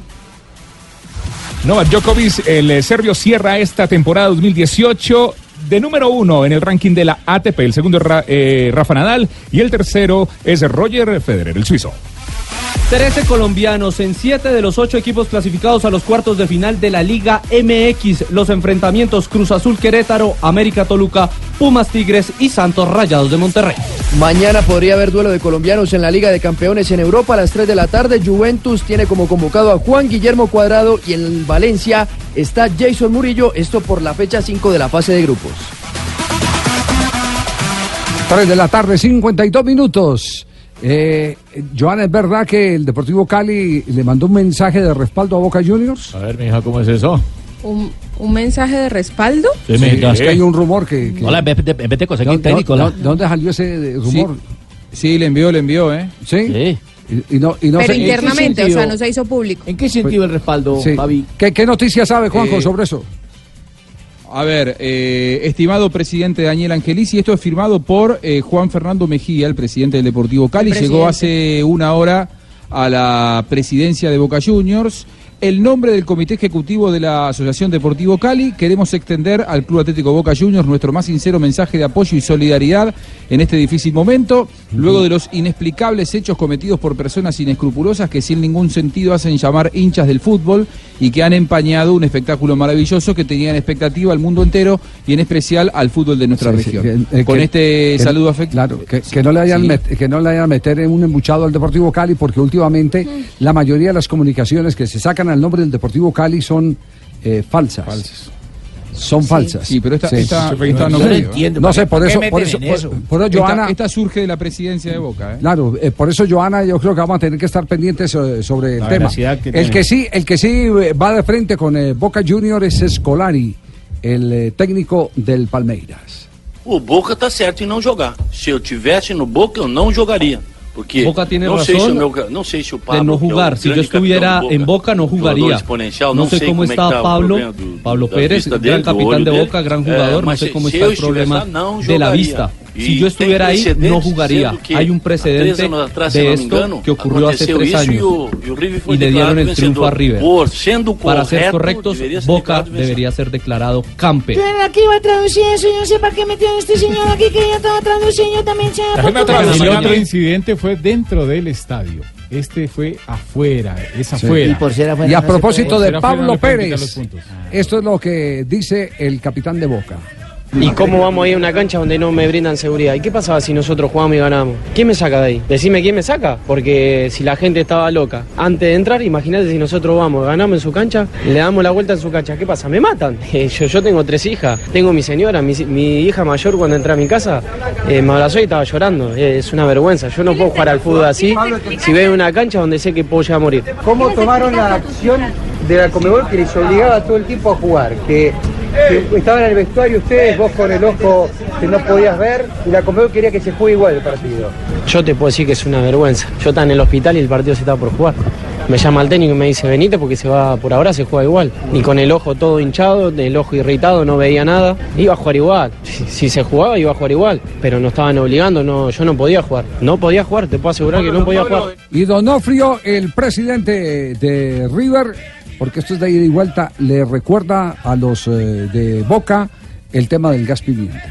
Novak Djokovic, el eh, serbio, cierra esta temporada 2018 de número uno en el ranking de la ATP. El segundo es eh, Rafa Nadal y el tercero es Roger Federer, el suizo. 13 colombianos en 7 de los 8 equipos clasificados a los cuartos de final de la Liga MX. Los enfrentamientos Cruz Azul Querétaro, América Toluca, Pumas Tigres y Santos Rayados de Monterrey. Mañana podría haber duelo de colombianos en la Liga de Campeones en Europa a las 3 de la tarde. Juventus tiene como convocado a Juan Guillermo Cuadrado y en Valencia está Jason Murillo, esto por la fecha 5 de la fase de grupos. 3 de la tarde, 52 minutos. Eh, Joana, ¿es verdad que el Deportivo Cali le mandó un mensaje de respaldo a Boca Juniors? A ver, mija, ¿cómo es eso? Un, un mensaje de respaldo. Sí, Sí, es que hay un rumor que... que- Hola, en vez de, en vez de conseguir ¿Dó- técnico, dó- la- ¿De dónde salió ese rumor? Sí, le envió, le envió, ¿eh? ¿Sí? Sí. Y, y no, y no pero internamente, o sea, no se hizo público. ¿En qué sentido el respaldo, Sí. Fabi? ¿Qué, qué noticias sabe Juanjo Eh, sobre eso? A ver, eh, estimado presidente Daniel Angelici, esto es firmado por eh, Juan Fernando Mejía, el presidente del Deportivo Cali. Llegó hace una hora a la presidencia de Boca Juniors. El nombre del Comité Ejecutivo de la Asociación Deportivo Cali. Queremos extender al Club Atlético Boca Juniors nuestro más sincero mensaje de apoyo y solidaridad en este difícil momento, luego de los inexplicables hechos cometidos por personas inescrupulosas que sin ningún sentido hacen llamar hinchas del fútbol y que han empañado un espectáculo maravilloso que tenía en expectativa al mundo entero y en especial al fútbol de nuestra Sí, sí, región. que- eh, Con que- este que- saludo afectivo. Claro, que, que no le hayan Sí. met- que no le hayan meter en un embuchado al Deportivo Cali, porque últimamente la mayoría de las comunicaciones que se sacan al nombre del Deportivo Cali son eh, falsas. Son falsas. Sí, pero esta, esta, esta no, no entiendo, No sé, por eso, por eso, por, por eso, Esta- Joana, esta surge de la presidencia de Boca. ¿eh? Claro, eh, por eso Joana, yo creo que vamos a tener que estar pendientes eh, sobre el La tema. que el que sí, el que sí va de frente con eh, Boca Juniors es Scolari, el eh, técnico del Palmeiras. O Boca tá certo em não jogar. Se eu tivesse no Boca, eu não jogaria. Porque Boca tiene sei se razón meu, ca- não sei se o Pablo de no jugar. Si yo estuviera en Boca, no jugaría. No sé cómo está Pablo, Pablo Pérez, gran capitán de. Boca, gran É, jugador. No sé cómo está el problema estivesse de la vista. Si yo estuviera ahí, no jugaría. Hay un precedente atrás, de esto engano, que ocurrió hace tres años. O, o Y le dieron el triunfo a. River. Por Para ser correctos, ser Boca debería ser declarado campeón. Pero aquí va a traducir eso, yo no sé para qué metieron este señor aquí que yo estaba traduciendo, yo también sé. El otro incidente fue dentro del estadio. Este fue afuera, es Sí. afuera. Y por ser afuera Y a no propósito de Pablo Pérez. Esto es lo que dice el capitán de Boca. ¿Y cómo vamos a ir a una cancha donde no me brindan seguridad? ¿Y qué pasaba si nosotros jugamos y ganamos? ¿Quién me saca de ahí? Decime quién me saca, porque si la gente estaba loca antes de entrar, imagínate si nosotros vamos, ganamos en su cancha, le damos la vuelta en su cancha, ¿qué pasa? Me matan. Eh, Yo, yo tengo tres hijas, tengo mi señora, mi, mi hija mayor cuando entré a mi casa eh, me abrazó y estaba llorando. Eh, Es una vergüenza. Yo no puedo jugar al fútbol así si veo una cancha donde sé que puedo llegar a morir. ¿Cómo tomaron la acción de la Comebol que les obligaba todo el tiempo a jugar? Que, que estaban en el vestuario ustedes, vos con el ojo que no podías ver, y la Comebol quería que se juegue igual el partido. Yo te puedo decir que es una vergüenza. Yo estaba en el hospital y el partido se estaba por jugar. Me llama el técnico y me dice, venite porque se va, por ahora se juega igual. Y con el ojo todo hinchado, el ojo irritado, no veía nada. Iba a jugar igual. Si, si se jugaba, iba a jugar igual. Pero no estaban obligando, no, yo no podía jugar. No podía jugar, te puedo asegurar que no podía jugar. Y Donofrio, el presidente de River, porque esto es de ida y vuelta, le recuerda a los eh, de Boca el tema del gas pimienta.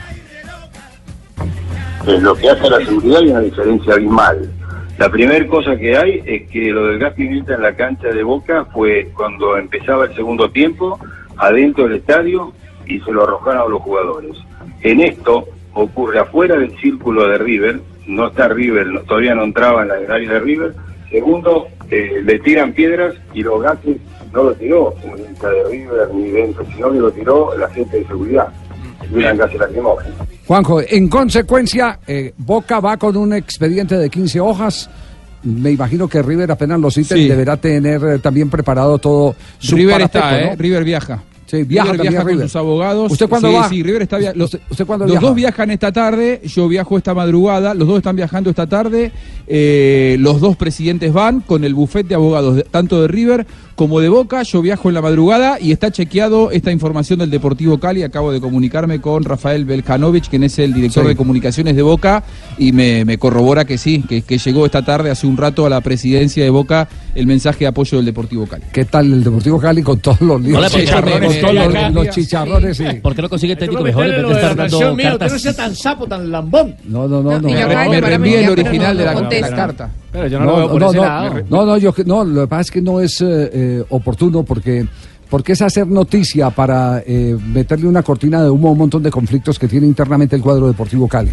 En lo que hace a la seguridad hay una diferencia abismal. La primera cosa que hay es que lo del gas pimienta en la cancha de Boca fue cuando empezaba el segundo tiempo, adentro del estadio, y se lo arrojaron a los jugadores. En esto ocurre afuera del círculo de River, no está River, todavía no entraba en la área de River. Segundo, eh, le tiran piedras y los gases no lo tiró un hincha de River ni dentro, sino que lo tiró la gente de seguridad. Tiran gases lacrimógenos. Juanjo, en consecuencia, eh, Boca va con un expediente de 15 hojas. Me imagino que River apenas los ítems Sí. deberá tener eh, también preparado todo su River parapeto, está, ¿no? ¿eh? River viaja. Sí, viaja River viaja con River. sus abogados. ¿Usted cuándo sí, va? Sí, River está via- los, ¿Usted- usted cuándo los viaja? dos viajan esta tarde, yo viajo esta madrugada, los dos están viajando esta tarde, eh, los dos presidentes van con el bufete de abogados, de- tanto de River como de Boca, yo viajo en la madrugada y está chequeado esta información del Deportivo Cali, acabo de comunicarme con Rafael Belkanovich, quien es el director Sí. de comunicaciones de Boca, y me, me corrobora que sí, que, que llegó esta tarde, hace un rato, a la presidencia de Boca el mensaje de apoyo del Deportivo Cali. ¿Qué tal el Deportivo Cali con todos los líos? Hola, me- los, los chicharrones, sí. ¿Por qué no consigue técnico Yo mejor en meterle vez de lo estar la dando usted no cartas? sea tan sapo, tan lambón. No, no, no, no. Me reenvíe el original no de la, contesta. de la carta. Pero yo no lo veo por ese no, lado. No, no, yo, no, lo que pasa es que no es eh, eh, oportuno porque, porque es hacer noticia para eh, meterle una cortina de humo a un montón de conflictos que tiene internamente el cuadro deportivo Cali.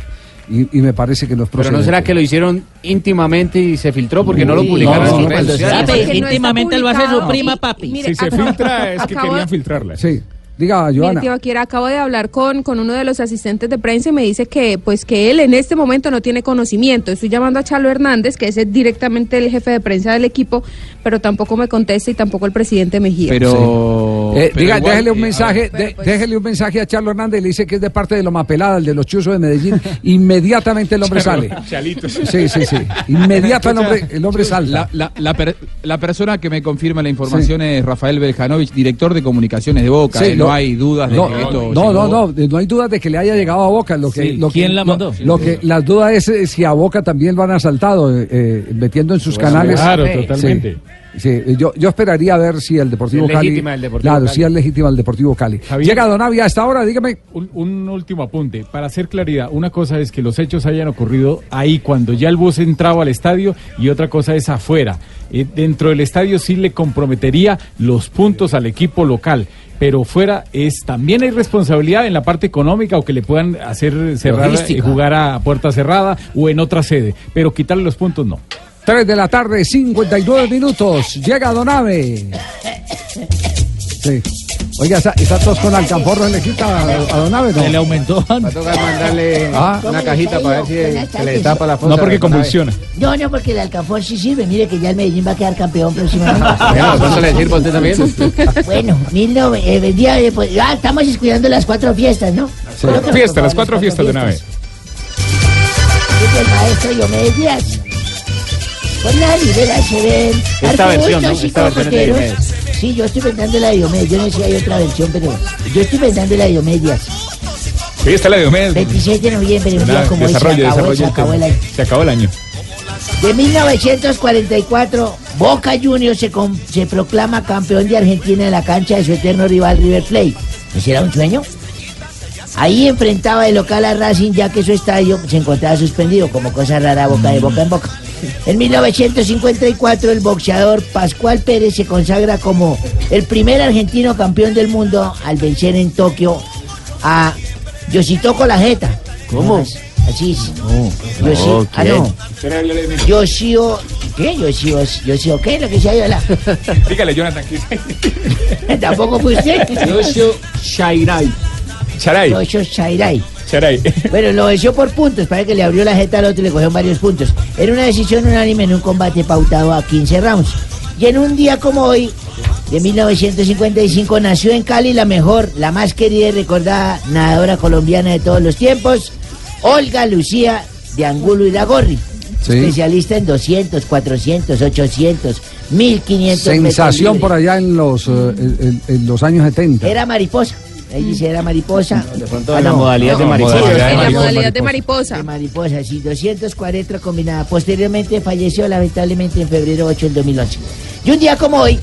Y, y me parece que no es Pero no será que lo hicieron íntimamente y se filtró porque no lo publicaron no, en no, redes sociales. Que no íntimamente lo hace su prima, papi. mire, Si se filtra es que querían filtrarla. Sí, diga, Mire, Joana. Tibaquira, acabo de hablar con, con uno de los asistentes de prensa y me dice que pues que él en este momento no tiene conocimiento. Estoy llamando a Chalo Hernández, que es el- directamente el jefe de prensa del equipo, pero tampoco me contesta y tampoco el presidente Mejía. Pero pero. Eh, pero diga, igual, déjele un eh, mensaje, de- déjele un mensaje a Charlo Hernández y le dice que es de parte de Loma Pelada, el de los chuzos de Medellín. Inmediatamente el hombre sale. Chalitos. Sí, sí, sí. Inmediato el hombre, el hombre salta. La, la- la per- la persona que me confirma la información es Rafael Beljanovich, director de comunicaciones de Boca. Sí, eh, no, lo- hay dudas de no, que esto. no, no, no, no hay dudas de que le haya llegado a Boca. Lo que, Sí, lo que- ¿quién la lo- mandó? Lo, que las dudas es eh, si a Boca también lo han asaltado, eh, eh, metiendo en sus Pues canales. claro, Sí, totalmente. sí, yo, yo esperaría ver si el Deportivo Si es Cali. legítima el Deportivo claro, Cali. si es legítima el Deportivo Cali. Javier. Llega Donavia a esta hora, dígame. Un, un último apunte. Para hacer claridad, una cosa es que los hechos hayan ocurrido ahí cuando ya el bus entraba al estadio y otra cosa es afuera. Eh, dentro del estadio sí le comprometería los puntos al equipo local. Pero fuera es también hay responsabilidad en la parte económica o que le puedan hacer cerrar y Logística. jugar a puerta cerrada o en otra sede. Pero quitarle los puntos no. 3 de la tarde, 59 minutos. Llega Donave. Sí. Oiga, ¿está, está tos con alcanforro le quita a, a Donave? ¿no? Se le aumentó. Va a tocar mandarle Ah. una cajita para ver si se le tapa la fosa. No porque de convulsiona. No, no, porque el alcanfor sí sirve. Mire que ya el Medellín va a quedar campeón próximamente. Bueno, ¿cuánto le sirve a usted también? Bueno, mil nove- eh, vendía, eh, pues, ah, estamos descuidando las cuatro fiestas, ¿no? Por Fiesta, favor, las cuatro fiestas de una vez. Dice el maestro Diomedes Díaz. Con la libera se ven Esta versión, ¿no? Esta versión es de. Diomedes. Sí, yo estoy inventando la de Diomedes. Yo no sé si hay otra versión, pero yo estoy inventando la de Diomedes. Sí, está la de Diomedes. 26 de noviembre, un día Nada, como hoy, se acabó, se desarrollo. acabó el año. Se acabó el año. De 1944, Boca Juniors se proclama campeón de Argentina en la cancha de su eterno rival River Plate. ¿No será un sueño? Ahí enfrentaba de local a Racing ya que su estadio se encontraba suspendido, como cosa rara boca de boca en boca. En 1954 el boxeador Pascual Pérez se consagra como el primer argentino campeón del mundo al vencer en Tokio a Yoshitoko Lajeta. ¿Cómo? Así es. No, Yoshi- ah, no. Yoshio. ¿Qué? Yoshio, Yoshio, ¿qué? Lo que se ha ido la. Dígale, Jonathan. que- Tampoco fue usted. Yoshio Shairai. Charay. Yoshio Shairai. Charay. Bueno, lo venció por puntos, parece que le abrió la jeta al otro y le cogió varios puntos. Era una decisión unánime en un combate pautado a 15 rounds. Y en un día como hoy, de 1955, nació en Cali la mejor, la más querida y recordada nadadora colombiana de todos los tiempos, Olga Lucía de Angulo y Dagorri. Sí. Especialista en 200, 400, 800, 1500 metros Sensación por allá en los, eh, en los años 70. Era mariposa. Ahí dice era mariposa. De pronto en la modalidad de mariposa. En la modalidad de mariposa. De mariposa, sí, 240 combinada. Posteriormente falleció lamentablemente en febrero 8 del 2011. Y un día como hoy,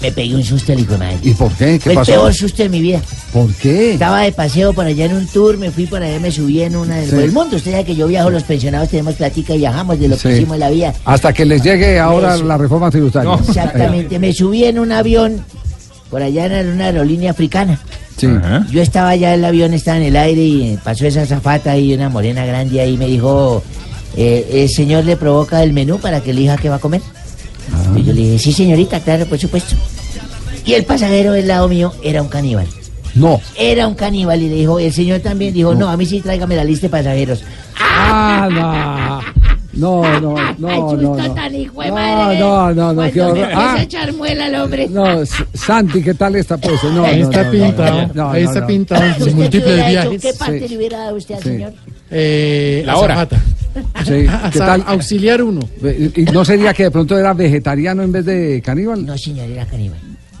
me pegué un susto el hijo de madre. ¿Y por qué? ¿Qué Fue el pasó? peor susto de mi vida. ¿Por qué? Estaba de paseo por allá en un tour, me fui por allá, me subí en una del Sí. el mundo. Usted sabe que yo viajo, los pensionados tenemos plática y viajamos de lo que Sí. hicimos en la vida. Hasta que les llegue ahora Eso. la reforma tributaria. Exactamente, me subí en un avión por allá en una aerolínea africana. Sí. Yo estaba allá, el avión estaba en el aire y eh, pasó esa zafata y una morena grande ahí me dijo, eh, el señor le provoca el menú para que elija qué va a comer. Y yo le dije, sí señorita, claro, por supuesto. Y el pasajero del lado mío era un caníbal. No. Era un caníbal y le dijo, el señor también dijo, no, a mí sí tráigame la lista de pasajeros. Ah, no. No, no, no, no. No, tan hijo de no, madre. no, no, no, qué horror. Ah. echar muela el hombre. No, S- Santi, ¿qué tal está pues? No, Ahí no, está no, pintado, no, no, ahí no, está no. pintado en sus ¿Usted qué múltiples hubiera hecho? viajes. ¿Qué parte Sí. le hubiera dado usted al Sí. señor? Eh, La hora. azafata. Sí, ¿qué tal? Auxiliar uno. ¿Y no sería que de pronto era vegetariano en vez de caníbal? No, señor, era caníbal.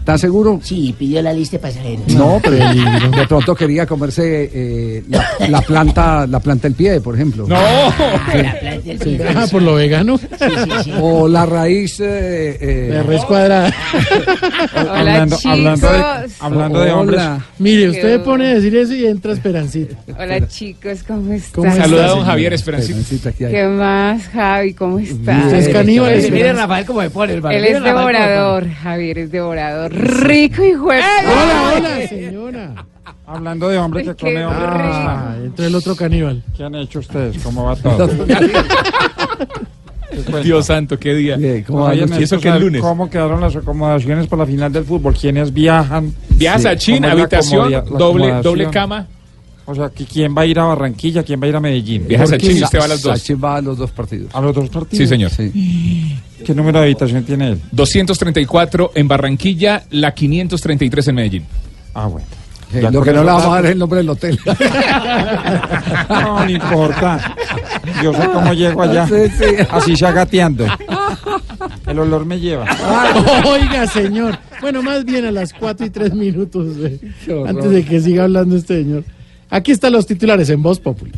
¿Estás seguro? Sí, pidió la lista de pasajeros. No, pero de pronto quería comerse eh, la, la planta la planta del pie, por ejemplo. No. Ah, la planta del Sí. pie. Ah, por lo vegano. Sí, sí, sí. O la raíz... eh, eh, De res cuadrada. Hola, chicos. hablando de hombres. Mire, usted pone a decir eso y entra Esperancita. Hola chicos, ¿cómo están? ¿Cómo está, Saluda a don? Javier Esperancita. Esperancita, aquí hay. ¿Qué más, Javi? ¿Cómo estás? Usted es caníbal. Mire. Rafael, cómo me pone el Él es devorador, Javier es devorador. Rico y juez. Hola, hola, señora. Hablando de hombres que come hombres, ¿cómo Ah, entró el otro caníbal. ¿Qué han hecho ustedes? ¿Cómo va todo? Dios santo, qué día. Bien, ¿cómo Oye, Y eso que es saber lunes. ¿Cómo quedaron las acomodaciones para la final del fútbol? ¿Quiénes viajan? Viajas a China, ¿Cómo es la habitación, doble, doble cama. O sea, ¿qui- ¿quién va a ir a Barranquilla? ¿Quién va a ir a Medellín? Viajas a China y usted va a las dos. Sachin va a los dos partidos. ¿A los dos partidos? Sí, señor. Sí. ¿Qué número de habitación tiene él? 234 en Barranquilla, la 533 en Medellín. Ah, bueno. Ya lo que no le vamos a dar es el nombre del hotel. No, no importa. Yo sé cómo llego allá. Sí, sí. Así se agateando. El olor me lleva. Oiga, señor. Bueno, más bien a las 4 y 3 minutos, eh, antes de que siga hablando este señor. Aquí están los titulares en Voz Populi.